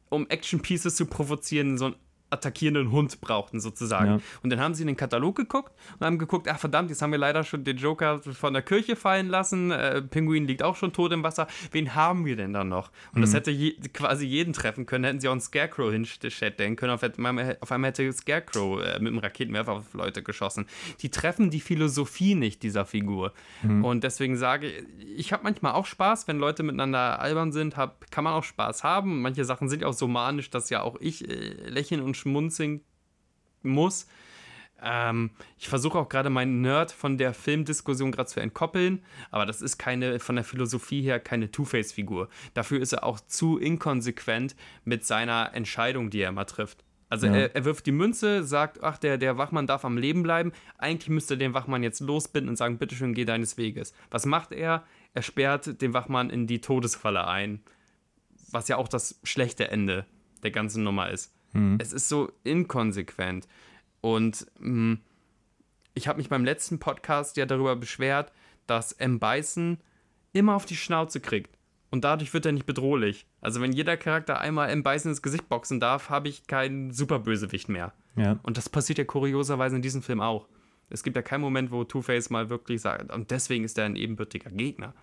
um Action-Pieces zu provozieren, so einen attackierenden Hund brauchten sozusagen. Ja. Und dann haben sie in den Katalog geguckt und haben geguckt, ach verdammt, jetzt haben wir leider schon den Joker von der Kirche fallen lassen, äh, Pinguin liegt auch schon tot im Wasser, wen haben wir denn dann noch? Und Mhm. das hätte je, quasi jeden treffen können, hätten sie auch einen Scarecrow hinstellen können, auf einmal, auf einmal hätte Scarecrow äh, mit einem Raketenwerfer auf Leute geschossen. Die treffen die Philosophie nicht dieser Figur. Und deswegen sage ich, ich habe manchmal auch Spaß, wenn Leute miteinander albern sind, hab, kann man auch Spaß haben. Manche Sachen sind ja auch so manisch, dass ja auch ich äh, lächeln und schmunzeln muss. Ähm, ich versuche auch gerade meinen Nerd von der Filmdiskussion gerade zu entkoppeln, aber das ist keine, von der Philosophie her, keine Two-Face-Figur. Dafür ist er auch zu inkonsequent mit seiner Entscheidung, die er immer trifft. Also Ja. er, er wirft die Münze, sagt, ach, der, der Wachmann darf am Leben bleiben. Eigentlich müsste er den Wachmann jetzt losbinden und sagen, bitteschön, geh deines Weges. Was macht er? Er sperrt den Wachmann in die Todesfalle ein. Was ja auch das schlechte Ende der ganzen Nummer ist. Es ist so inkonsequent. Und mh, ich habe mich beim letzten Podcast ja darüber beschwert, dass M. Bison immer auf die Schnauze kriegt. Und dadurch wird er nicht bedrohlich. Also wenn jeder Charakter einmal M. Bison ins Gesicht boxen darf, habe ich keinen Superbösewicht mehr. Ja. Und das passiert ja kurioserweise in diesem Film auch. Es gibt ja keinen Moment, wo Two-Face mal wirklich sagt, und deswegen ist er ein ebenbürtiger Gegner.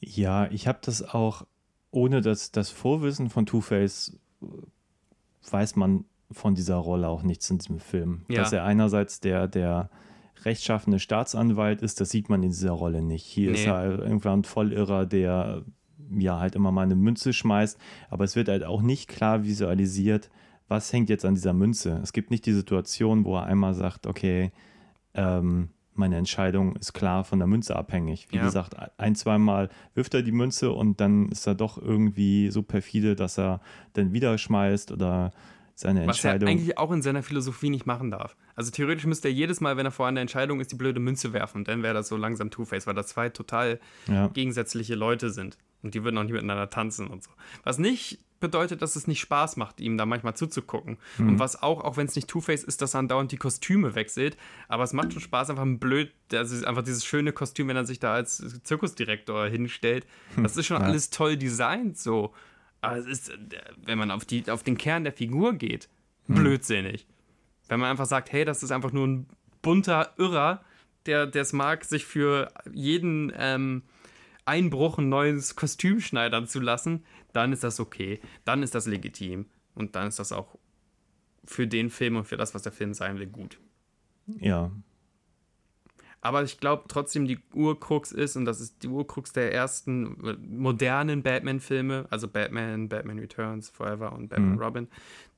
Ja, ich habe das auch, ohne das, das Vorwissen von Two-Face, weiß man von dieser Rolle auch nichts in diesem Film. Ja. Dass er einerseits der, der rechtschaffene Staatsanwalt ist, das sieht man in dieser Rolle nicht. Hier ist Nee. er irgendwann ein Vollirrer, der ja halt immer mal eine Münze schmeißt, aber es wird halt auch nicht klar visualisiert, was hängt jetzt an dieser Münze. Es gibt nicht die Situation, wo er einmal sagt, okay, ähm, meine Entscheidung ist klar von der Münze abhängig. Wie Ja. gesagt, ein, zweimal wirft er die Münze und dann ist er doch irgendwie so perfide, dass er dann wieder schmeißt oder seine Was er Entscheidung. eigentlich auch in seiner Philosophie nicht machen darf. Also theoretisch müsste er jedes Mal, wenn er vor einer Entscheidung ist, die blöde Münze werfen. Und dann wäre das so langsam Two-Face, weil das zwei total ja. gegensätzliche Leute sind. Und die würden auch nicht miteinander tanzen und so. Was nicht bedeutet, dass es nicht Spaß macht, ihm da manchmal zuzugucken. Und was auch, auch wenn es nicht Two-Face ist, dass er andauernd die Kostüme wechselt. Aber es macht schon Spaß, einfach ein blöd, also einfach dieses schöne Kostüm, wenn er sich da als Zirkusdirektor hinstellt. Das ist schon Ja. alles toll designt so. Aber es ist, wenn man auf, die, auf den Kern der Figur geht, blödsinnig. Wenn man einfach sagt, hey, das ist einfach nur ein bunter Irrer, der es mag, sich für jeden ähm, Einbruch ein neues Kostüm schneidern zu lassen, dann ist das okay. Dann ist das legitim. Und dann ist das auch für den Film und für das, was der Film sein will, gut. ja. Aber ich glaube trotzdem, die Urkrux ist, und das ist die Urkrux der ersten äh, modernen Batman-Filme, also Batman, Batman Returns, Forever und Batman Mhm. Robin,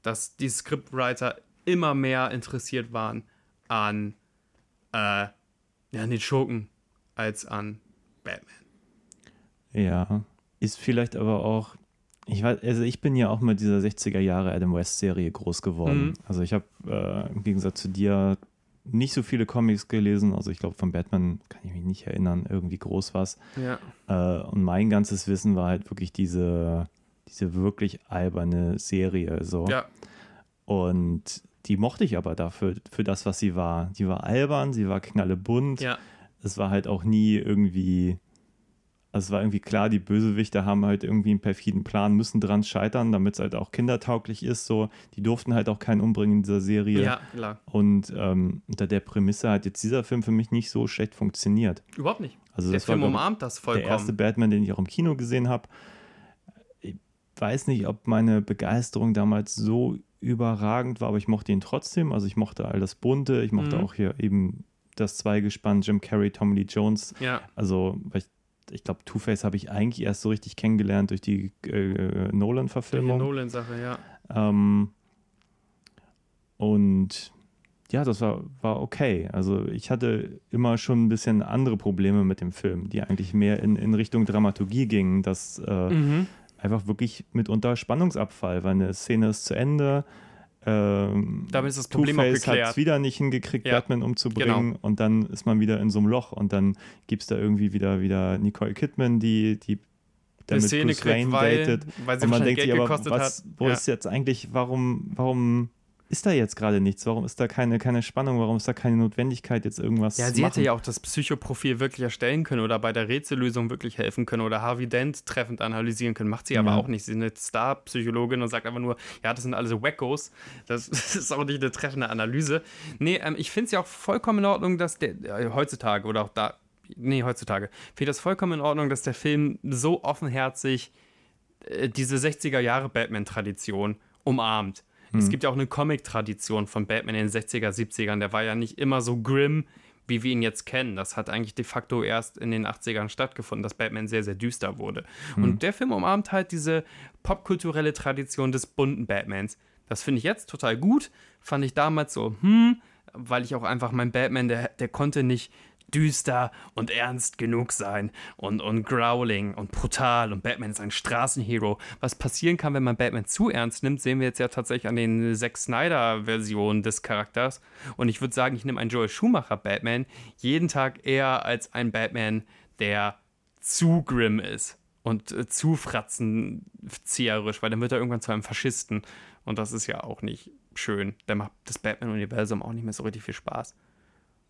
dass die Scriptwriter immer mehr interessiert waren an, äh, ja, an den Schurken als an Batman. Ja, ist vielleicht aber auch, ich weiß, also ich bin ja auch mit dieser 60er Jahre Adam West Serie groß geworden. Mhm. Also ich habe äh, im Gegensatz zu dir nicht so viele Comics gelesen. Also ich glaube von Batman kann ich mich nicht erinnern, irgendwie groß was. Ja. Äh, und mein ganzes Wissen war halt wirklich diese, diese wirklich alberne Serie. So. Ja, Und die mochte ich aber dafür, für das, was sie war. Die war albern, sie war knallebunt ja. es war halt auch nie irgendwie, also es war irgendwie klar, die Bösewichte haben halt irgendwie einen perfiden Plan, müssen dran scheitern, damit es halt auch kindertauglich ist. So, die durften halt auch keinen umbringen in dieser Serie. Ja, klar. Und ähm, unter der Prämisse hat jetzt dieser Film für mich nicht so schlecht funktioniert. Überhaupt nicht. Also der Film ich, umarmt das der erste vollkommen. Batman, den ich auch im Kino gesehen habe. weiß nicht, ob meine Begeisterung damals so überragend war, aber ich mochte ihn trotzdem. Also ich mochte all das Bunte, ich mochte Mhm. auch hier eben das Zweigespann, Jim Carrey, Tommy Lee Jones. Ja. Also, weil ich, ich glaube, Two-Face habe ich eigentlich erst so richtig kennengelernt durch die äh, Die Nolan-Verfilmung. Nolan-Sache, ja. Ähm, und ja, das war, war okay. Also ich hatte immer schon ein bisschen andere Probleme mit dem Film, die eigentlich mehr in, in Richtung Dramaturgie gingen, dass äh, Mhm. einfach wirklich mitunter Spannungsabfall, weil eine Szene ist zu Ende. Ähm, Damit ist das Problem auch Two-Face hat geklärt. es wieder nicht hingekriegt, Ja, genau. Batman umzubringen und dann ist man wieder in so einem Loch und dann gibt es da irgendwie wieder, wieder Nicole Kidman, die, die dann Eine mit Szene Bruce kriegt, Wayne weil, datet weil sie und man denkt Geld sich aber, was, hat. wo ja. ist jetzt eigentlich, warum, warum ist da jetzt gerade nichts? Warum ist da keine, keine Spannung? Warum ist da keine Notwendigkeit, jetzt irgendwas Ja, zu sie machen? hätte ja auch das Psychoprofil wirklich erstellen können oder bei der Rätsellösung wirklich helfen können oder Harvey Dent treffend analysieren können. Macht sie aber Ja. auch nicht. Sie ist eine Star-Psychologin und sagt einfach nur, ja, das sind alles Wackos. Das, *laughs* ist auch nicht eine treffende Analyse. Nee, ähm, ich finde es ja auch vollkommen in Ordnung, dass der äh, heutzutage oder auch da, nee, heutzutage, finde das vollkommen in Ordnung, dass der Film so offenherzig äh, diese 60er Jahre Es gibt ja auch eine Comic-Tradition von Batman in den 60er, 70ern. Der war ja nicht immer so grim, wie wir ihn jetzt kennen. Das hat eigentlich de facto erst in den 80ern stattgefunden, dass Batman sehr, sehr düster wurde. Und der Film umarmt halt diese popkulturelle Tradition des bunten Batmans. Das finde ich jetzt total gut. Fand ich damals so, hm, weil ich auch einfach mein Batman, der, der konnte nicht düster und ernst genug sein und, und growling und brutal und Batman ist ein Straßenhero. Was passieren kann, wenn man Batman zu ernst nimmt, sehen wir jetzt ja tatsächlich an den Zack Snyder-Versionen des Charakters. Und ich würde sagen, ich nehme einen Joel Schumacher Batman jeden Tag eher als einen Batman, der zu grim ist und äh, zu fratzenzieherisch, weil dann wird er irgendwann zu einem Faschisten. Und das ist ja auch nicht schön. Da macht das Batman-Universum auch nicht mehr so richtig viel Spaß.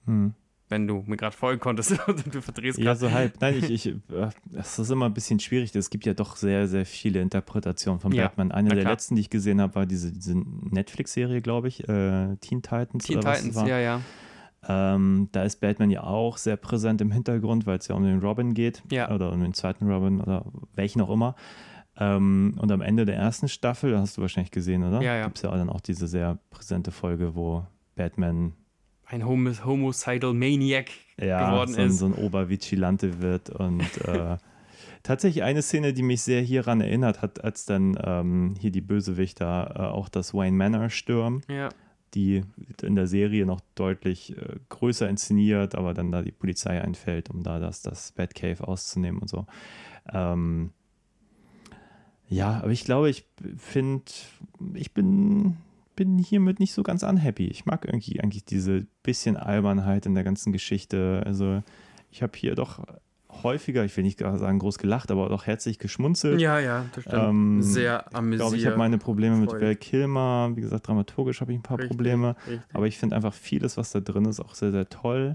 Hm. Wenn du mir gerade folgen konntest *laughs* und du verdrehst Ja, gerade. so halb. Nein, ich, ich, äh, das ist immer ein bisschen schwierig. Es gibt ja doch sehr, sehr viele Interpretationen von Ja, Batman. Eine der letzten, die ich gesehen habe, war diese, diese Netflix-Serie, glaube ich, äh, Teen Titans. Teen Titans, ja, ja. Ähm, da ist Batman ja auch sehr präsent im Hintergrund, weil es ja um den Robin geht. Ja. Oder um den zweiten Robin oder welchen auch immer. Ähm, und am Ende der ersten Staffel, hast du wahrscheinlich gesehen, oder? Ja, ja. Gibt es ja dann auch diese sehr präsente Folge, wo Batman Ein Homicidal Maniac ja, geworden so, ein- ist. so ein Obervigilante wird. Und *laughs* äh, tatsächlich eine Szene, die mich sehr hieran erinnert hat, als dann ähm, hier die Bösewichter äh, auch das Wayne Manor stürmen, Ja. die in der Serie noch deutlich äh, größer inszeniert, aber dann da die Polizei einfällt, um da das, das Batcave auszunehmen und so. Ähm, ja, aber ich glaube, ich finde, ich bin, bin hiermit nicht so ganz unhappy. Ich mag irgendwie eigentlich diese bisschen Albernheit in der ganzen Geschichte. Also ich habe hier doch häufiger, ich will nicht sagen groß gelacht, aber doch herzlich geschmunzelt. ja, ja, das stimmt. Ähm, Sehr Ich amüsiert. glaube, ich habe meine Probleme mit Freud. Val Kilmer. Wie gesagt, dramaturgisch habe ich ein paar Richtig, Probleme. richtig. Aber ich finde einfach vieles, was da drin ist, auch sehr, sehr toll.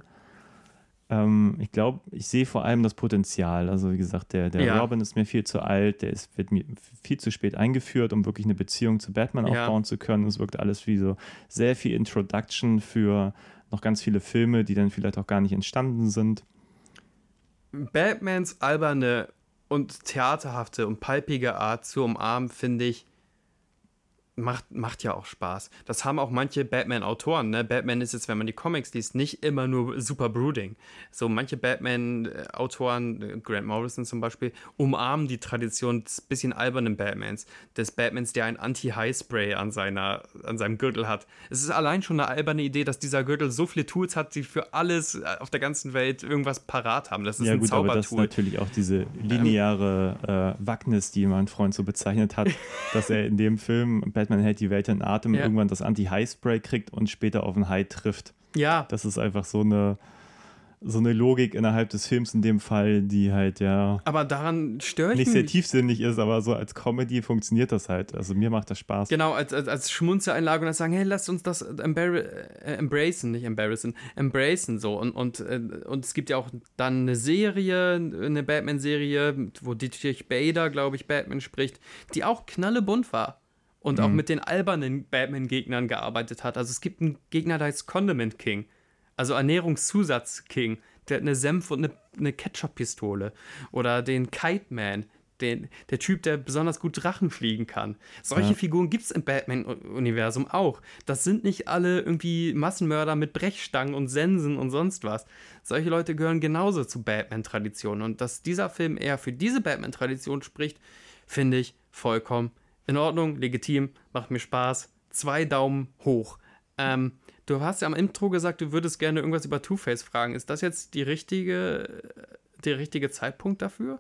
Ähm, ich glaube, ich sehe vor allem das Potenzial. Also wie gesagt, der, der Ja. Robin ist mir viel zu alt, der ist, wird mir viel zu spät eingeführt, um wirklich eine Beziehung zu Batman Ja. aufbauen zu können. Es wirkt alles wie so sehr viel Introduction für noch ganz viele Filme, die dann vielleicht auch gar nicht entstanden sind. Batmans alberne und theaterhafte und palpige Art zu umarmen, finde ich, macht, macht ja auch Spaß. Das haben auch manche Batman-Autoren. Ne? Batman ist jetzt, wenn man die Comics liest, nicht immer nur super brooding. So manche Batman-Autoren, äh, Grant Morrison zum Beispiel, umarmen die Tradition des bisschen albernen Batmans. Des Batmans, der ein Anti-High-Spray an, seiner, an seinem Gürtel hat. Es ist allein schon eine alberne Idee, dass dieser Gürtel so viele Tools hat, die für alles äh, auf der ganzen Welt irgendwas parat haben. Das ist ja ein gut, aber das ist Zaubertool. natürlich auch diese lineare äh, Wackness, die mein Freund so bezeichnet hat, *laughs* dass er in dem Film Batman hält die Welt in Atem Ja. irgendwann das Anti-High-Spray kriegt und später auf ein High trifft. Ja, Das ist einfach so eine so eine Logik innerhalb des Films in dem Fall, die halt ja aber daran störe ich nicht sehr tiefsinnig ist, aber so als Comedy funktioniert das halt. Also mir macht das Spaß. Genau, als, als, als Schmunzeleinlage und dann sagen, hey, lasst uns das äh, embracen, nicht embarrassen, embracen so. Und, und, äh, und es gibt ja auch dann eine Serie, eine Batman-Serie, wo Dietrich Bader, glaube ich, Batman spricht, die auch knallebunt war. Und auch mit den albernen Batman-Gegnern gearbeitet hat. Also es gibt einen Gegner, der heißt Condiment King. Also Ernährungszusatz King. Der hat eine Senf- und eine, eine Ketchup-Pistole. Oder den Kite Man. Den, der Typ, der besonders gut Drachen fliegen kann. Solche ja. Figuren gibt es im Batman-Universum auch. Das sind nicht alle irgendwie Massenmörder mit Brechstangen und Sensen und sonst was. Solche Leute gehören genauso zu Batman-Traditionen. Und dass dieser Film eher für diese Batman-Tradition spricht, finde ich vollkommen in Ordnung, legitim, macht mir Spaß. Zwei Daumen hoch. Ähm, du hast ja am Intro gesagt, du würdest gerne irgendwas über Two-Face fragen. Ist das jetzt die richtige, der richtige Zeitpunkt dafür?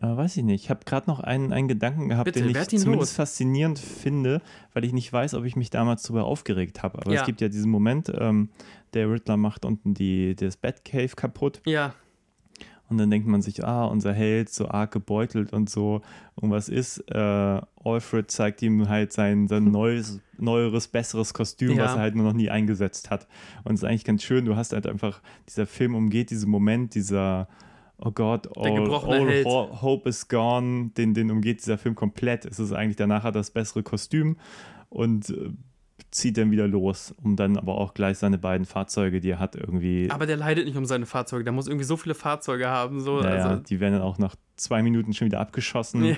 Äh, weiß ich nicht. Ich habe gerade noch einen, einen Gedanken gehabt, Bitte, den ich zumindest los. faszinierend finde, weil ich nicht weiß, ob ich mich damals darüber aufgeregt habe. Aber ja. es gibt ja diesen Moment, ähm, der Riddler macht unten die, das Batcave kaputt. Ja. Und dann denkt man sich, ah, unser Held so arg gebeutelt und so. Und was ist? Äh, Alfred zeigt ihm halt sein, sein *laughs* neues, neueres, besseres Kostüm, ja. was er halt nur noch nie eingesetzt hat. Und es ist eigentlich ganz schön. Du hast halt einfach, dieser Film umgeht diesen Moment, dieser oh Gott, all, all hope is gone, den, den umgeht dieser Film komplett. Es ist eigentlich danach das bessere Kostüm und äh, zieht dann wieder los, um dann aber auch gleich seine beiden Fahrzeuge, die er hat, irgendwie. Aber der leidet nicht um seine Fahrzeuge, der muss irgendwie so viele Fahrzeuge haben. So, naja, also. die werden dann auch nach zwei Minuten schon wieder abgeschossen. Nee.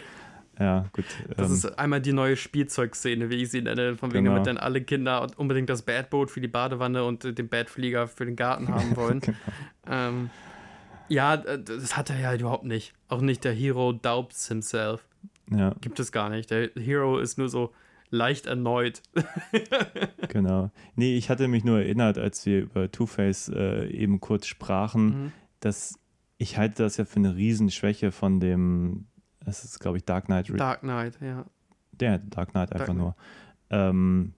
Ja, gut. Das ähm, ist einmal die neue Spielzeugszene, wie ich sie nenne, von wegen, genau. damit dann alle Kinder unbedingt das Badboot für die Badewanne und den Badflieger für den Garten *laughs* haben wollen. genau. ähm, ja, äh, das hat er ja überhaupt nicht. Auch nicht der Hero doubts himself. Ja. Gibt es gar nicht. Der Hero ist nur so leicht erneut. *laughs* genau. Nee, ich hatte mich nur erinnert, als wir über Two-Face äh, eben kurz sprachen, mhm. dass ich halte das ja für eine Riesenschwäche von dem, das ist glaube ich Dark Knight. Dark Knight, ja. Der Dark Knight einfach Dark nur. Ähm,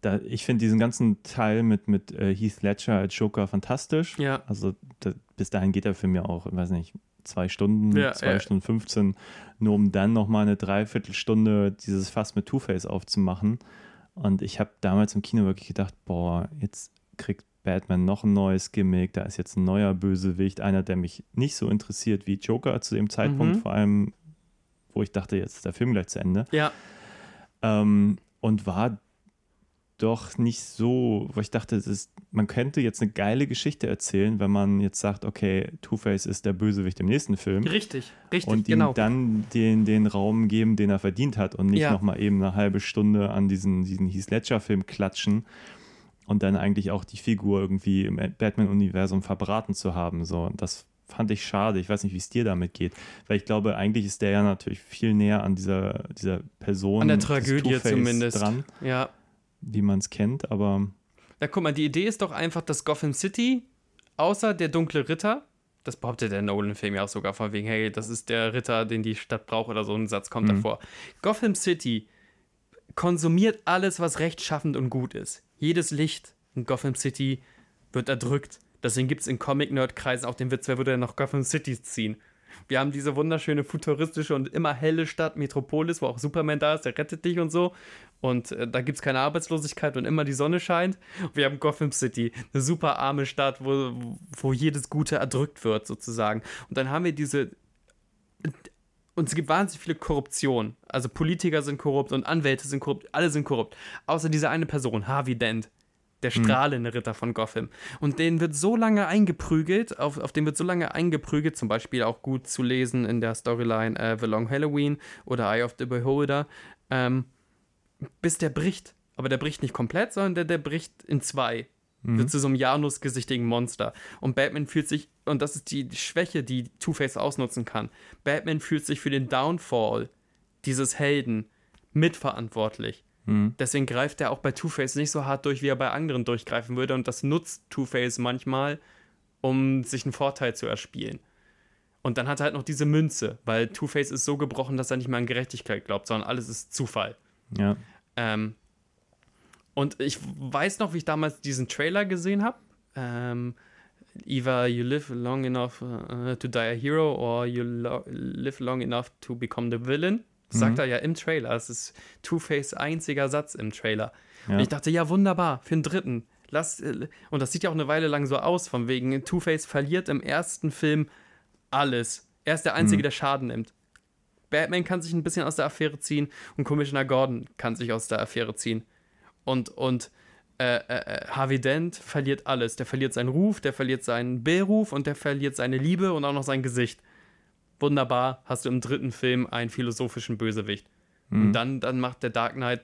da, ich finde diesen ganzen Teil mit, mit äh, Heath Ledger als Joker fantastisch. Ja. Also da, bis dahin geht der Film ja auch, ich weiß nicht, zwei Stunden, ja, zwei ja. Stunden 15, nur um dann nochmal eine Dreiviertelstunde dieses Fass mit Two-Face aufzumachen. Und ich habe damals im Kino wirklich gedacht, boah, jetzt kriegt Batman noch ein neues Gimmick, da ist jetzt ein neuer Bösewicht, einer, der mich nicht so interessiert wie Joker zu dem Zeitpunkt, mhm. vor allem, wo ich dachte, jetzt ist der Film gleich zu Ende. Ja. Ähm, und war doch nicht so, weil ich dachte, ist, man könnte jetzt eine geile Geschichte erzählen, wenn man jetzt sagt, okay, Two-Face ist der Bösewicht im nächsten Film. Richtig, richtig, und genau. ihm dann den, den Raum geben, den er verdient hat und nicht ja. nochmal eben eine halbe Stunde an diesen, diesen Heath Ledger-Film klatschen und dann eigentlich auch die Figur irgendwie im Batman-Universum verbraten zu haben. So, und das fand ich schade. Ich weiß nicht, wie es dir damit geht. Weil ich glaube, eigentlich ist der ja natürlich viel näher an dieser, dieser Person. An der Tragödie zumindest. Dran. Ja wie man es kennt, aber. Ja, guck mal, die Idee ist doch einfach, dass Gotham City, außer der dunkle Ritter, das behauptet der Nolan-Film ja auch sogar von wegen, hey, das ist der Ritter, den die Stadt braucht oder so ein Satz kommt mhm. davor. Gotham City konsumiert alles, was rechtschaffend und gut ist. Jedes Licht in Gotham City wird erdrückt. Deswegen gibt es in Comic-Nerd-Kreisen auch den Witz, wer würde denn nach Gotham City ziehen? Wir haben diese wunderschöne futuristische und immer helle Stadt Metropolis, wo auch Superman da ist, der rettet dich und so. Und äh, da gibt es keine Arbeitslosigkeit und immer die Sonne scheint. Wir haben Gotham City, eine super arme Stadt, wo, wo jedes Gute erdrückt wird, sozusagen. Und dann haben wir diese. Und es gibt wahnsinnig viele Korruption. Also Politiker sind korrupt und Anwälte sind korrupt, alle sind korrupt. Außer diese eine Person, Harvey Dent der hm. strahlende mhm. Ritter von Gotham. Und den wird so lange eingeprügelt, auf, auf den wird so lange eingeprügelt, zum Beispiel auch gut zu lesen in der Storyline äh, The Long Halloween oder Eye of the Beholder, ähm, bis der bricht. Aber der bricht nicht komplett, sondern der, der bricht in zwei. Mhm. Wird zu so einem Janus-gesichtigen Monster. Und Batman fühlt sich, und das ist die Schwäche, die Two-Face ausnutzen kann, Batman fühlt sich für den Downfall dieses Helden mitverantwortlich. Mhm. Deswegen greift er auch bei Two-Face nicht so hart durch, wie er bei anderen durchgreifen würde. Und das nutzt Two-Face manchmal, um sich einen Vorteil zu erspielen. Und dann hat er halt noch diese Münze, weil Two-Face ist so gebrochen, dass er nicht mehr an Gerechtigkeit glaubt, sondern alles ist Zufall. Ja. Ähm, und ich weiß noch, wie ich damals diesen Trailer gesehen habe. Ähm, either you live long enough uh, to die a hero or you live long enough to become the villain. Das sagt mhm. er ja im Trailer. Es ist Two-Face einziger Satz im Trailer. Ja. Und ich dachte, ja, wunderbar, für den dritten. Lass, äh, und das sieht ja auch eine Weile lang so aus, von wegen Two-Face verliert im ersten Film alles. Er ist der Einzige, mhm. der Schaden nimmt. Batman kann sich ein bisschen aus der Affäre ziehen und Commissioner Gordon kann sich aus der Affäre ziehen. Und, und äh, äh, äh Harvey Dent verliert alles. Der verliert seinen Ruf, der verliert seinen Beruf und der verliert seine Liebe und auch noch sein Gesicht. Wunderbar, hast du im dritten Film einen philosophischen Bösewicht. Mhm. Und dann, dann macht der Dark Knight,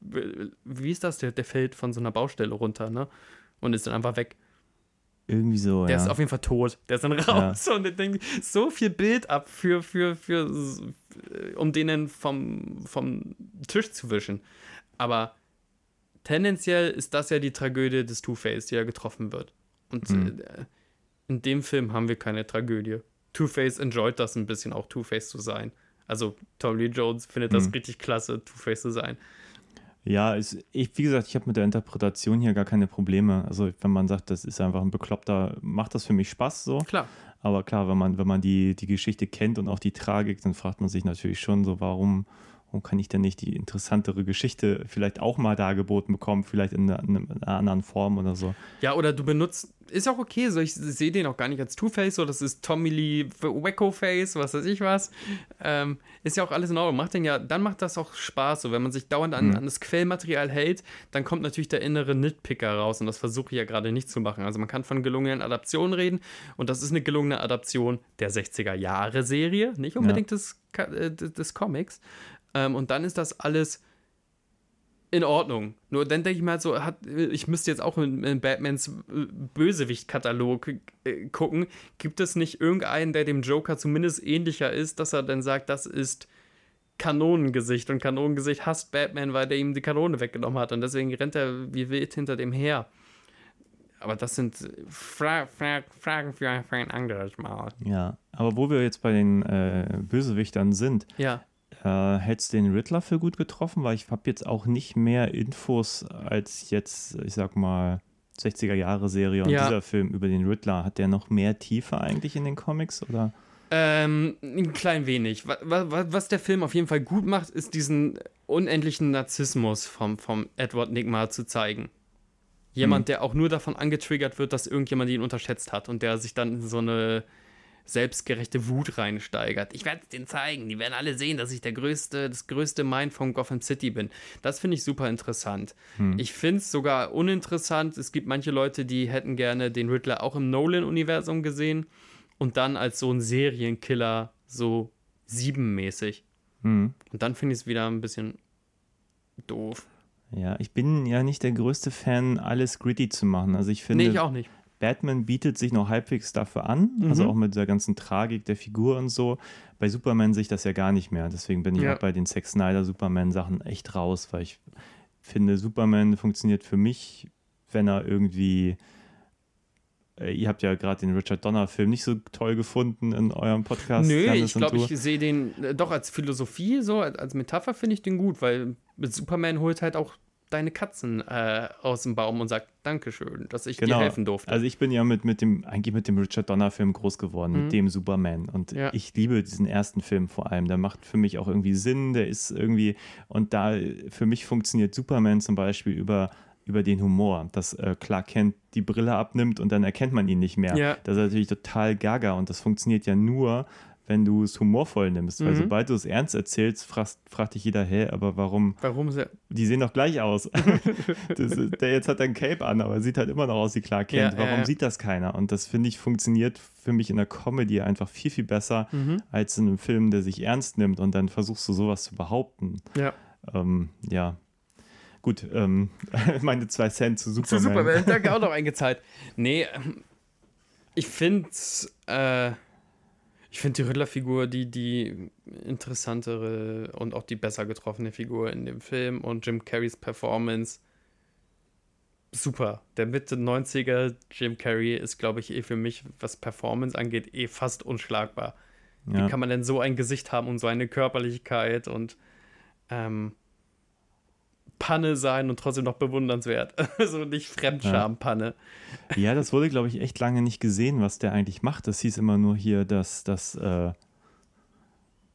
wie ist das? Der, der fällt von so einer Baustelle runter, ne? Und ist dann einfach weg. Irgendwie so, Der ja. ist auf jeden Fall tot. Der ist dann raus und ich denke, so viel Bild ab für, für, für, um denen vom, vom Tisch zu wischen. Aber tendenziell ist das ja die Tragödie des Two-Face, die ja getroffen wird. Und Mhm. in dem Film haben wir keine Tragödie. Two-Face enjoyt das ein bisschen auch Two-Face zu sein. Also Tommy Lee Jones findet das Mhm. richtig klasse, Two-Face zu sein. Ja, ist, ich, wie gesagt, ich habe mit der Interpretation hier gar keine Probleme. Also wenn man sagt, das ist einfach ein Bekloppter, macht das für mich Spaß so. Klar. Aber klar, wenn man, wenn man die, die Geschichte kennt und auch die Tragik, dann fragt man sich natürlich schon so, warum, warum kann ich denn nicht die interessantere Geschichte vielleicht auch mal dargeboten bekommen, vielleicht in einer, in einer anderen Form oder so. Ja, oder du benutzt, ist auch okay, so ich sehe den auch gar nicht als Two-Face, so das ist Tommy Lee Wacko-Face, was weiß ich was. Ähm, ist ja auch alles in Ordnung. Macht den ja, dann macht das auch Spaß, so wenn man sich dauernd an, Mhm. an das Quellmaterial hält, dann kommt natürlich der innere Nitpicker raus und das versuche ich ja gerade nicht zu machen. Also man kann von gelungenen Adaptionen reden und das ist eine gelungene Adaption der 60er-Jahre-Serie, nicht unbedingt Ka- äh, des, des Comics. Ähm, und dann ist das alles in Ordnung. Nur dann denke ich mal so, hat, ich müsste jetzt auch in, in Batmans äh, Bösewicht-Katalog äh, gucken. Gibt es nicht irgendeinen, der dem Joker zumindest ähnlicher ist, dass er dann sagt, das ist Kanonengesicht und Kanonengesicht hasst Batman, weil der ihm die Kanone weggenommen hat und deswegen rennt er wie wild hinter dem her. Aber das sind Fra Fra Fragen für, für ein anderes Mal. Ja, aber wo wir jetzt bei den äh, Bösewichtern sind, Ja. Äh, hältst du den Riddler für gut getroffen? Weil ich habe jetzt auch nicht mehr Infos als jetzt, ich sag mal, 60er Jahre Serie und Ja. dieser Film über den Riddler. Hat der noch mehr Tiefe eigentlich in den Comics oder? Ähm, ein klein wenig. Was, was der Film auf jeden Fall gut macht, ist diesen unendlichen Narzissmus vom, vom Edward Nigma zu zeigen. Jemand, Hm. der auch nur davon angetriggert wird, dass irgendjemand ihn unterschätzt hat und der sich dann in so eine selbstgerechte Wut reinsteigert. Ich werde es denen zeigen. Die werden alle sehen, dass ich der größte, das größte Mind von Gotham City bin. Das finde ich super interessant. Hm. Ich finde es sogar uninteressant. Es gibt manche Leute, die hätten gerne den Riddler auch im Nolan-Universum gesehen und dann als so ein Serienkiller so siebenmäßig. Hm. Und dann finde ich es wieder ein bisschen doof. Ja, ich bin ja nicht der größte Fan, alles gritty zu machen. Also ich finde, nee, ich auch nicht. Batman bietet sich noch halbwegs dafür an, also Mhm. auch mit der ganzen Tragik der Figur und so. Bei Superman sehe ich das ja gar nicht mehr. Deswegen bin ich Ja. auch bei den Zack Snyder Superman-Sachen echt raus, weil ich finde, Superman funktioniert für mich, wenn er irgendwie. Äh, Ihr habt ja gerade den Richard Donner-Film nicht so toll gefunden in eurem Podcast. Nö, Janis ich glaube, ich sehe den äh, doch als Philosophie, so als, als Metapher finde ich den gut, weil mit Superman holt halt auch deine Katzen äh, aus dem Baum und sagt Dankeschön, dass ich Genau. dir helfen durfte. Also ich bin ja mit, mit dem, eigentlich mit dem Richard Donner-Film groß geworden, Mhm. mit dem Superman. Und Ja. ich liebe diesen ersten Film vor allem. Der macht für mich auch irgendwie Sinn, der ist irgendwie, und da für mich funktioniert Superman zum Beispiel über, über den Humor, dass äh, Clark Kent die Brille abnimmt und dann erkennt man ihn nicht mehr. Ja. Das ist natürlich total gaga und das funktioniert ja nur, wenn du es humorvoll nimmst. Weil Mhm. sobald du es ernst erzählst, fragt, fragt dich jeder, hä, aber warum Warum sehr. die sehen doch gleich aus. *laughs* ist, der jetzt hat ein Cape an, aber sieht halt immer noch aus wie Clark Kent. Ja, Warum ja, ja. sieht das keiner? Und das finde ich funktioniert für mich in der Comedy einfach viel, viel besser Mhm. als in einem Film, der sich ernst nimmt und dann versuchst du sowas zu behaupten. Ja. Ähm, ja. Gut, ähm, *laughs* meine zwei Cent zu Superman. Zu Superman, danke *laughs* auch noch eingezahlt. Nee, ähm, ich finde äh, ich finde die Riddler-Figur die, die interessantere und auch die besser getroffene Figur in dem Film und Jim Carreys Performance super. Der Mitte 90er Jim Carrey ist, glaube ich, eh für mich, was Performance angeht, eh fast unschlagbar. Ja. Wie kann man denn so ein Gesicht haben und so eine Körperlichkeit und ähm, Panne sein und trotzdem noch bewundernswert. *laughs* Also nicht Fremdscham-Panne. ja, das wurde, glaube ich, echt lange nicht gesehen, was der eigentlich macht. Das hieß immer nur hier, dass das. Äh,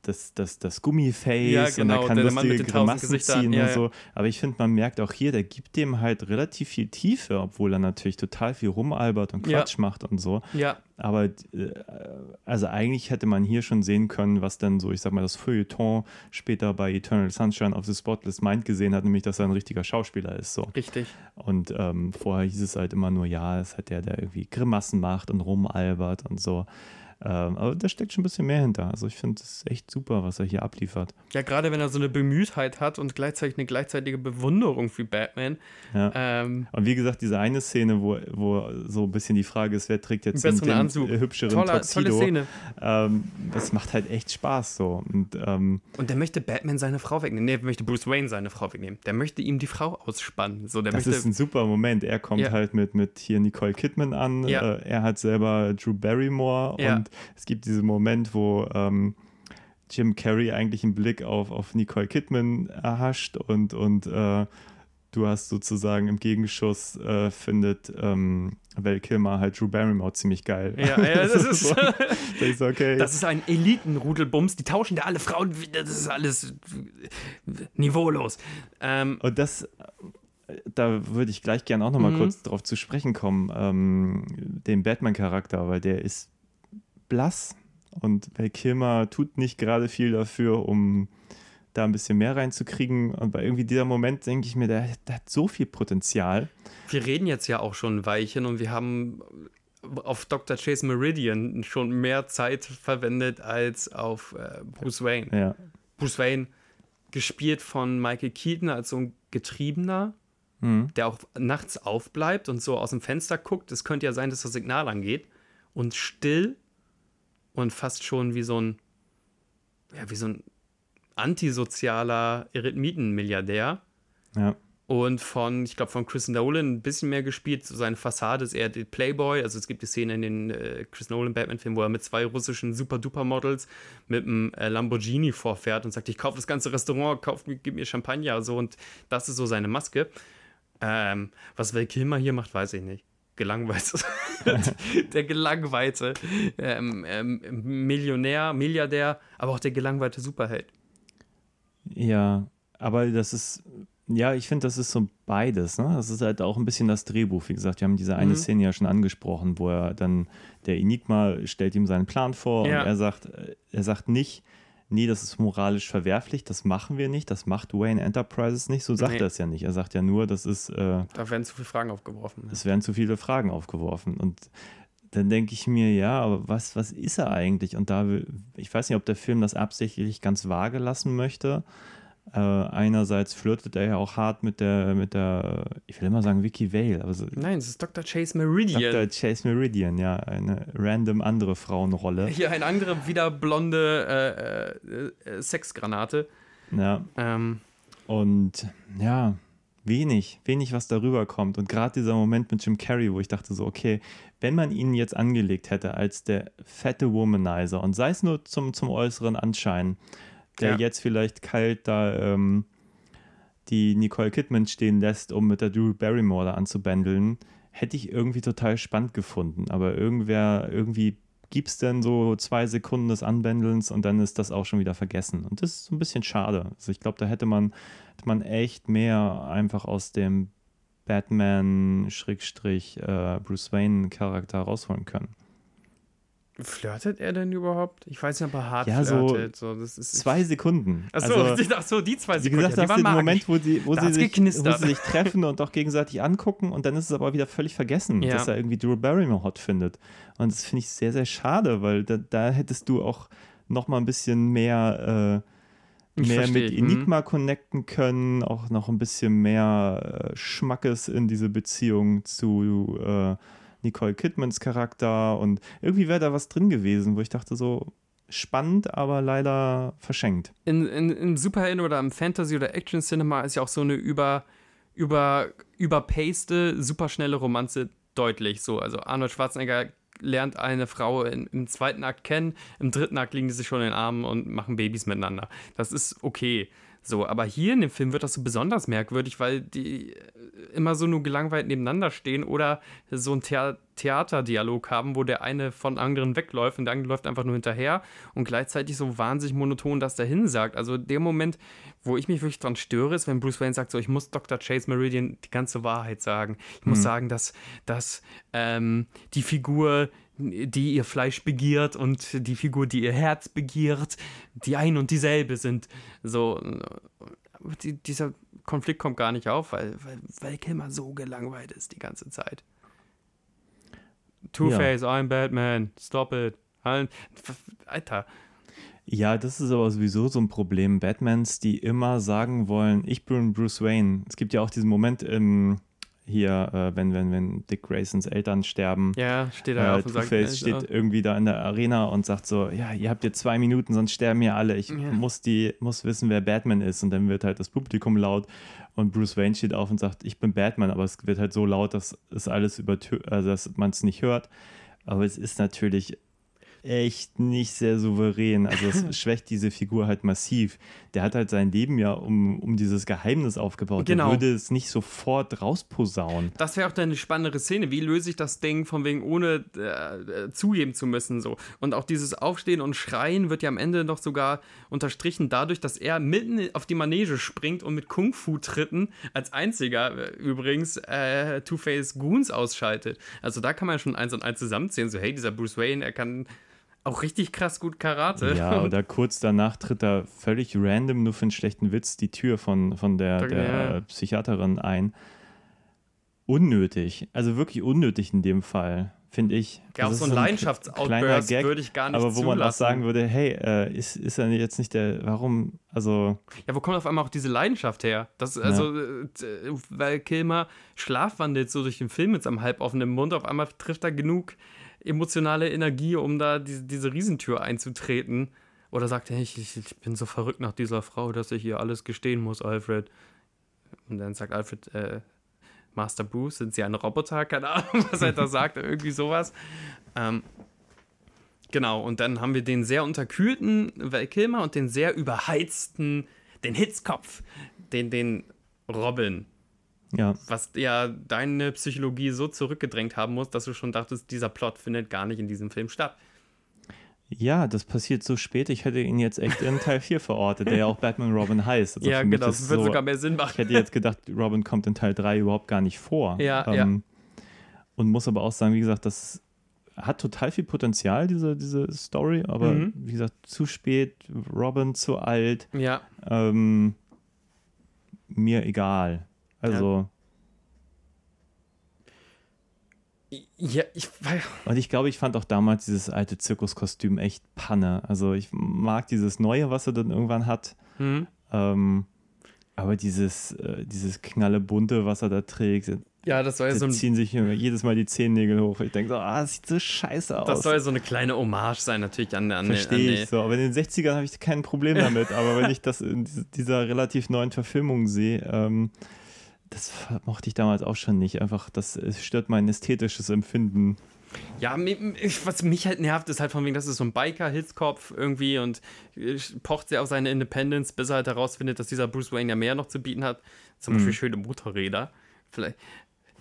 das, das, das Gummiface Ja, und genau, er kann der Mann lustige Grimassen ziehen ja, und so. Aber ich finde, man merkt auch hier, der gibt dem halt relativ viel Tiefe, obwohl er natürlich total viel rumalbert und. Quatsch macht und so. Ja, Aber äh, also eigentlich hätte man hier schon sehen können, was dann so, ich sag mal, das Feuilleton später bei Eternal Sunshine of the Spotless Mind gesehen hat, nämlich, dass er ein richtiger Schauspieler ist. So. richtig. Und ähm, vorher hieß es halt immer nur, ja, es hat der, der irgendwie Grimassen macht und rumalbert und so. Ähm, aber da steckt schon ein bisschen mehr hinter. Also ich finde es echt super, was er hier abliefert. Ja, gerade wenn er so eine Bemühtheit hat und gleichzeitig eine gleichzeitige Bewunderung für Batman. Ja. Ähm, und wie gesagt, diese eine Szene, wo, wo so ein bisschen die Frage ist, wer trägt jetzt den, Anzug. hübscheren Toller, Tuxedo. Tolle Szene. Ähm, das macht halt echt Spaß so. Und, ähm, und der möchte Batman seine Frau wegnehmen. Nee, der möchte Bruce Wayne seine Frau wegnehmen. Der möchte ihm die Frau ausspannen. So, der das möchte, ist ein super Moment. Er kommt ja. halt mit, mit hier Nicole Kidman an. Ja. Äh, er hat selber Drew Barrymore Ja. Es gibt diesen Moment, wo ähm, Jim Carrey eigentlich einen Blick auf, auf Nicole Kidman erhascht und, und äh, du hast sozusagen im Gegenschuss äh, findet ähm, Val Kilmer halt Drew Barrymore ziemlich geil. Ja, ja das, *laughs* ist, so, das ist okay. das ist ein Elitenrudelbums. Die tauschen da alle Frauen. Das ist alles niveaulos. Ähm, Und das, da würde ich gleich gerne auch nochmal Mhm. kurz drauf zu sprechen kommen, ähm, den Batman-Charakter, weil der ist blass und Val Kilmer tut nicht gerade viel dafür, um da ein bisschen mehr reinzukriegen. Und bei irgendwie dieser Moment denke ich mir, der, der hat so viel Potenzial. wir reden jetzt ja auch schon ein Weilchen und wir haben auf Dr. Chase Meridian schon mehr Zeit verwendet als auf äh, Bruce Wayne. Ja. Bruce Wayne gespielt von Michael Keaton als so ein Getriebener, Mhm. der auch nachts aufbleibt und so aus dem Fenster guckt. Es könnte ja sein, dass das Signal angeht. Und still und fast schon wie so ein, ja, wie so ein antisozialer Eremitenmilliardär. ja. Und von, ich glaube, von Chris Nolan ein bisschen mehr gespielt. So seine Fassade ist eher die Playboy. Also es gibt die Szene in den äh, Chris Nolan Batman-Film, wo er mit zwei russischen Super-Duper-Models mit einem äh, Lamborghini vorfährt und sagt, ich kaufe das ganze Restaurant, kauf, gib mir Champagner. So, und das ist so seine Maske. Ähm, was Val Kilmer hier macht, weiß ich nicht. Gelangweilt. *laughs* der gelangweilte ähm, ähm, Millionär, Milliardär, aber auch der gelangweilte Superheld. Ja, aber das ist, ja, ich finde, das ist so beides. Ne? Das ist halt auch ein bisschen das Drehbuch. Wie gesagt, wir haben diese eine Mhm. Szene ja schon angesprochen, wo er dann, der Enigma stellt ihm seinen Plan vor Ja. und er sagt, äh, er sagt nicht, nee, das ist moralisch verwerflich, das machen wir nicht, das macht Wayne Enterprises nicht. So sagt Nee. er es ja nicht. Er sagt ja nur, das ist, äh, Da werden zu viele Fragen aufgeworfen. es werden zu viele Fragen aufgeworfen. Und dann denke ich mir, ja, aber was, was ist er eigentlich? Und da, ich weiß nicht, ob der Film das absichtlich ganz vage lassen möchte. Äh, einerseits flirtet er ja auch hart mit der, mit der, ich will immer sagen Vicky Vale, aber so, Nein, es ist Dr. Chase Meridian. Dr. Chase Meridian, ja, eine random andere Frauenrolle. *laughs* Hier eine andere, wieder blonde äh, äh, Sexgranate. Ja, Ähm, und ja, wenig, wenig, was darüber kommt. Und gerade dieser Moment mit Jim Carrey, wo ich dachte so, okay, wenn man ihn jetzt angelegt hätte als der fette Womanizer und sei es nur zum, zum äußeren Anschein, der Ja. jetzt vielleicht kalt da ähm, die Nicole Kidman stehen lässt, um mit der Drew Barrymore da anzubändeln, hätte ich irgendwie total spannend gefunden. Aber irgendwer, irgendwie gibt es dann so zwei Sekunden des Anbändelns und dann ist das auch schon wieder vergessen. Und das ist so ein bisschen schade. Also ich glaube, da hätte man, hätte man echt mehr einfach aus dem Batman-Bruce Wayne-Charakter rausholen können. Flirtet er denn überhaupt? Ich weiß nicht, ob er hart Ja, so flirtet. So, das ist, Zwei Sekunden. Achso, Also, *laughs* ach so, die zwei Wie Sekunden. gesagt, ja, das ist der. Moment, wo, die, wo, sie sich, wo sie sich treffen und auch gegenseitig angucken und dann ist es aber wieder völlig vergessen, Ja. dass er irgendwie Drew Barrymore hot findet. Und das finde ich sehr, sehr schade, weil da, da hättest du auch noch mal ein bisschen mehr, äh, mehr mit Mhm. Enigma connecten können, auch noch ein bisschen mehr äh, Schmackes in diese Beziehung zu äh, Nicole Kidmans Charakter und irgendwie wäre da was drin gewesen, wo ich dachte so, spannend, aber leider verschenkt. in, in, im Superhelden oder im Fantasy- oder Action-Cinema ist ja auch so eine über, über, überpaste, superschnelle Romanze deutlich. So, also Arnold Schwarzenegger lernt eine Frau in, im zweiten Akt kennen, im dritten Akt liegen die sich schon in den Armen und machen Babys miteinander. Das ist okay. So, aber hier in dem Film wird das so besonders merkwürdig, weil die äh, immer so nur gelangweilt nebeneinander stehen oder so ein Thea Theaterdialog haben, wo der eine von anderen wegläuft und der andere läuft einfach nur hinterher und gleichzeitig so wahnsinnig monoton das dahin sagt. Also der Moment, wo ich mich wirklich dran störe, ist, wenn Bruce Wayne sagt, so ich muss Dr. Chase Meridian die ganze Wahrheit sagen. Ich muss sagen, dass, dass ähm, die Figur die ihr Fleisch begiert und die Figur, die ihr Herz begiert, die ein und dieselbe sind. So, die, dieser Konflikt kommt gar nicht auf, weil, weil, weil Kilmer so gelangweilt ist die ganze Zeit. Two-Face, I'm Batman, stop it. Alter. Ja, das ist aber sowieso so ein Problem. Batmans, die immer sagen wollen, ich bin Bruce Wayne. Es gibt ja auch diesen Moment im hier, äh, wenn, wenn, wenn Dick Graysons Eltern sterben. Ja, steht da äh, Two-Face steht ja. irgendwie da in der Arena und sagt so, ja, ihr habt jetzt zwei Minuten, sonst sterben hier alle. Ich ja. muss die, muss wissen, wer Batman ist. Und dann wird halt das Publikum laut und Bruce Wayne steht auf und sagt, ich bin Batman, aber es wird halt so laut, dass es alles über, also dass man es nicht hört. Aber es ist natürlich echt nicht sehr souverän. Also es *laughs* schwächt diese Figur halt massiv. Der hat halt sein Leben ja um, um dieses Geheimnis aufgebaut. Genau. Der würde es nicht sofort rausposaunen. Das wäre auch dann eine spannendere Szene. Wie löse ich das Ding von wegen ohne äh, äh, zugeben zu müssen so. Und auch dieses Aufstehen und Schreien wird ja am Ende noch sogar unterstrichen dadurch, dass er mitten auf die Manege springt und mit Kung-Fu-Tritten als einziger äh, übrigens äh, Two-Face Goons ausschaltet. Also da kann man schon eins und eins zusammenzählen. So hey, dieser Bruce Wayne, er kann auch richtig krass gut Karate. Ja, *laughs* oder kurz danach tritt er völlig random, nur für einen schlechten Witz, die Tür von, von der, der ja. Psychiaterin ein. Unnötig. Also wirklich unnötig in dem Fall, finde ich. Ja, auch so ein, so Leidenschaftsoutburst würde ich gar nicht Aber wo zulassen. man auch sagen würde, hey, äh, ist, ist er jetzt nicht der, warum, also... Ja, wo kommt auf einmal auch diese Leidenschaft her? Das, also, ja. äh, weil Kilmer schlafwandelt so durch den Film mit seinem halboffenen Mund, auf einmal trifft er genug emotionale Energie, um da diese, diese Riesentür einzutreten. Oder sagt er, ich, ich bin so verrückt nach dieser Frau, dass ich ihr alles gestehen muss, Alfred. Und dann sagt Alfred, äh, Master Bruce, sind Sie ein Roboter? Keine Ahnung, *laughs* was er da sagt, irgendwie sowas. Ähm, genau, und dann haben wir den sehr unterkühlten Val Kilmer und den sehr überheizten, den Hitzkopf, den, den Robin. Ja. Was ja deine Psychologie so zurückgedrängt haben muss, dass du schon dachtest, dieser Plot findet gar nicht in diesem Film statt. Ja, das passiert so spät. Ich hätte ihn jetzt echt in Teil 4 verortet, der ja auch Batman Robin heißt. Also ja, genau, das würde so, sogar mehr Sinn machen. Ich hätte jetzt gedacht, Robin kommt in Teil 3 überhaupt gar nicht vor. Ja, ähm, ja. Und muss aber auch sagen, wie gesagt, das hat total viel Potenzial, diese, diese Story, aber mhm. wie gesagt, zu spät, Robin zu alt. Ja. Ähm, mir egal. Also. Ja, ich weiß. Und ich glaube, ich fand auch damals dieses alte Zirkuskostüm echt Panne. Also ich mag dieses Neue, was er dann irgendwann hat. Mhm. Ähm, aber dieses, äh, dieses knallebunte, was er da trägt, ja, das soll ja so ein. ziehen sich jedes Mal die Zehennägel hoch. Ich denke so, ah, das sieht so scheiße aus. Das soll ja so eine kleine Hommage sein, natürlich an, an Verstehe ich so. Aber in den 60ern habe ich kein Problem *laughs* damit. aber wenn ich das in dieser relativ neuen Verfilmung sehe, ähm, das mochte ich damals auch schon nicht. Einfach, das stört mein ästhetisches Empfinden. Ja, was mich halt nervt, ist halt von wegen, das ist so ein Biker-Hitzkopf irgendwie und äh, pocht sehr auf seine Independence, bis er halt herausfindet, dass dieser Bruce Wayne ja mehr noch zu bieten hat. Zum Beispiel mhm. schöne Motorräder. Vielleicht,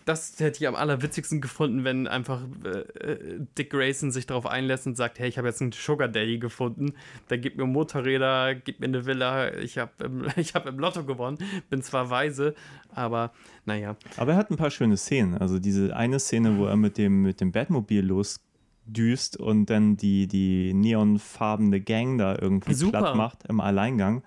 das hätte ich am allerwitzigsten gefunden, wenn einfach äh, äh, Dick Grayson sich darauf einlässt und sagt, hey, ich habe jetzt einen Sugar Daddy gefunden, der gibt mir Motorräder, gibt mir eine Villa, ich habe im, *laughs* hab im Lotto gewonnen, bin zwar weise, aber naja. Aber er hat ein paar schöne Szenen. Also diese eine Szene, wo er mit dem, mit dem Batmobil losdüst und dann die, die neonfarbene Gang da irgendwie Super. platt macht im Alleingang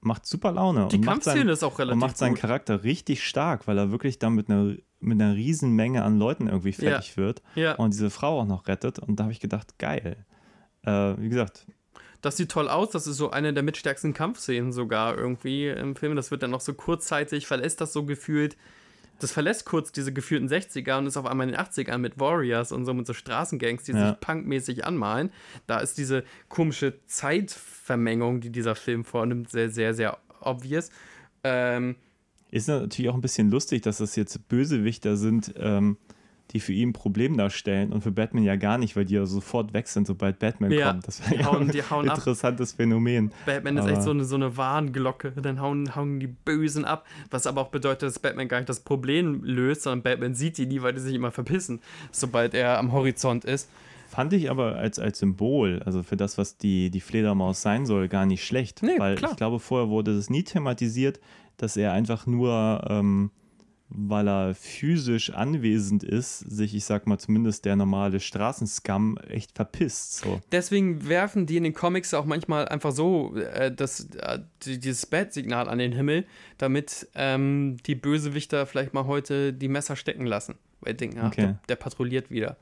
macht super Laune. Die Kampfszene ist auch relativ Und macht seinen gut. Charakter richtig stark, weil er wirklich dann mit einer mit einer riesen Menge an Leuten irgendwie fertig ja. wird ja. und diese Frau auch noch rettet. Und da habe ich gedacht, geil. Äh, wie gesagt. Das sieht toll aus. Das ist so eine der mitstärksten Kampfszenen sogar irgendwie im Film. Das wird dann noch so kurzzeitig, verlässt das so gefühlt. Das verlässt kurz diese gefühlten 60er und ist auf einmal in den 80ern mit Warriors und so mit so Straßengangs, die ja. sich punkmäßig anmalen. Da ist diese komische Zeitvermengung, die dieser Film vornimmt, sehr, sehr, sehr obvious. Ähm, ist natürlich auch ein bisschen lustig, dass das jetzt Bösewichter sind, ähm, die für ihn ein Problem darstellen und für Batman ja gar nicht, weil die ja sofort weg sind, sobald Batman ja, kommt. Das wäre ja hauen, ein interessantes ab. Phänomen. Batman aber ist echt so eine, so eine Warnglocke. Dann hauen, hauen die Bösen ab, was aber auch bedeutet, dass Batman gar nicht das Problem löst, sondern Batman sieht die nie, weil die sich immer verpissen, sobald er am Horizont ist. Fand ich aber als, als Symbol, also für das, was die, die Fledermaus sein soll, gar nicht schlecht. Nee, weil klar. ich glaube, vorher wurde es nie thematisiert, dass er einfach nur, ähm, weil er physisch anwesend ist, sich, ich sag mal, zumindest der normale Straßenscum echt verpisst. So. Deswegen werfen die in den Comics auch manchmal einfach so äh, das, äh, dieses Bat-Signal an den Himmel, damit ähm, die Bösewichter vielleicht mal heute die Messer stecken lassen. Weil die denken, ach, okay. der, der patrouilliert wieder.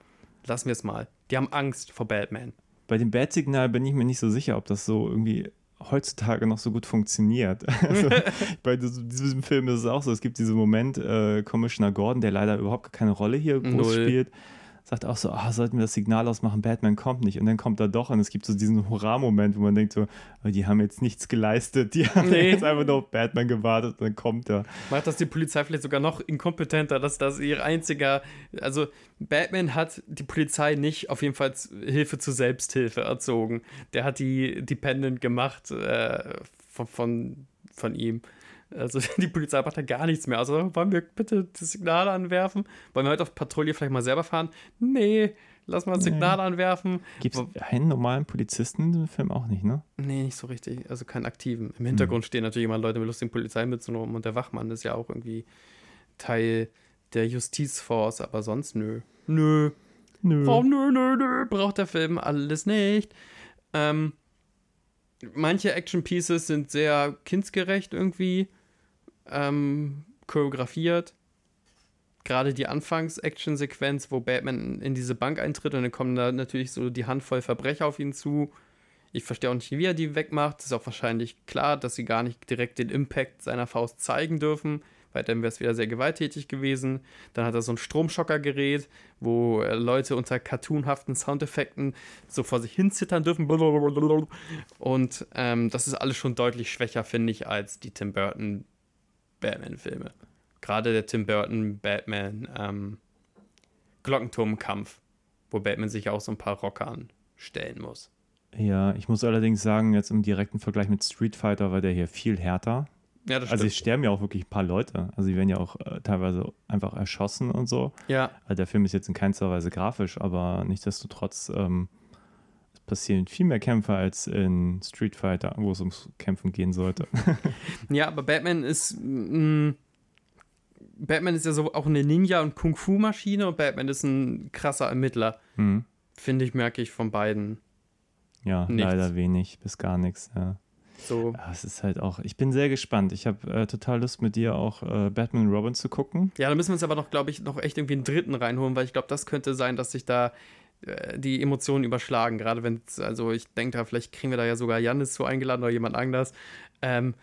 Lassen wir es mal. Die haben Angst vor Batman. bei dem Bad-Signal bin ich mir nicht so sicher, ob das so irgendwie heutzutage noch so gut funktioniert. *laughs* Also, *laughs* bei diesem Film ist es auch so, es gibt diesen Moment, äh, Commissioner Gordon, der leider überhaupt keine Rolle hier groß Null. spielt, sagt auch so, ah, sollten wir das Signal ausmachen, Batman kommt nicht. Und dann kommt er doch und es gibt so diesen Hurra-Moment, wo man denkt so, oh, die haben jetzt nichts geleistet, die *laughs* haben nee. jetzt einfach nur auf Batman gewartet und dann kommt er. Macht das die Polizei vielleicht sogar noch inkompetenter, dass das ihr einziger, also Batman hat die Polizei nicht auf jeden Fall Hilfe zur Selbsthilfe erzogen. Der hat die dependent gemacht äh, von, von, von ihm. Also *laughs* die Polizei macht da gar nichts mehr. Also wollen wir bitte das Signal anwerfen? Wollen wir heute auf Patrouille vielleicht mal selber fahren? Nee, lass mal ein Signal nee. anwerfen. Gibt es einen normalen Polizisten in dem Film auch nicht, ne? Nee, nicht so richtig. Also keinen aktiven. Im Hintergrund hm. stehen natürlich immer Leute mit lustigen Polizeimützen rum und der Wachmann ist ja auch irgendwie Teil der Justizforce, aber sonst nö. Nö. Nö. Oh, nö, nö, nö. Braucht der Film alles nicht. Ähm, manche Action Pieces sind sehr kindsgerecht irgendwie ähm, choreografiert. Gerade die Anfangs-Action-Sequenz, wo Batman in diese Bank eintritt und dann kommen da natürlich so die Handvoll Verbrecher auf ihn zu. Ich verstehe auch nicht, wie er die wegmacht. Ist auch wahrscheinlich klar, dass sie gar nicht direkt den Impact seiner Faust zeigen dürfen, weil dann wäre es wieder sehr gewalttätig gewesen. Dann hat er so ein Stromschockergerät, wo Leute unter cartoonhaften Soundeffekten so vor sich hin zittern dürfen. Und ähm, das ist alles schon deutlich schwächer, finde ich, als die Tim Burton Batman-Filme. Gerade der Tim Burton Batman ähm, Glockenturmkampf, wo Batman sich auch so ein paar Rockern stellen muss. Ja, ich muss allerdings sagen, jetzt im direkten Vergleich mit Street Fighter war der hier viel härter. Ja, das also es sterben ja auch wirklich ein paar Leute. Also die werden ja auch äh, teilweise einfach erschossen und so. Ja. Also der Film ist jetzt in keinster Weise grafisch, aber nichtsdestotrotz ähm, passieren viel mehr Kämpfe als in Street Fighter, wo es ums Kämpfen gehen sollte. *laughs* ja, aber Batman ist. Mh, mm, Batman ist ja so auch eine Ninja- und Kung-Fu-Maschine und Batman ist ein krasser Ermittler. Mhm. Finde ich, merke ich von beiden. Ja, nichts. leider wenig, bis gar nichts, ja. So. Es ist halt auch, ich bin sehr gespannt. Ich habe äh, total Lust mit dir auch äh, Batman Robin zu gucken. Ja, da müssen wir uns aber noch, glaube ich, noch echt irgendwie einen dritten reinholen, weil ich glaube, das könnte sein, dass sich da die Emotionen überschlagen. Gerade wenn es, also ich denke da, vielleicht kriegen wir da ja sogar Janis zu eingeladen oder jemand anders. Ähm,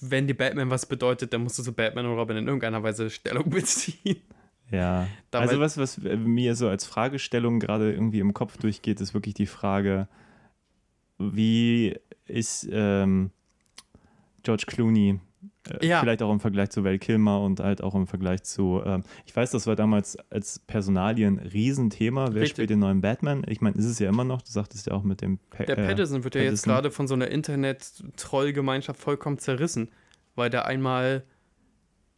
wenn die Batman was bedeutet, dann musst du zu Batman und Robin in irgendeiner Weise Stellung *laughs* beziehen. Ja, Dabei also was, was mir so als Fragestellung gerade irgendwie im Kopf durchgeht, ist wirklich die Frage, wie ist ähm, George Clooney äh, ja. Vielleicht auch im Vergleich zu Val Kilmer und halt auch im Vergleich zu, ähm, ich weiß, das war damals als Personalien ein Riesenthema. Wer Richtig. spielt den neuen Batman? Ich meine, ist es ja immer noch, du sagtest ja auch mit dem pa Der äh, Patterson wird ja jetzt gerade von so einer Internet-Troll-Gemeinschaft vollkommen zerrissen, weil der einmal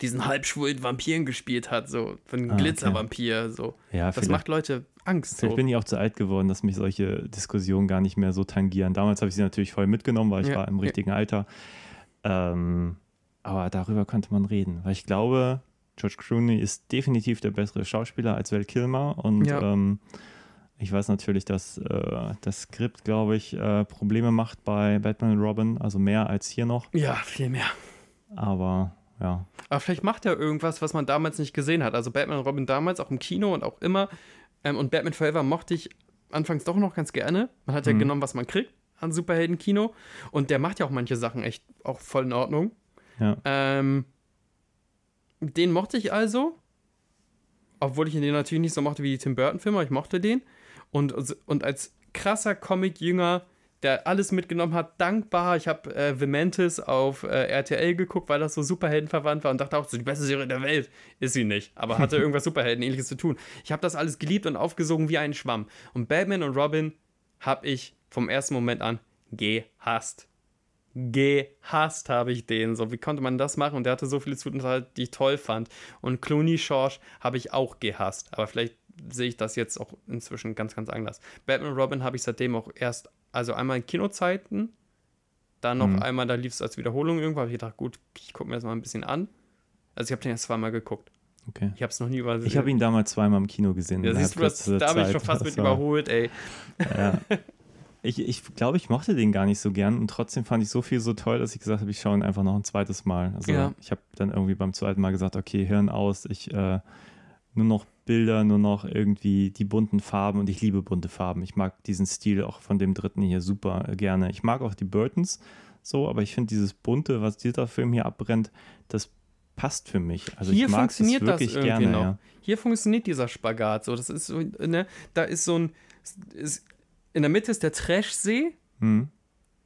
diesen halbschwulen Vampiren gespielt hat, so von ah, Glitzervampir, okay. so. Ja, das macht Leute Angst. Vielleicht so. bin ich auch zu alt geworden, dass mich solche Diskussionen gar nicht mehr so tangieren. Damals habe ich sie natürlich voll mitgenommen, weil ich ja. war im richtigen ja. Alter. Ähm, aber darüber könnte man reden, weil ich glaube, George Clooney ist definitiv der bessere Schauspieler als Val Kilmer und ja. ähm, ich weiß natürlich, dass äh, das Skript, glaube ich, äh, Probleme macht bei Batman und Robin, also mehr als hier noch. Ja, viel mehr. Aber ja. Aber vielleicht macht er irgendwas, was man damals nicht gesehen hat. Also Batman und Robin damals, auch im Kino und auch immer. Ähm, und Batman Forever mochte ich anfangs doch noch ganz gerne. Man hat ja mhm. genommen, was man kriegt an Superhelden-Kino. Und der macht ja auch manche Sachen echt auch voll in Ordnung. Ja. Ähm, den mochte ich also. Obwohl ich ihn natürlich nicht so mochte wie die Tim Burton-Filme, ich mochte den. Und, und als krasser Comic-Jünger, der alles mitgenommen hat, dankbar. Ich habe äh, The Mantis auf äh, RTL geguckt, weil das so Superheldenverwandt war und dachte auch, so die beste Serie der Welt ist sie nicht, aber hatte *laughs* irgendwas Superhelden-ähnliches zu tun. Ich habe das alles geliebt und aufgesogen wie ein Schwamm. Und Batman und Robin habe ich vom ersten Moment an gehasst gehasst habe ich den. So, wie konnte man das machen? Und der hatte so viele Zutaten, die ich toll fand. Und Clooney Schorsch habe ich auch gehasst. Aber vielleicht sehe ich das jetzt auch inzwischen ganz, ganz anders. Batman Robin habe ich seitdem auch erst, also einmal in Kinozeiten, dann noch mhm. einmal, da lief es als Wiederholung irgendwo. Habe ich gedacht, gut, ich gucke mir das mal ein bisschen an. Also ich habe den erst zweimal geguckt. Okay. Ich habe es noch nie übersehen. Ich habe ihn damals zweimal im Kino gesehen. Ja, siehst du, das, da habe ich schon fast mit überholt, ey. Ja. *laughs* Ich, ich glaube, ich mochte den gar nicht so gern und trotzdem fand ich so viel so toll, dass ich gesagt habe, ich schaue ihn einfach noch ein zweites Mal. Also ja. ich habe dann irgendwie beim zweiten Mal gesagt, okay, Hirn aus, ich äh, nur noch Bilder, nur noch irgendwie die bunten Farben und ich liebe bunte Farben. Ich mag diesen Stil auch von dem dritten hier super gerne. Ich mag auch die Burtons so, aber ich finde dieses bunte, was dieser Film hier abbrennt, das passt für mich. Also hier ich mag funktioniert das das wirklich irgendwie gerne. noch. Ja. Hier funktioniert dieser Spagat so. Das ist so, ne, da ist so ein, ist, in der Mitte ist der Trashsee Hm.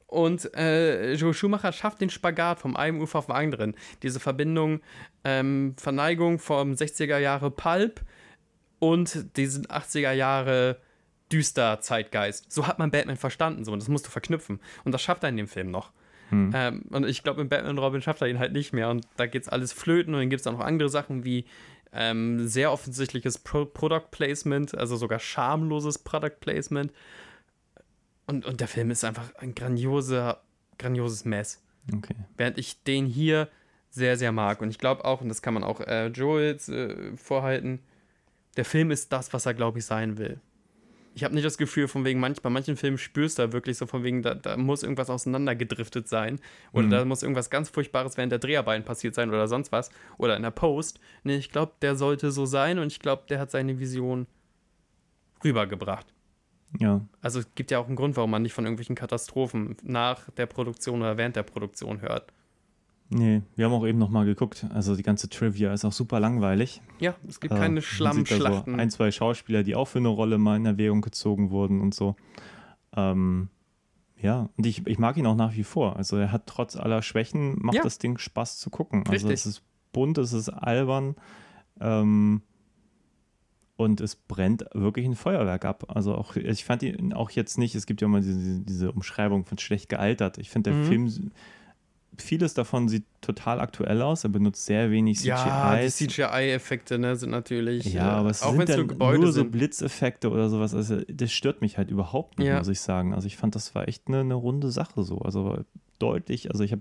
und äh, Joe Schumacher schafft den Spagat vom einen Ufer auf den anderen. Diese Verbindung, ähm, Verneigung vom 60er Jahre Pulp und diesen 80er Jahre düster Zeitgeist. So hat man Batman verstanden, so und das musst du verknüpfen. Und das schafft er in dem Film noch. Hm. Ähm, und ich glaube, in Batman und Robin schafft er ihn halt nicht mehr. Und da geht's alles flöten und dann gibt es auch noch andere Sachen wie ähm, sehr offensichtliches Pro Product Placement, also sogar schamloses Product Placement. Und, und der Film ist einfach ein grandioser, grandioses Mess. Okay. Während ich den hier sehr, sehr mag. Und ich glaube auch, und das kann man auch äh, Joel jetzt, äh, vorhalten, der Film ist das, was er, glaube ich, sein will. Ich habe nicht das Gefühl, von wegen, manch, bei manchen Filmen spürst du da wirklich so von wegen, da, da muss irgendwas auseinandergedriftet sein. Oder Mhm. da muss irgendwas ganz Furchtbares während der Dreharbeiten passiert sein oder sonst was. Oder in der Post. Nee, ich glaube, der sollte so sein und ich glaube, der hat seine Vision rübergebracht. Ja. Also es gibt ja auch einen Grund, warum man nicht von irgendwelchen Katastrophen nach der Produktion oder während der Produktion hört. Nee, wir haben auch eben nochmal geguckt. Also die ganze Trivia ist auch super langweilig. Ja, es gibt Äh, keine da Schlammschlachten. So ein, zwei Schauspieler, die auch für eine Rolle mal in Erwägung gezogen wurden und so. Ähm, ja, und ich, ich mag ihn auch nach wie vor. Also er hat trotz aller Schwächen, macht Ja. das Ding Spaß zu gucken. Also Richtig. es ist bunt, es ist albern ähm, und es brennt wirklich ein Feuerwerk ab. Also auch, ich fand ihn auch jetzt nicht, es gibt ja immer diese, diese Umschreibung von schlecht gealtert. Ich finde der Mhm. Film, vieles davon sieht total aktuell aus. Er benutzt sehr wenig CGI. ja, die CGI-Effekte ne, sind natürlich. Ja, äh, aber es auch sind wenn es nur Gebäude nur so sind. Blitzeffekte oder sowas. Also das stört mich halt überhaupt nicht, Ja. muss ich sagen. Also ich fand, das war echt eine, eine runde Sache so. Also deutlich, also ich hab,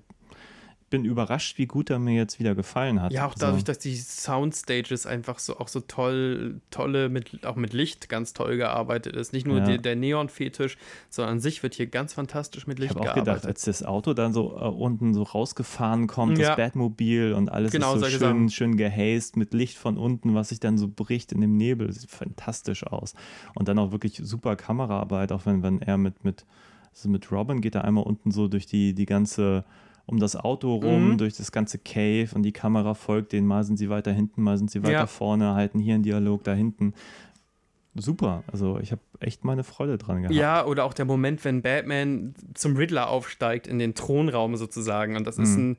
bin überrascht, wie gut er mir jetzt wieder gefallen hat. Ja, auch also, dadurch, dass die Soundstages einfach so auch so toll, tolle, mit, auch mit Licht ganz toll gearbeitet ist. Nicht nur Ja. die, der Neon-Fetisch, sondern an sich wird hier ganz fantastisch mit ich Licht habe auch gearbeitet. gedacht, als das Auto dann so äh, unten so rausgefahren kommt, Ja. das Batmobil und alles Genau, ist so schön, Sachen. schön gehäst mit Licht von unten, was sich dann so bricht in dem Nebel. Sieht fantastisch aus. Und dann auch wirklich super Kameraarbeit, auch wenn, wenn er mit, mit, also mit Robin geht er einmal unten so durch die, die ganze, um das Auto rum, Mhm. durch das ganze Cave und die Kamera folgt denen. Mal sind sie weiter hinten, mal sind sie weiter Ja. vorne, halten hier einen Dialog da hinten. Super, also ich habe echt meine Freude dran gehabt. Ja, oder auch der Moment, wenn Batman zum Riddler aufsteigt, in den Thronraum sozusagen. Und das ist Mhm. ein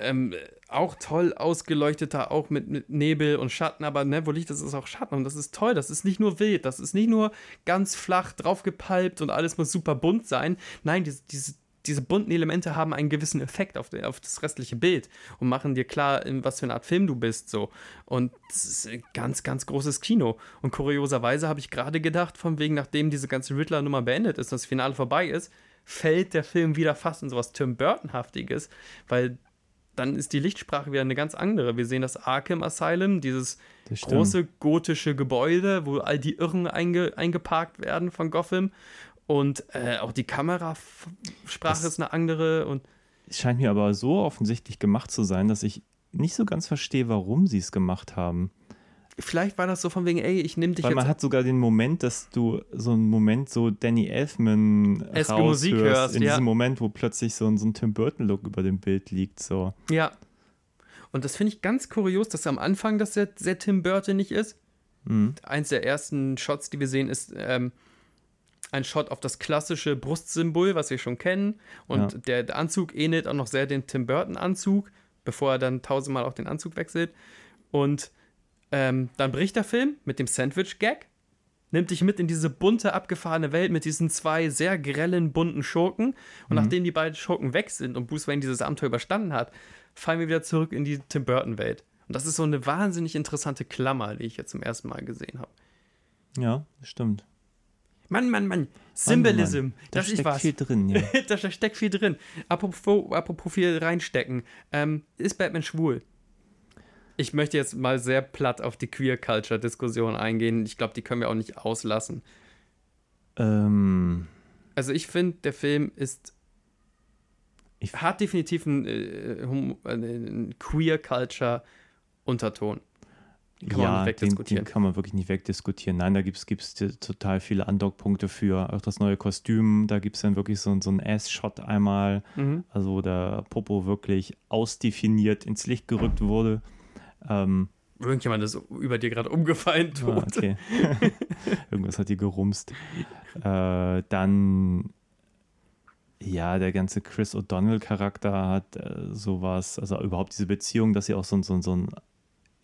ähm, auch toll ausgeleuchteter, auch mit, mit Nebel und Schatten, aber ne, wo Licht ist, ist auch Schatten. Und das ist toll, das ist nicht nur wild, das ist nicht nur ganz flach draufgepalpt und alles muss super bunt sein. Nein, diese, diese, diese bunten Elemente haben einen gewissen Effekt auf, auf das restliche Bild und machen dir klar, in was für eine Art Film du bist. So. Und das ist ein ganz, ganz großes Kino. Und kurioserweise habe ich gerade gedacht, von wegen, nachdem diese ganze Riddler-Nummer beendet ist, das Finale vorbei ist, fällt der Film wieder fast in sowas Tim Burton-haftiges, weil dann ist die Lichtsprache wieder eine ganz andere. Wir sehen das Arkham Asylum, dieses große gotische Gebäude, wo all die Irren einge eingeparkt werden von Gotham. Und äh, auch die Kamerasprache Das- ist eine andere. Und Es scheint mir aber so offensichtlich gemacht zu sein, dass ich nicht so ganz verstehe, warum sie es gemacht haben. vielleicht war das so von wegen, ey, ich nehme dich Weil man jetzt. hat sogar den Moment, dass du so einen Moment so Danny Elfman Eske Musik hörst, in ja. diesem Moment, wo plötzlich so ein, so ein Tim Burton Look über dem Bild liegt, so. Ja. Und das finde ich ganz kurios, dass am Anfang das sehr, sehr Tim Burton nicht ist. Mhm. Eins der ersten Shots, die wir sehen, ist ähm, ein Shot auf das klassische Brustsymbol, was wir schon kennen. Und Ja. der, der Anzug ähnelt auch noch sehr dem Tim Burton-Anzug, bevor er dann tausendmal auch den Anzug wechselt. Und ähm, dann bricht der Film mit dem Sandwich-Gag, nimmt dich mit in diese bunte, abgefahrene Welt mit diesen zwei sehr grellen, bunten Schurken. Und nachdem die beiden Schurken weg sind und Bruce Wayne dieses Abenteuer überstanden hat, fallen wir wieder zurück in die Tim Burton-Welt. Und das ist so eine wahnsinnig interessante Klammer, die ich jetzt zum ersten Mal gesehen habe. Ja, stimmt. Mann, Mann, Mann. Mann, Symbolism. Mann, Da das ist steckt was. viel drin, ja. *laughs* da steckt viel drin. Apropos, apropos viel reinstecken. Ähm, ist Batman schwul? Ich möchte jetzt mal sehr platt auf die Queer-Culture-Diskussion eingehen. Ich glaube, die können wir auch nicht auslassen. ähm, Also ich finde, der Film ist hat definitiv einen, äh, äh, einen Queer-Culture-Unterton. Den kann man ja, nicht den, wegdiskutieren. den kann man wirklich nicht wegdiskutieren. Nein, da gibt es total viele Andockpunkte für. Auch das neue Kostüm, da gibt es dann wirklich so, so einen Ass-Shot einmal, Mhm. also der Popo wirklich ausdefiniert ins Licht gerückt wurde. Ähm, Irgendjemand ist über dir gerade umgefallen, ah, tot. okay. *laughs* Irgendwas hat die gerumst. Äh, dann, ja, der ganze Chris O'Donnell-Charakter hat äh, sowas, also überhaupt diese Beziehung, dass sie auch so, so, so einen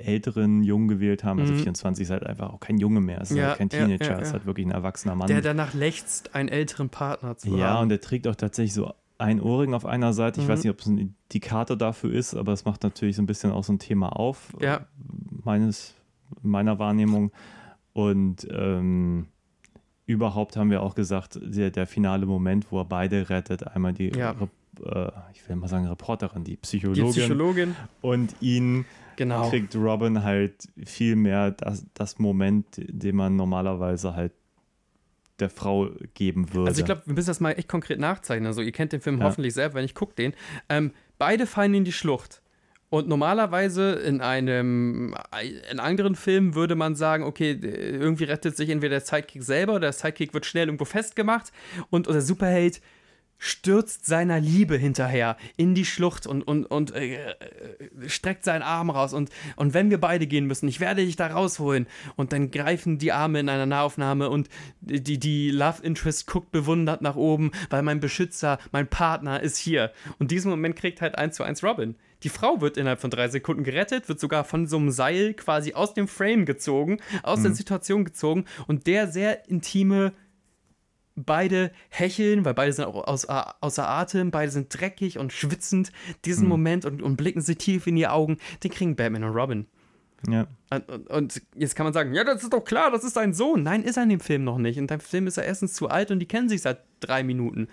älteren Jungen gewählt haben. Also Mhm. 24 ist halt einfach auch kein Junge mehr, es ist Ja, halt kein ja, Teenager, ja, es ist ja. halt wirklich ein erwachsener Mann. Der danach lechzt, einen älteren Partner zu ja, haben. und der trägt auch tatsächlich so ein Ohrring auf einer Seite. Ich Mhm. weiß nicht, ob es ein Indikator dafür ist, aber es macht natürlich so ein bisschen auch so ein Thema auf, Ja. meines, meiner Wahrnehmung. Und ähm, überhaupt haben wir auch gesagt, der, der finale Moment, wo er beide rettet, einmal die, Ja. Äh, ich will mal sagen Reporterin, die Psychologin, Die Psychologin, und ihn genau. kriegt Robin halt viel mehr das, das Moment, den man normalerweise halt der Frau geben würde. Also ich glaube, wir müssen das mal echt konkret nachzeichnen. Also ihr kennt den Film Ja. hoffentlich selber, wenn ich gucke den. Ähm, beide fallen in die Schlucht. Und normalerweise in einem in anderen Filmen würde man sagen, okay, irgendwie rettet sich entweder der Sidekick selber oder der Sidekick wird schnell irgendwo festgemacht und der Superheld stürzt seiner Liebe hinterher in die Schlucht und, und, und äh, äh, streckt seinen Arm raus und, und wenn wir beide gehen müssen, ich werde dich da rausholen. Und dann greifen die Arme in einer Nahaufnahme und die, die Love Interest guckt bewundert nach oben, weil mein Beschützer, mein Partner ist hier. Und diesen Moment kriegt halt eins zu eins Robin. Die Frau wird innerhalb von drei Sekunden gerettet, wird sogar von so einem Seil quasi aus dem Frame gezogen, aus der Situation gezogen. Und der sehr intime beide hecheln, weil beide sind auch aus, außer Atem, beide sind dreckig und schwitzend. Diesen Moment und, und blicken sie tief in die Augen, den kriegen Batman und Robin. ja. Und, und, jetzt kann man sagen, ja, das ist doch klar, das ist sein Sohn. Nein, ist er in dem Film noch nicht. In dem Film ist er erstens zu alt und die kennen sich seit drei Minuten.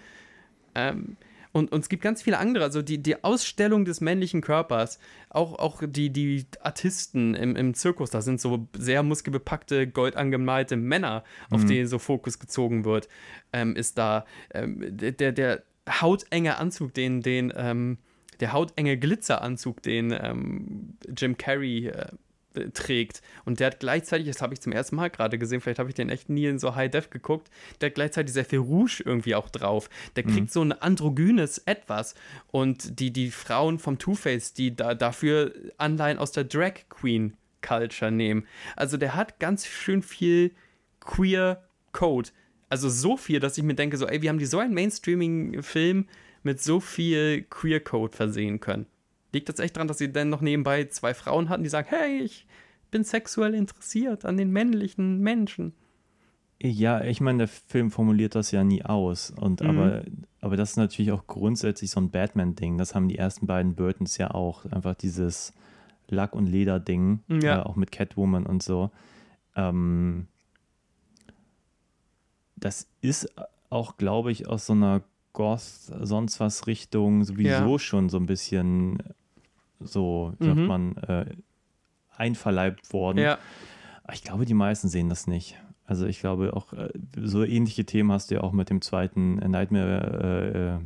Ähm, und, und es gibt ganz viele andere, also die, die Ausstellung des männlichen Körpers, auch, auch die, die Artisten im, im Zirkus, da sind so sehr muskelbepackte, goldangemalte Männer, auf die so Fokus gezogen wird, ähm, ist da. Ähm, der, der hautenge Anzug, den, den, ähm, der hautenge Glitzeranzug, den ähm, Jim Carrey äh, trägt. Und der hat gleichzeitig, das habe ich zum ersten Mal gerade gesehen, vielleicht habe ich den echt nie in so High Def geguckt, der hat gleichzeitig sehr viel Rouge irgendwie auch drauf. Der kriegt so ein androgynes Etwas. Und die, die Frauen vom Two-Face, die da, dafür Anleihen aus der Drag Queen Culture nehmen. Also der hat ganz schön viel queer Code. Also so viel, dass ich mir denke, so, ey, wir haben die so einen Mainstreaming-Film mit so viel Queer Code versehen können. Liegt das echt daran, dass sie dann noch nebenbei zwei Frauen hatten, die sagen, hey, ich bin sexuell interessiert an den männlichen Menschen. Ja, ich meine, der Film formuliert das ja nie aus. Und Mhm. aber, aber das ist natürlich auch grundsätzlich so ein Batman-Ding. Das haben die ersten beiden Burtons ja auch. Einfach dieses Lack- und Leder-Ding, Ja. äh, auch mit Catwoman und so. Ähm, das ist auch, glaube ich, aus so einer Goth, sonst was Richtung sowieso Ja. schon so ein bisschen so, wie sagt Mhm. man, äh, einverleibt worden. Ja, Ich glaube, die meisten sehen das nicht. Also ich glaube auch, äh, so ähnliche Themen hast du ja auch mit dem zweiten Nightmare äh, äh,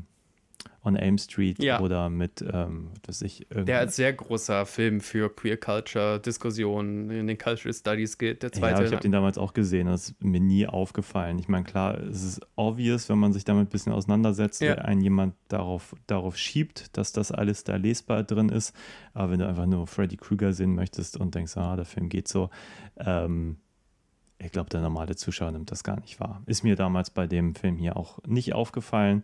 on Elm Street Ja. oder mit, ähm, was ich, der als sehr großer Film für Queer Culture Diskussionen in den Cultural Studies gilt. Der ja, zweite. ich habe den damals auch gesehen, das ist mir nie aufgefallen. Ich meine, klar, es ist obvious, wenn man sich damit ein bisschen auseinandersetzt, Ja. wenn einen jemand darauf, darauf schiebt, dass das alles da lesbar drin ist. Aber wenn du einfach nur Freddy Krueger sehen möchtest und denkst, ah, der Film geht so, ähm, ich glaube, der normale Zuschauer nimmt das gar nicht wahr. Ist mir damals bei dem Film hier auch nicht aufgefallen.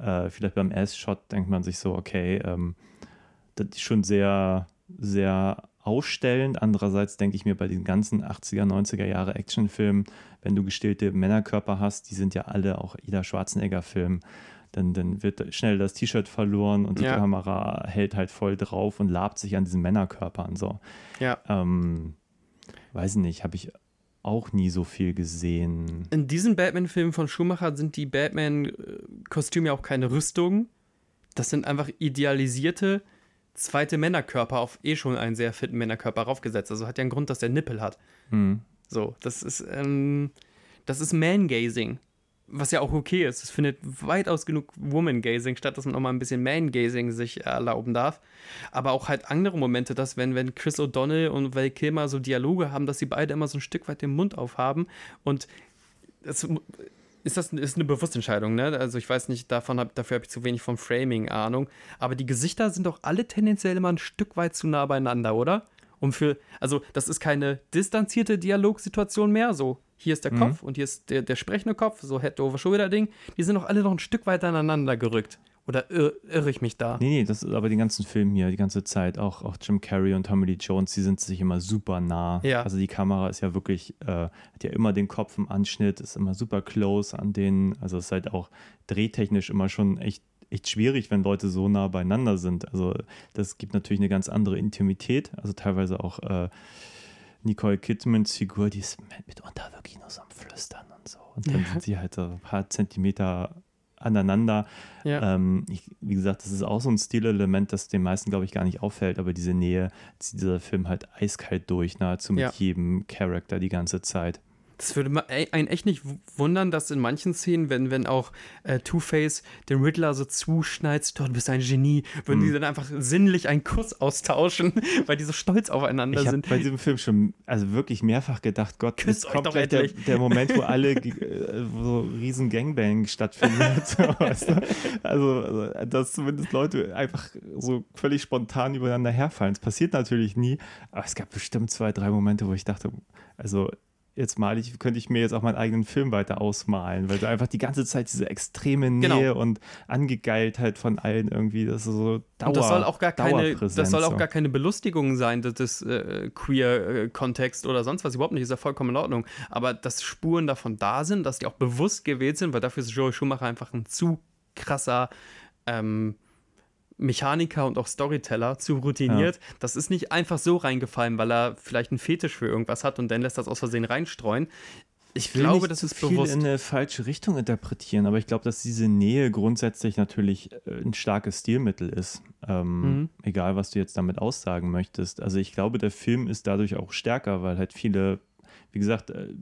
Äh, vielleicht beim S-Shot denkt man sich so, okay, ähm, das ist schon sehr, sehr ausstellend. Andererseits denke ich mir bei den ganzen 80er, 90er Jahre Actionfilmen, wenn du gestillte Männerkörper hast, die sind ja alle auch jeder Schwarzenegger-Film, dann, dann wird schnell das T-Shirt verloren und die Ja. Kamera hält halt voll drauf und labt sich an diesen Männerkörpern. So. ja. Ähm, weiß nicht, habe ich auch nie so viel gesehen. In diesem Batman-Film von Schumacher sind die Batman-Kostüme ja auch keine Rüstungen. Das sind einfach idealisierte zweite Männerkörper auf eh schon einen sehr fitten Männerkörper raufgesetzt. Also hat ja einen Grund, dass der Nippel hat. Hm. So, das ist, ähm, das ist Man-Gazing. Was ja auch okay ist. Es findet weitaus genug Woman-Gazing statt, dass man auch mal ein bisschen Man-Gazing sich erlauben darf. Aber auch halt andere Momente, dass wenn, wenn Chris O'Donnell und Val Kilmer so Dialoge haben, dass sie beide immer so ein Stück weit den Mund aufhaben und das ist das ist eine bewusste Entscheidung, ne? Also ich weiß nicht, davon hab, dafür habe ich zu wenig vom Framing Ahnung. Aber die Gesichter sind doch alle tendenziell immer ein Stück weit zu nah beieinander, oder? Um für, also das ist keine distanzierte Dialogsituation mehr, so hier ist der mhm. Kopf und hier ist der, der sprechende Kopf, so Head-over-Shoulder-Ding. Die sind doch alle noch ein Stück weiter aneinander gerückt. Oder irre, irre ich mich da? Nee, nee, das ist aber den ganzen Film hier, die ganze Zeit, auch, auch Jim Carrey und Tommy Lee Jones, die sind sich immer super nah. Ja. Also die Kamera ist ja wirklich, äh, hat ja immer den Kopf im Anschnitt, ist immer super close an denen. Also es ist halt auch drehtechnisch immer schon echt echt schwierig, wenn Leute so nah beieinander sind. Also das gibt natürlich eine ganz andere Intimität. Also teilweise auch äh, Nicole Kidmans Figur, die ist mitunter wirklich nur so am Flüstern und so. Und dann sind sie halt so ein paar Zentimeter aneinander. Ja. Ähm, ich, wie gesagt, das ist auch so ein Stilelement, das den meisten, glaube ich, gar nicht auffällt, aber diese Nähe zieht dieser Film halt eiskalt durch, nahezu mit ja. jedem Charakter die ganze Zeit. Das würde einen echt nicht wundern, dass in manchen Szenen, wenn, wenn auch äh, Two-Face den Riddler so zuschneidet, du bist ein Genie, würden hm. die dann einfach sinnlich einen Kuss austauschen, *laughs* weil die so stolz aufeinander ich sind. bei diesem Film schon also wirklich mehrfach gedacht, Gott, Küsst jetzt kommt gleich der, der, Moment, wo alle *laughs* äh, so riesen Gangbang stattfindet. so, *laughs* weißt du? also, also, dass zumindest Leute einfach so völlig spontan übereinander herfallen. Das passiert natürlich nie, aber es gab bestimmt zwei, drei Momente, wo ich dachte, also jetzt mal ich, könnte ich mir jetzt auch meinen eigenen Film weiter ausmalen, weil du einfach die ganze Zeit diese extreme Nähe genau. und Angegeiltheit von allen irgendwie, das ist so Dauer, und das soll auch gar keine, das soll auch gar keine Belustigung sein, das, das äh, Queer-Kontext oder sonst was, überhaupt nicht, ist ja vollkommen in Ordnung. Aber dass Spuren davon da sind, dass die auch bewusst gewählt sind, weil dafür ist Joey Schumacher einfach ein zu krasser ähm, Mechaniker und auch Storyteller zu routiniert. Ja. Das ist nicht einfach so reingefallen, weil er vielleicht einen Fetisch für irgendwas hat und dann lässt das aus Versehen reinstreuen. Ich, ich glaube, das ist viel bewusst. in eine falsche Richtung interpretieren, aber ich glaube, dass diese Nähe grundsätzlich natürlich äh, ein starkes Stilmittel ist. Ähm, mhm. Egal, was du jetzt damit aussagen möchtest. Also ich glaube, der Film ist dadurch auch stärker, weil halt viele, wie gesagt, äh,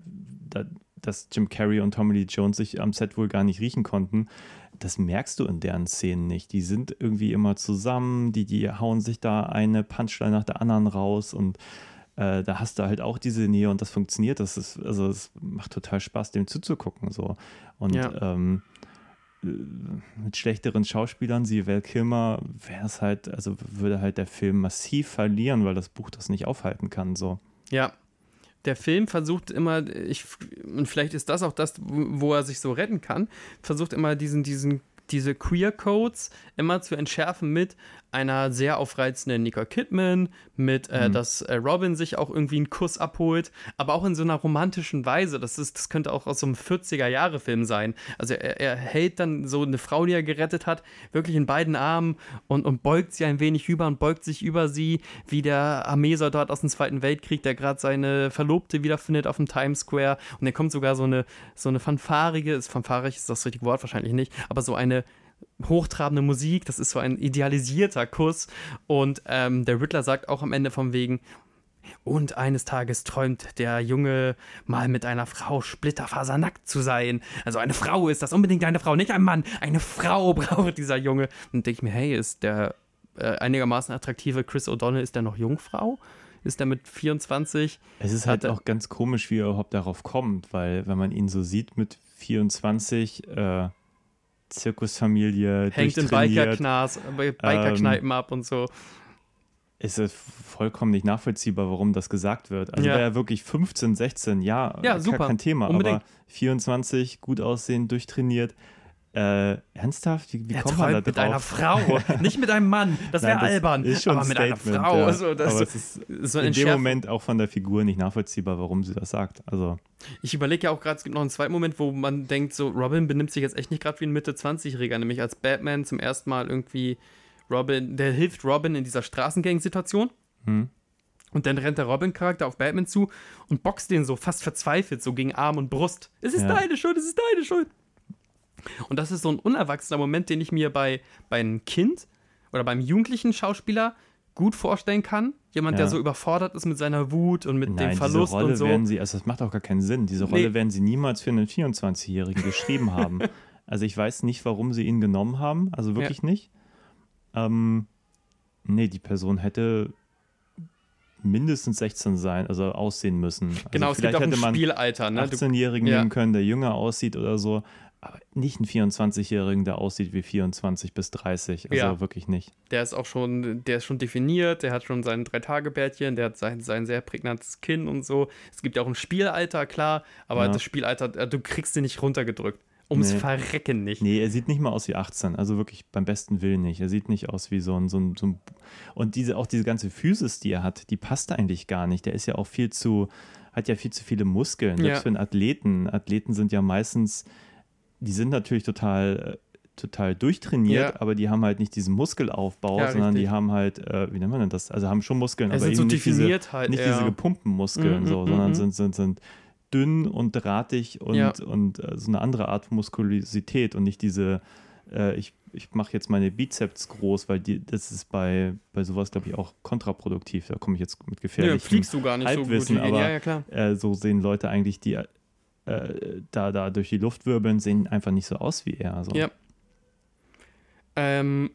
da, dass Jim Carrey und Tommy Lee Jones sich am Set wohl gar nicht riechen konnten das merkst du in deren Szenen nicht. Die sind irgendwie immer zusammen, die, die hauen sich da eine Punchline nach der anderen raus und äh, da hast du halt auch diese Nähe und das funktioniert. Das ist, also es macht total Spaß, dem zuzugucken. So. Und ja. ähm, äh, mit schlechteren Schauspielern, sie Val Kilmer, wäre es halt, also würde halt der Film massiv verlieren, weil das Buch das nicht aufhalten kann. So. Ja, der Film versucht immer, ich, und vielleicht ist das auch das, wo er sich so retten kann, versucht immer diesen, diesen diese Queer Codes immer zu entschärfen mit einer sehr aufreizenden Nicole Kidman, mit, äh, mhm. dass äh, Robin sich auch irgendwie einen Kuss abholt, aber auch in so einer romantischen Weise. Das, ist, das könnte auch aus so einem 40er-Jahre-Film sein. Also er, er, hält dann so eine Frau, die er gerettet hat, wirklich in beiden Armen und, und beugt sie ein wenig über und beugt sich über sie, wie der Armeesoldat aus dem Zweiten Weltkrieg, der gerade seine Verlobte wiederfindet auf dem Times Square. Und dann kommt sogar so eine, so eine fanfarige, ist fanfarig, ist das richtige Wort wahrscheinlich nicht, aber so eine hochtrabende Musik, das ist so ein idealisierter Kuss. Und ähm, der Riddler sagt auch am Ende vom Wegen, und eines Tages träumt der Junge mal mit einer Frau splitterfasernackt zu sein. Also eine Frau ist das, unbedingt eine Frau, nicht ein Mann. Eine Frau *laughs* braucht dieser Junge. Und denke ich mir, hey, ist der äh, einigermaßen attraktive Chris O'Donnell, ist der noch Jungfrau? Ist der mit 24? Es ist halt auch ganz komisch, wie er überhaupt darauf kommt, weil wenn man ihn so sieht mit 24, äh, Zirkusfamilie. Hängt in Bikerknast, Bikerkneipen ähm, ab und so. Ist es vollkommen nicht nachvollziehbar, warum das gesagt wird. Also ja. wäre er wirklich 15, 16, ja, ja super. kein Thema. Unbedingt. Aber 24, gut aussehen, durchtrainiert. Äh, ernsthaft? Wie, wie kommt man da drauf? mit einer Frau, nicht mit einem Mann. Das wäre albern. Ist schon aber mit einer Frau. Ja. Also, das aber es ist so in dem Moment auch von der Figur nicht nachvollziehbar, warum sie das sagt. Also ich überlege ja auch gerade, es gibt noch einen zweiten Moment, wo man denkt, so Robin benimmt sich jetzt echt nicht gerade wie ein Mitte-20-Jähriger, nämlich als Batman zum ersten Mal irgendwie Robin, der hilft Robin in dieser Straßengang-Situation. Hm. Und dann rennt der Robin-Charakter auf Batman zu und boxt den so fast verzweifelt, so gegen Arm und Brust. Es ist ja. deine Schuld, es ist deine Schuld. Und das ist so ein unerwachsener Moment, den ich mir bei, bei einem Kind oder beim jugendlichen Schauspieler gut vorstellen kann. Jemand, Ja. der so überfordert ist mit seiner Wut und mit Nein, dem Verlust diese Rolle und so. werden sie, also das macht auch gar keinen Sinn. Diese Rolle Nee. werden sie niemals für einen 24-Jährigen geschrieben haben. *laughs* Also ich weiß nicht, warum sie ihn genommen haben, also wirklich nicht. Ähm, nee, die Person hätte mindestens 16 sein, also aussehen müssen. Also genau, es gibt auch ein hätte man Spielalter. Ne? Du, 18-Jährigen ja. nehmen können, der jünger aussieht oder so, aber nicht einen 24-Jährigen, der aussieht wie 24 bis 30. Also Ja. wirklich nicht. der ist auch schon, der ist schon definiert, der hat schon sein Drei-Tage-Bärtchen, der hat sein, sein sehr prägnantes Kinn und so. Es gibt ja auch ein Spielalter, klar, aber Ja. das Spielalter, äh, du kriegst den nicht runtergedrückt. Ums Nee. Verrecken nicht. Nee, er sieht nicht mal aus wie 18, also wirklich beim besten Willen nicht. Er sieht nicht aus wie so ein, so ein, so ein und diese, auch diese ganze Physis, die er hat, die passt eigentlich gar nicht. Der ist ja auch viel zu, hat ja viel zu viele Muskeln, selbst Ja. für einen Athleten. Athleten sind ja meistens, die sind natürlich total, äh, total durchtrainiert, Ja. aber die haben halt nicht diesen Muskelaufbau, Ja, sondern die richtig. haben halt, äh, wie nennt man denn das? Also haben schon Muskeln, Er aber sind eben so nicht diese, halt. nicht ja. diese gepumpten Muskeln, Mhm, so, mhm, sondern mhm. sind, sind, sind dünn und drahtig und, Ja. und äh, so eine andere Art von Muskulosität und nicht diese, äh, ich, ich mache jetzt meine Bizeps groß, weil die, das ist bei, bei sowas, glaube ich, auch kontraproduktiv. Da komme ich jetzt mit Nö, gefährlichen. fliegst du gar nicht so gut. Halbwissen, aber- ja, ja, klar. äh, so sehen Leute eigentlich, die äh, da, da durch die Luft wirbeln, sehen einfach nicht so aus wie er. So. Ja. Ähm,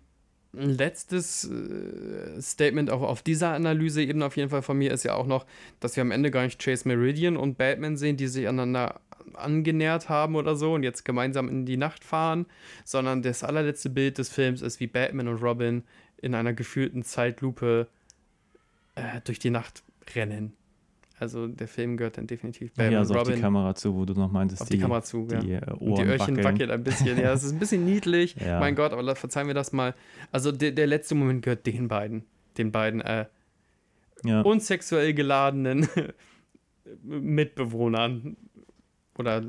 letztes äh, Statement auch auf dieser Analyse-Ebene auf jeden Fall von mir ist ja auch noch, dass wir am Ende gar nicht Chase Meridian und Batman sehen, die sich aneinander angenähert haben oder so und jetzt gemeinsam in die Nacht fahren, sondern das allerletzte Bild des Films ist, wie Batman und Robin in einer gefühlten Zeitlupe äh, durch die Nacht rennen. Also der Film gehört dann definitiv Batman ja, und so auf die Robin Kamera zu, wo du noch meintest, auf die, Kamera zu. ja. die äh, Und Ohren die Öhrchen wackeln. wackelt ein bisschen. Ja, es ist ein bisschen niedlich. *laughs* Ja. Mein Gott, aber verzeihen wir das mal. Also der, der letzte Moment gehört den beiden. Den beiden äh, Ja. unsexuell geladenen *laughs* Mitbewohnern. Oder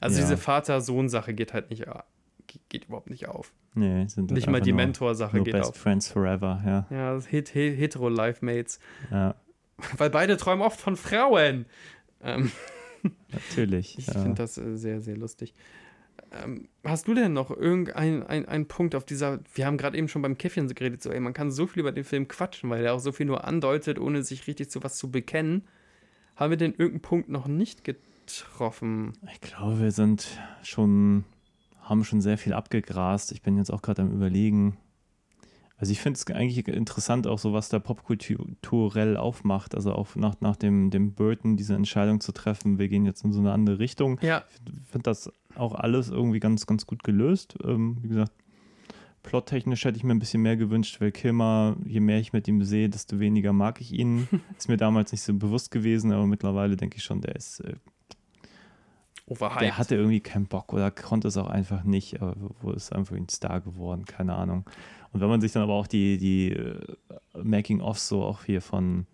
also Ja. diese Vater-Sohn-Sache geht halt nicht, äh, geht, überhaupt nicht auf. nee, sind Nicht mal die Mentor-Sache geht Best auf. Friends Forever, ja. Ja, das Het He- Hetero-Life-Mates. ja *laughs* Weil beide träumen oft von Frauen. Ähm, *laughs* natürlich. Ich ja. finde das äh, sehr, sehr lustig. Ähm, hast du denn noch irgendeinen ein, einen Punkt auf dieser, wir haben gerade eben schon beim Käffchen geredet, so, ey, man kann so viel über den Film quatschen, weil er auch so viel nur andeutet, ohne sich richtig zu was zu bekennen. Haben wir denn irgendeinen Punkt noch nicht getroffen? Ich glaube, wir sind schon, haben schon sehr viel abgegrast. Ich bin jetzt auch gerade am überlegen. Also ich finde es eigentlich interessant, auch so was der popkulturell aufmacht. Also auch nach, nach dem, dem Burton diese Entscheidung zu treffen, wir gehen jetzt in so eine andere Richtung. Ja, Ich finde das auch alles irgendwie ganz, ganz gut gelöst. Ähm, wie gesagt, plottechnisch hätte ich mir ein bisschen mehr gewünscht, weil Kilmer, je mehr ich mit ihm sehe, desto weniger mag ich ihn. *laughs* ist mir damals nicht so bewusst gewesen, aber mittlerweile denke ich schon, der ist äh, overhyped. der hatte irgendwie keinen Bock oder konnte es auch einfach nicht, aber wo ist einfach ein Star geworden, keine Ahnung. Und wenn man sich dann aber auch die, die äh, Making-ofs so auch hier von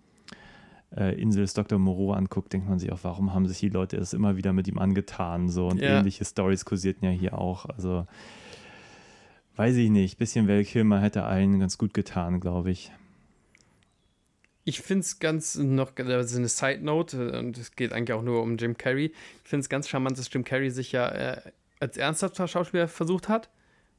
äh, Insel des Dr. Moreau anguckt, denkt man sich auch, warum haben sich die Leute das immer wieder mit ihm angetan? So und Ja. ähnliche Stories kursierten ja hier auch. Also weiß ich nicht, bisschen Weltkilmer hätte allen ganz gut getan, glaube ich. Ich finde es ganz noch, das ist eine Side Note, äh, und es geht eigentlich auch nur um Jim Carrey. Ich finde es ganz charmant, dass Jim Carrey sich ja äh, als ernsthafter Schauspieler versucht hat,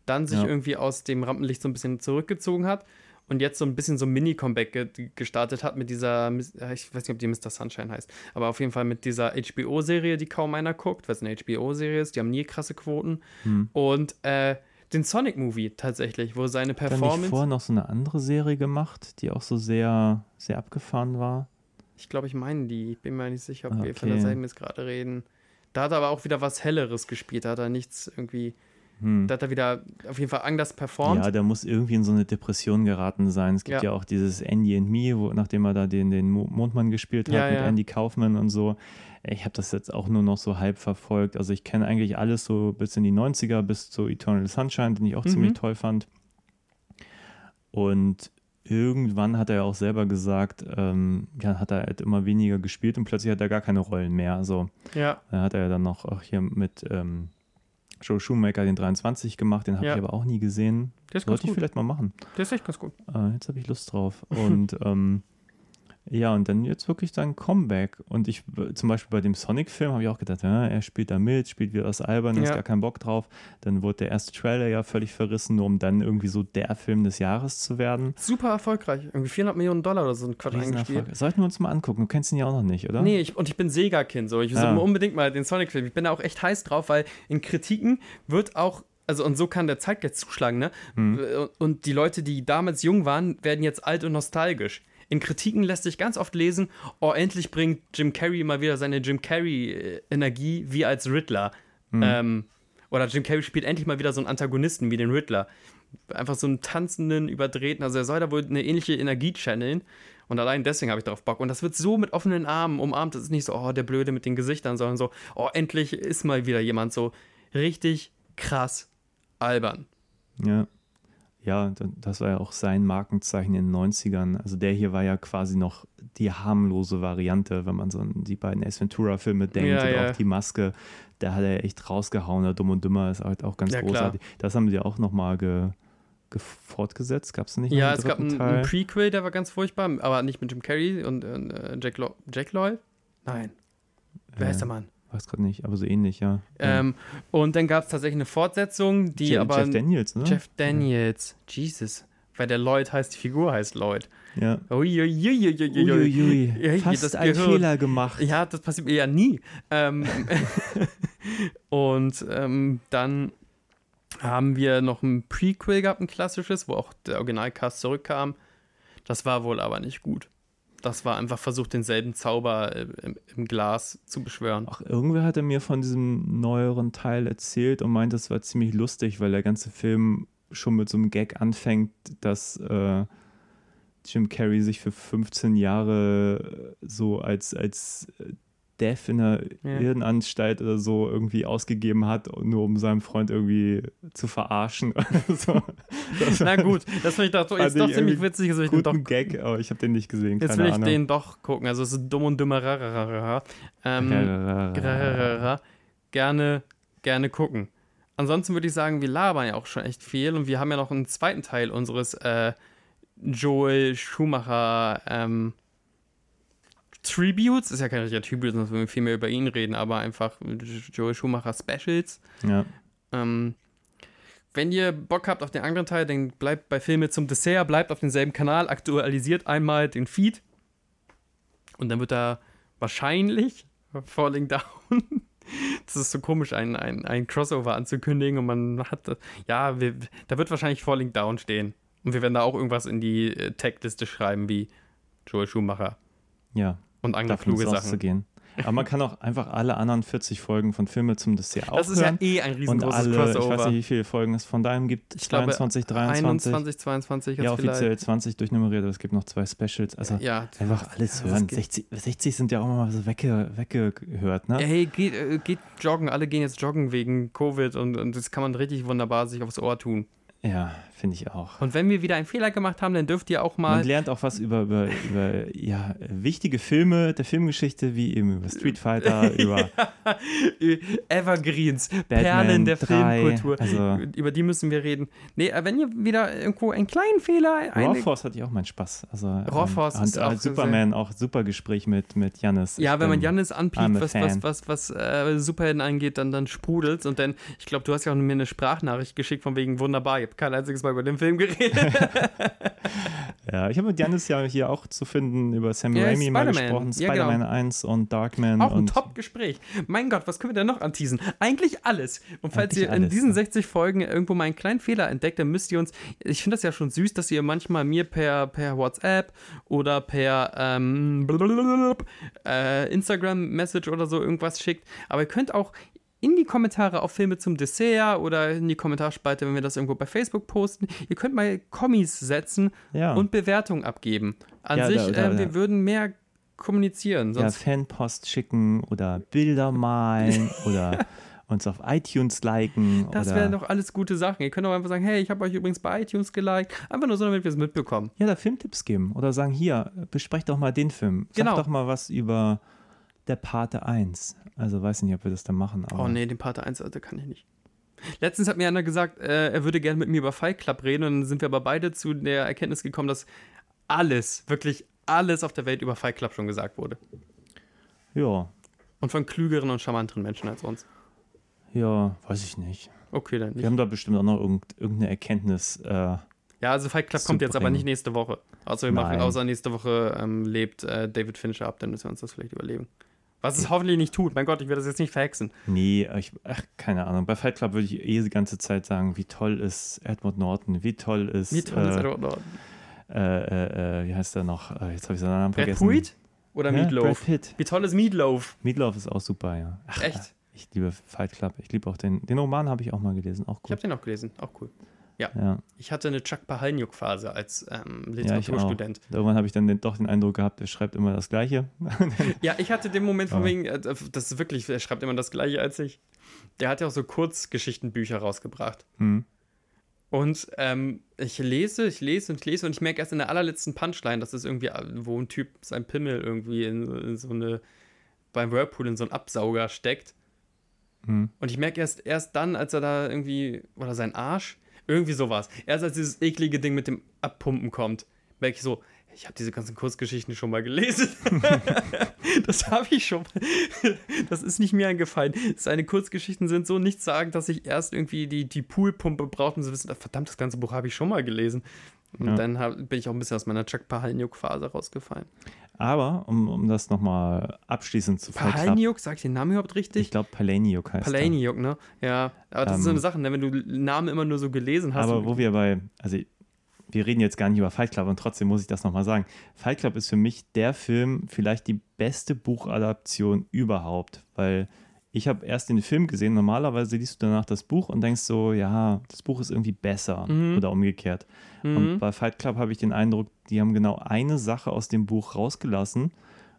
dann sich Ja. irgendwie aus dem Rampenlicht so ein bisschen zurückgezogen hat und jetzt so ein bisschen so ein Mini-Comeback ge gestartet hat mit dieser, ich weiß nicht, ob die Mr. Sunshine heißt, aber auf jeden Fall mit dieser HBO-Serie, die kaum einer guckt, weil es eine HBO-Serie ist, die haben nie krasse Quoten. Hm. Und äh, den Sonic-Movie tatsächlich, wo seine Hat er Performance. vorher noch so eine andere Serie gemacht, die auch so sehr, sehr abgefahren war? Ich glaube, ich meine die. Ich bin mir nicht sicher, ob Ah, wir von okay. derselben jetzt gerade reden. Da hat er aber auch wieder was Helleres gespielt. Da hat er nichts irgendwie. Hm. Da hat er wieder auf jeden Fall anders performt. Ja, der muss irgendwie in so eine Depression geraten sein. Es gibt Ja. ja, auch dieses Andy and Me, wo, nachdem er da den, den Mo- Mondmann gespielt hat Ja, mit ja. Andy Kaufman und so. Ich habe das jetzt auch nur noch so halb verfolgt. Also ich kenne eigentlich alles so bis in die 90er, bis zu Eternal Sunshine, den ich auch Mhm. ziemlich toll fand. Und irgendwann hat er ja auch selber gesagt, ähm, ja, hat er halt immer weniger gespielt und plötzlich hat er gar keine Rollen mehr. Also ja. dann hat er ja dann noch auch hier mit ähm, Joe Shoemaker den 23 gemacht, den habe Ja. ich aber auch nie gesehen. Der ist Sollte ich gut. vielleicht mal machen. Der ist echt ganz gut. Äh, jetzt habe ich Lust drauf. Und *laughs* ähm, Ja, und dann jetzt wirklich sein Comeback. Und ich, zum Beispiel bei dem Sonic-Film, habe ich auch gedacht, ja, er spielt da mit, spielt wieder aus Albern, ja. ist gar keinen Bock drauf. Dann wurde der erste Trailer ja völlig verrissen, nur um dann irgendwie so der Film des Jahres zu werden. Super erfolgreich. Irgendwie 400 Millionen Dollar oder so ein Quatsch eingespielt. Sollten wir uns mal angucken. Du kennst ihn ja auch noch nicht, oder? Nee, ich, und ich bin Sega-Kind, so. Ich will ja. unbedingt mal den Sonic-Film. Ich bin da auch echt heiß drauf, weil in Kritiken wird auch also und so kann der Zeitgeist zuschlagen, ne? Mhm. Und die Leute, die damals jung waren, werden jetzt alt und nostalgisch. In Kritiken lässt sich ganz oft lesen, oh, endlich bringt Jim Carrey mal wieder seine Jim Carrey-Energie wie als Riddler. Mhm. Ähm, oder Jim Carrey spielt endlich mal wieder so einen Antagonisten wie den Riddler. Einfach so einen tanzenden, überdrehten, also er soll da wohl eine ähnliche Energie channeln. Und allein deswegen habe ich darauf Bock. Und das wird so mit offenen Armen umarmt. Das ist nicht so, oh, der Blöde mit den Gesichtern, sondern so, oh, endlich ist mal wieder jemand so richtig krass albern. Ja. Ja, das war ja auch sein Markenzeichen in den 90ern. Also der hier war ja quasi noch die harmlose Variante, wenn man so an die beiden Ace Ventura-Filme denkt ja, oder ja. auch die Maske. Der hat er echt rausgehauen. Der Dumm und Dümmer ist halt auch ganz ja, großartig. Klar. Das haben sie auch nochmal ge, ge fortgesetzt. Gab es nicht Ja, es gab einen, einen, Prequel, der war ganz furchtbar, aber nicht mit Jim Carrey und äh, Jack, Lo Jack Lloyd? Nein. Wer äh, ist der Mann? Weiß gerade nicht, aber so ähnlich, ja. Ähm, und dann gab es tatsächlich eine Fortsetzung, die Jeff, aber. Jeff Daniels, ne? Jeff Daniels. Ja. Jesus. Weil der Lloyd heißt, die Figur heißt Lloyd. Ja. Uiuiuiui. Uiuiui. Ja, Fast das einen Fehler gemacht. Ja, das passiert mir ja nie. Ähm, *laughs* und ähm, dann haben wir noch ein Prequel gehabt, ein klassisches, wo auch der Originalcast zurückkam. Das war wohl aber nicht gut das war einfach versucht, denselben Zauber äh, im, im, Glas zu beschwören. Ach, irgendwer hatte mir von diesem neueren Teil erzählt und meint, das war ziemlich lustig, weil der ganze Film schon mit so einem Gag anfängt, dass äh, Jim Carrey sich für 15 Jahre so als, als Death in einer ja. Irrenanstalt oder so irgendwie ausgegeben hat, nur um seinen Freund irgendwie zu verarschen. *laughs* so. Na gut, das finde ich doch, jetzt doch ziemlich witzig. Also ich doch, Gag, aber ich habe den nicht gesehen. Jetzt will ich Ahnung. den doch gucken. Also es ist dumm und dümmer. Ähm, gerne, gerne gucken. Ansonsten würde ich sagen, wir labern ja auch schon echt viel und wir haben ja noch einen zweiten Teil unseres äh, Joel Schumacher ähm, Tributes, ist ja kein richtiger Tribute, sonst würden wir viel mehr über ihn reden, aber einfach Joel Schumacher Specials. Ja. Ähm, wenn ihr Bock habt auf den anderen Teil, dann bleibt bei Filme zum Dessert, bleibt auf demselben Kanal, aktualisiert einmal den Feed und dann wird da wahrscheinlich Falling Down. *laughs* Das ist so komisch, ein, ein, ein Crossover anzukündigen und man hat, ja, wir, da wird wahrscheinlich Falling Down stehen. Und wir werden da auch irgendwas in die äh, Tag-Liste schreiben, wie Joel Schumacher. Ja, und andere kluge Sachen. Gehen. Aber man kann auch einfach alle anderen 40 Folgen von Filme zum Dessert auch Das ist ja eh ein riesengroßes und alle, Crossover. Ich weiß nicht, wie viele Folgen es von deinem gibt. Ich 22, glaube, 23. 21, 22. Ja, offiziell vielleicht. 20 durchnummeriert, aber es gibt noch zwei Specials. Also ja, einfach alles hören. 60, 60 sind ja auch immer so wegge, weggehört, ne? hey, geht, äh, geht joggen. Alle gehen jetzt joggen wegen Covid und, und das kann man richtig wunderbar sich aufs Ohr tun. Ja, finde ich auch. Und wenn wir wieder einen Fehler gemacht haben, dann dürft ihr auch mal. Man lernt auch was über, über, über ja, wichtige Filme der Filmgeschichte, wie eben über Street Fighter, *laughs* über *laughs* Evergreens, Batman Perlen der 3, Filmkultur. Also über die müssen wir reden. Nee, äh, wenn ihr wieder irgendwo einen kleinen Fehler. Raw Force hatte ich auch meinen Spaß. Also, Raw Force ähm, ist auch Superman, auch super Gespräch mit, mit Janis. Ja, wenn man Janis anpiekt, was, was, was, was äh, Superhelden angeht, dann, dann sprudelt Und dann, ich glaube, du hast ja auch mir eine Sprachnachricht geschickt von wegen wunderbar, ihr habt kein einziges Mal über den Film geredet. *laughs* ja, ich habe mit Janis ja hier auch zu finden über Sam ja, Raimi mal gesprochen, Spider-Man ja, genau. 1 und Darkman. Auch ein Top-Gespräch. Mein Gott, was können wir denn noch anteasen? Eigentlich alles. Und falls Eigentlich ihr in diesen 60 Folgen irgendwo mal einen kleinen Fehler entdeckt, dann müsst ihr uns, ich finde das ja schon süß, dass ihr manchmal mir per, per WhatsApp oder per ähm, äh, Instagram-Message oder so irgendwas schickt. Aber ihr könnt auch in die Kommentare auf Filme zum Dessert oder in die Kommentarspalte, wenn wir das irgendwo bei Facebook posten. Ihr könnt mal Kommis setzen ja. und Bewertungen abgeben. An ja, sich, da, da, äh, wir würden mehr kommunizieren. ja, Fanpost schicken oder Bilder malen *laughs* oder uns auf iTunes liken. Das wären doch alles gute Sachen. Ihr könnt auch einfach sagen, hey, ich habe euch übrigens bei iTunes geliked. Einfach nur so, damit wir es mitbekommen. Ja, da Filmtipps geben oder sagen, hier, besprecht doch mal den Film. Sag genau. doch mal was über der Pate 1. Also weiß nicht, ob wir das da machen. oh nee, den Pate 1, Alter, kann ich nicht. Letztens hat mir einer gesagt, äh, er würde gerne mit mir über Fight Club reden und dann sind wir aber beide zu der Erkenntnis gekommen, dass alles, wirklich alles auf der Welt über Fight Club schon gesagt wurde. Ja, Und von klügeren und charmanteren Menschen als uns. ja, weiß ich nicht. Okay, dann Wir nicht. haben da bestimmt auch noch irgend, irgendeine Erkenntnis. Äh, Ja, also Fight Club kommt jetzt aber bringen. nicht nächste Woche. Außer, wir machen, außer nächste Woche ähm, lebt äh, David Fincher ab, dann müssen wir uns das vielleicht überlegen. Was es hoffentlich nicht tut. Mein Gott, ich werde das jetzt nicht verhexen. nee, ich, ach, keine Ahnung. Bei Fight Club würde ich eh die ganze Zeit sagen, wie toll ist Edward Norton, wie toll ist. Wie toll ist äh, Edward Norton? äh, äh, äh, wie heißt der noch? Äh, jetzt habe ich seinen Namen Brad vergessen. Pitt oder ja, Meatloaf? Wie toll ist Meatloaf? Meatloaf ist auch super, ja. Ach, Echt? Ich liebe Fight Club. Ich liebe auch den, den Roman, habe ich auch mal gelesen. Auch Ich habe den auch gelesen, auch cool. Ja. Ich hatte eine Chuck Palahniuk-Phase als ähm, Literaturstudent. Irgendwann habe ich dann den, doch den Eindruck gehabt, er schreibt immer das Gleiche. *laughs* Ja, ich hatte den Moment von Ja. wegen, äh, das ist wirklich, er schreibt immer das Gleiche als ich. Der hat ja auch so Kurzgeschichtenbücher rausgebracht. hm. Und ähm, ich lese, ich lese und ich lese und ich merke erst in der allerletzten Punchline, das ist irgendwie, wo ein Typ sein Pimmel irgendwie in, in so eine, beim Whirlpool in so einen Absauger steckt. Hm. Und ich merke erst, erst dann, als er da irgendwie, oder sein Arsch, irgendwie sowas. Erst als dieses eklige Ding mit dem Abpumpen kommt, merke ich so, ich habe diese ganzen Kurzgeschichten schon mal gelesen. *laughs* das habe ich schon. mal. Das ist nicht mir eingefallen. Seine Kurzgeschichten sind so nichtssagend, dass ich erst irgendwie die, die Poolpumpe brauchte, um zu wissen, verdammt, das ganze Buch habe ich schon mal gelesen. Und Ja. dann hab, bin ich auch ein bisschen aus meiner Chuck Palahniuk-Phase rausgefallen. Aber, um, um das nochmal abschließend zu Club. Palahniuk, sag ich den Namen überhaupt richtig? Ich glaube, Palahniuk heißt. Palahniuk, ne? Ja, aber das ist so Ähm, eine Sache, ne? wenn du Namen immer nur so gelesen hast. Aber wo wir bei, also wir reden jetzt gar nicht über Fight Club und trotzdem muss ich das nochmal sagen. Fight Club ist für mich der Film, vielleicht die beste Buchadaption überhaupt, weil ich habe erst den Film gesehen. Normalerweise liest du danach das Buch und denkst so, ja, das Buch ist irgendwie besser Mhm. oder umgekehrt. Und bei Fight Club habe ich den Eindruck, die haben genau eine Sache aus dem Buch rausgelassen.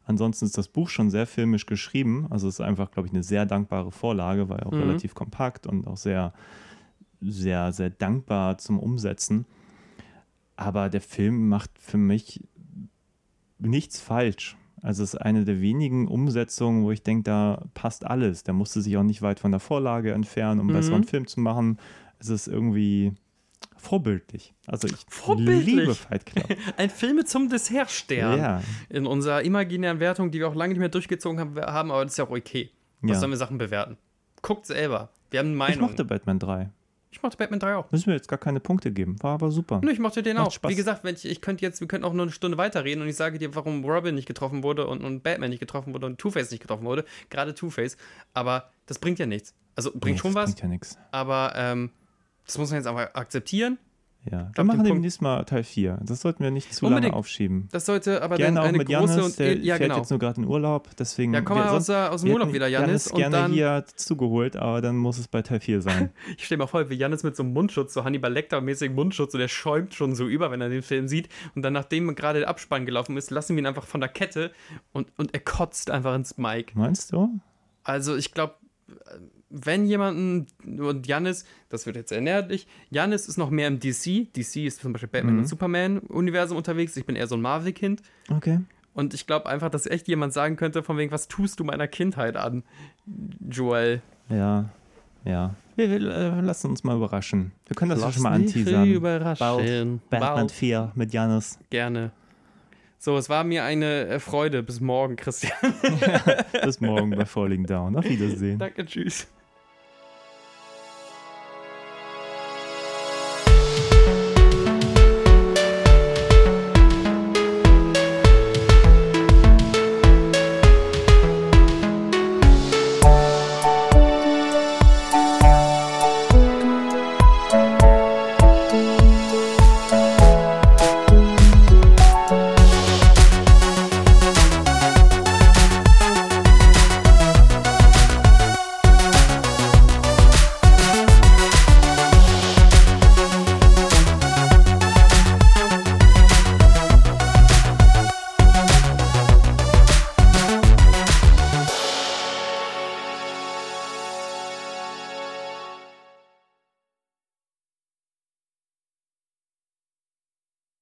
Ansonsten ist das Buch schon sehr filmisch geschrieben. Also es ist einfach, glaube ich, eine sehr dankbare Vorlage, weil auch Mhm. relativ kompakt und auch sehr, sehr, sehr dankbar zum Umsetzen. Aber der Film macht für mich nichts falsch. Also es ist eine der wenigen Umsetzungen, wo ich denke, da passt alles. Der musste sich auch nicht weit von der Vorlage entfernen, um einen Mhm. besseren Film zu machen. Es ist irgendwie vorbildlich. Also ich Vorbildlich? liebe Fight Club. *laughs* Ein Filme zum Dessertstern. ja, In unserer imaginären Wertung, die wir auch lange nicht mehr durchgezogen haben, aber das ist ja auch okay. Was Ja. sollen wir Sachen bewerten? Guckt selber. Wir haben eine ich Meinung. mochte Batman 3. ich mochte Batman 3 auch. Müssen wir jetzt gar keine Punkte geben. War aber super. Nö, ich mochte den Macht auch. Spaß. Wie gesagt, wenn ich, ich könnte jetzt, wir könnten auch nur eine Stunde weiterreden und ich sage dir, warum Robin nicht getroffen wurde und, und Batman nicht getroffen wurde und Two-Face nicht getroffen wurde. Gerade Two-Face. Aber das bringt ja nichts. Also bringt Nee, schon das was, Bringt ja nichts. aber ähm, das muss man jetzt einfach akzeptieren. Ja. Wir glaub, machen den Punkt- demnächst mal Teil 4. Das sollten wir nicht zu Unbedingt. lange aufschieben. Das sollte aber Gerne dann auch eine mit große Janis, und der ja, fährt genau. jetzt nur gerade in Urlaub, deswegen... Ja, komm mal wir- aus, aus dem wir Urlaub wieder, Janis. Janis Und gerne dann, hier zugeholt, aber dann muss es bei Teil 4 sein. *laughs* ich stelle mir vor, wie Janis mit so einem Mundschutz, so Hannibal Lecter-mäßigen Mundschutz, und der schäumt schon so über, wenn er den Film sieht. Und dann, nachdem gerade der Abspann gelaufen ist, lassen wir ihn einfach von der Kette und, und er kotzt einfach ins Mic. Meinst du? Also ich glaube, wenn jemanden, und Janis, das wird jetzt sehr näherlich, Janis ist noch mehr im DC. DC ist zum Beispiel Batman Mhm. und Superman-Universum unterwegs. Ich bin eher so ein Marvel-Kind. Okay. Und ich glaube einfach, dass echt jemand sagen könnte, von wegen, was tust du meiner Kindheit an, Joel? Ja, ja. Wir, wir äh, lassen uns mal überraschen. Wir können das ja Lass schon mal anteasern. überraschen. Batman Bald. 4 mit Janis. Gerne. So, es war mir eine äh, Freude. Bis morgen, Christian. *laughs* Bis morgen bei Falling Down. Auf Wiedersehen. Danke, tschüss.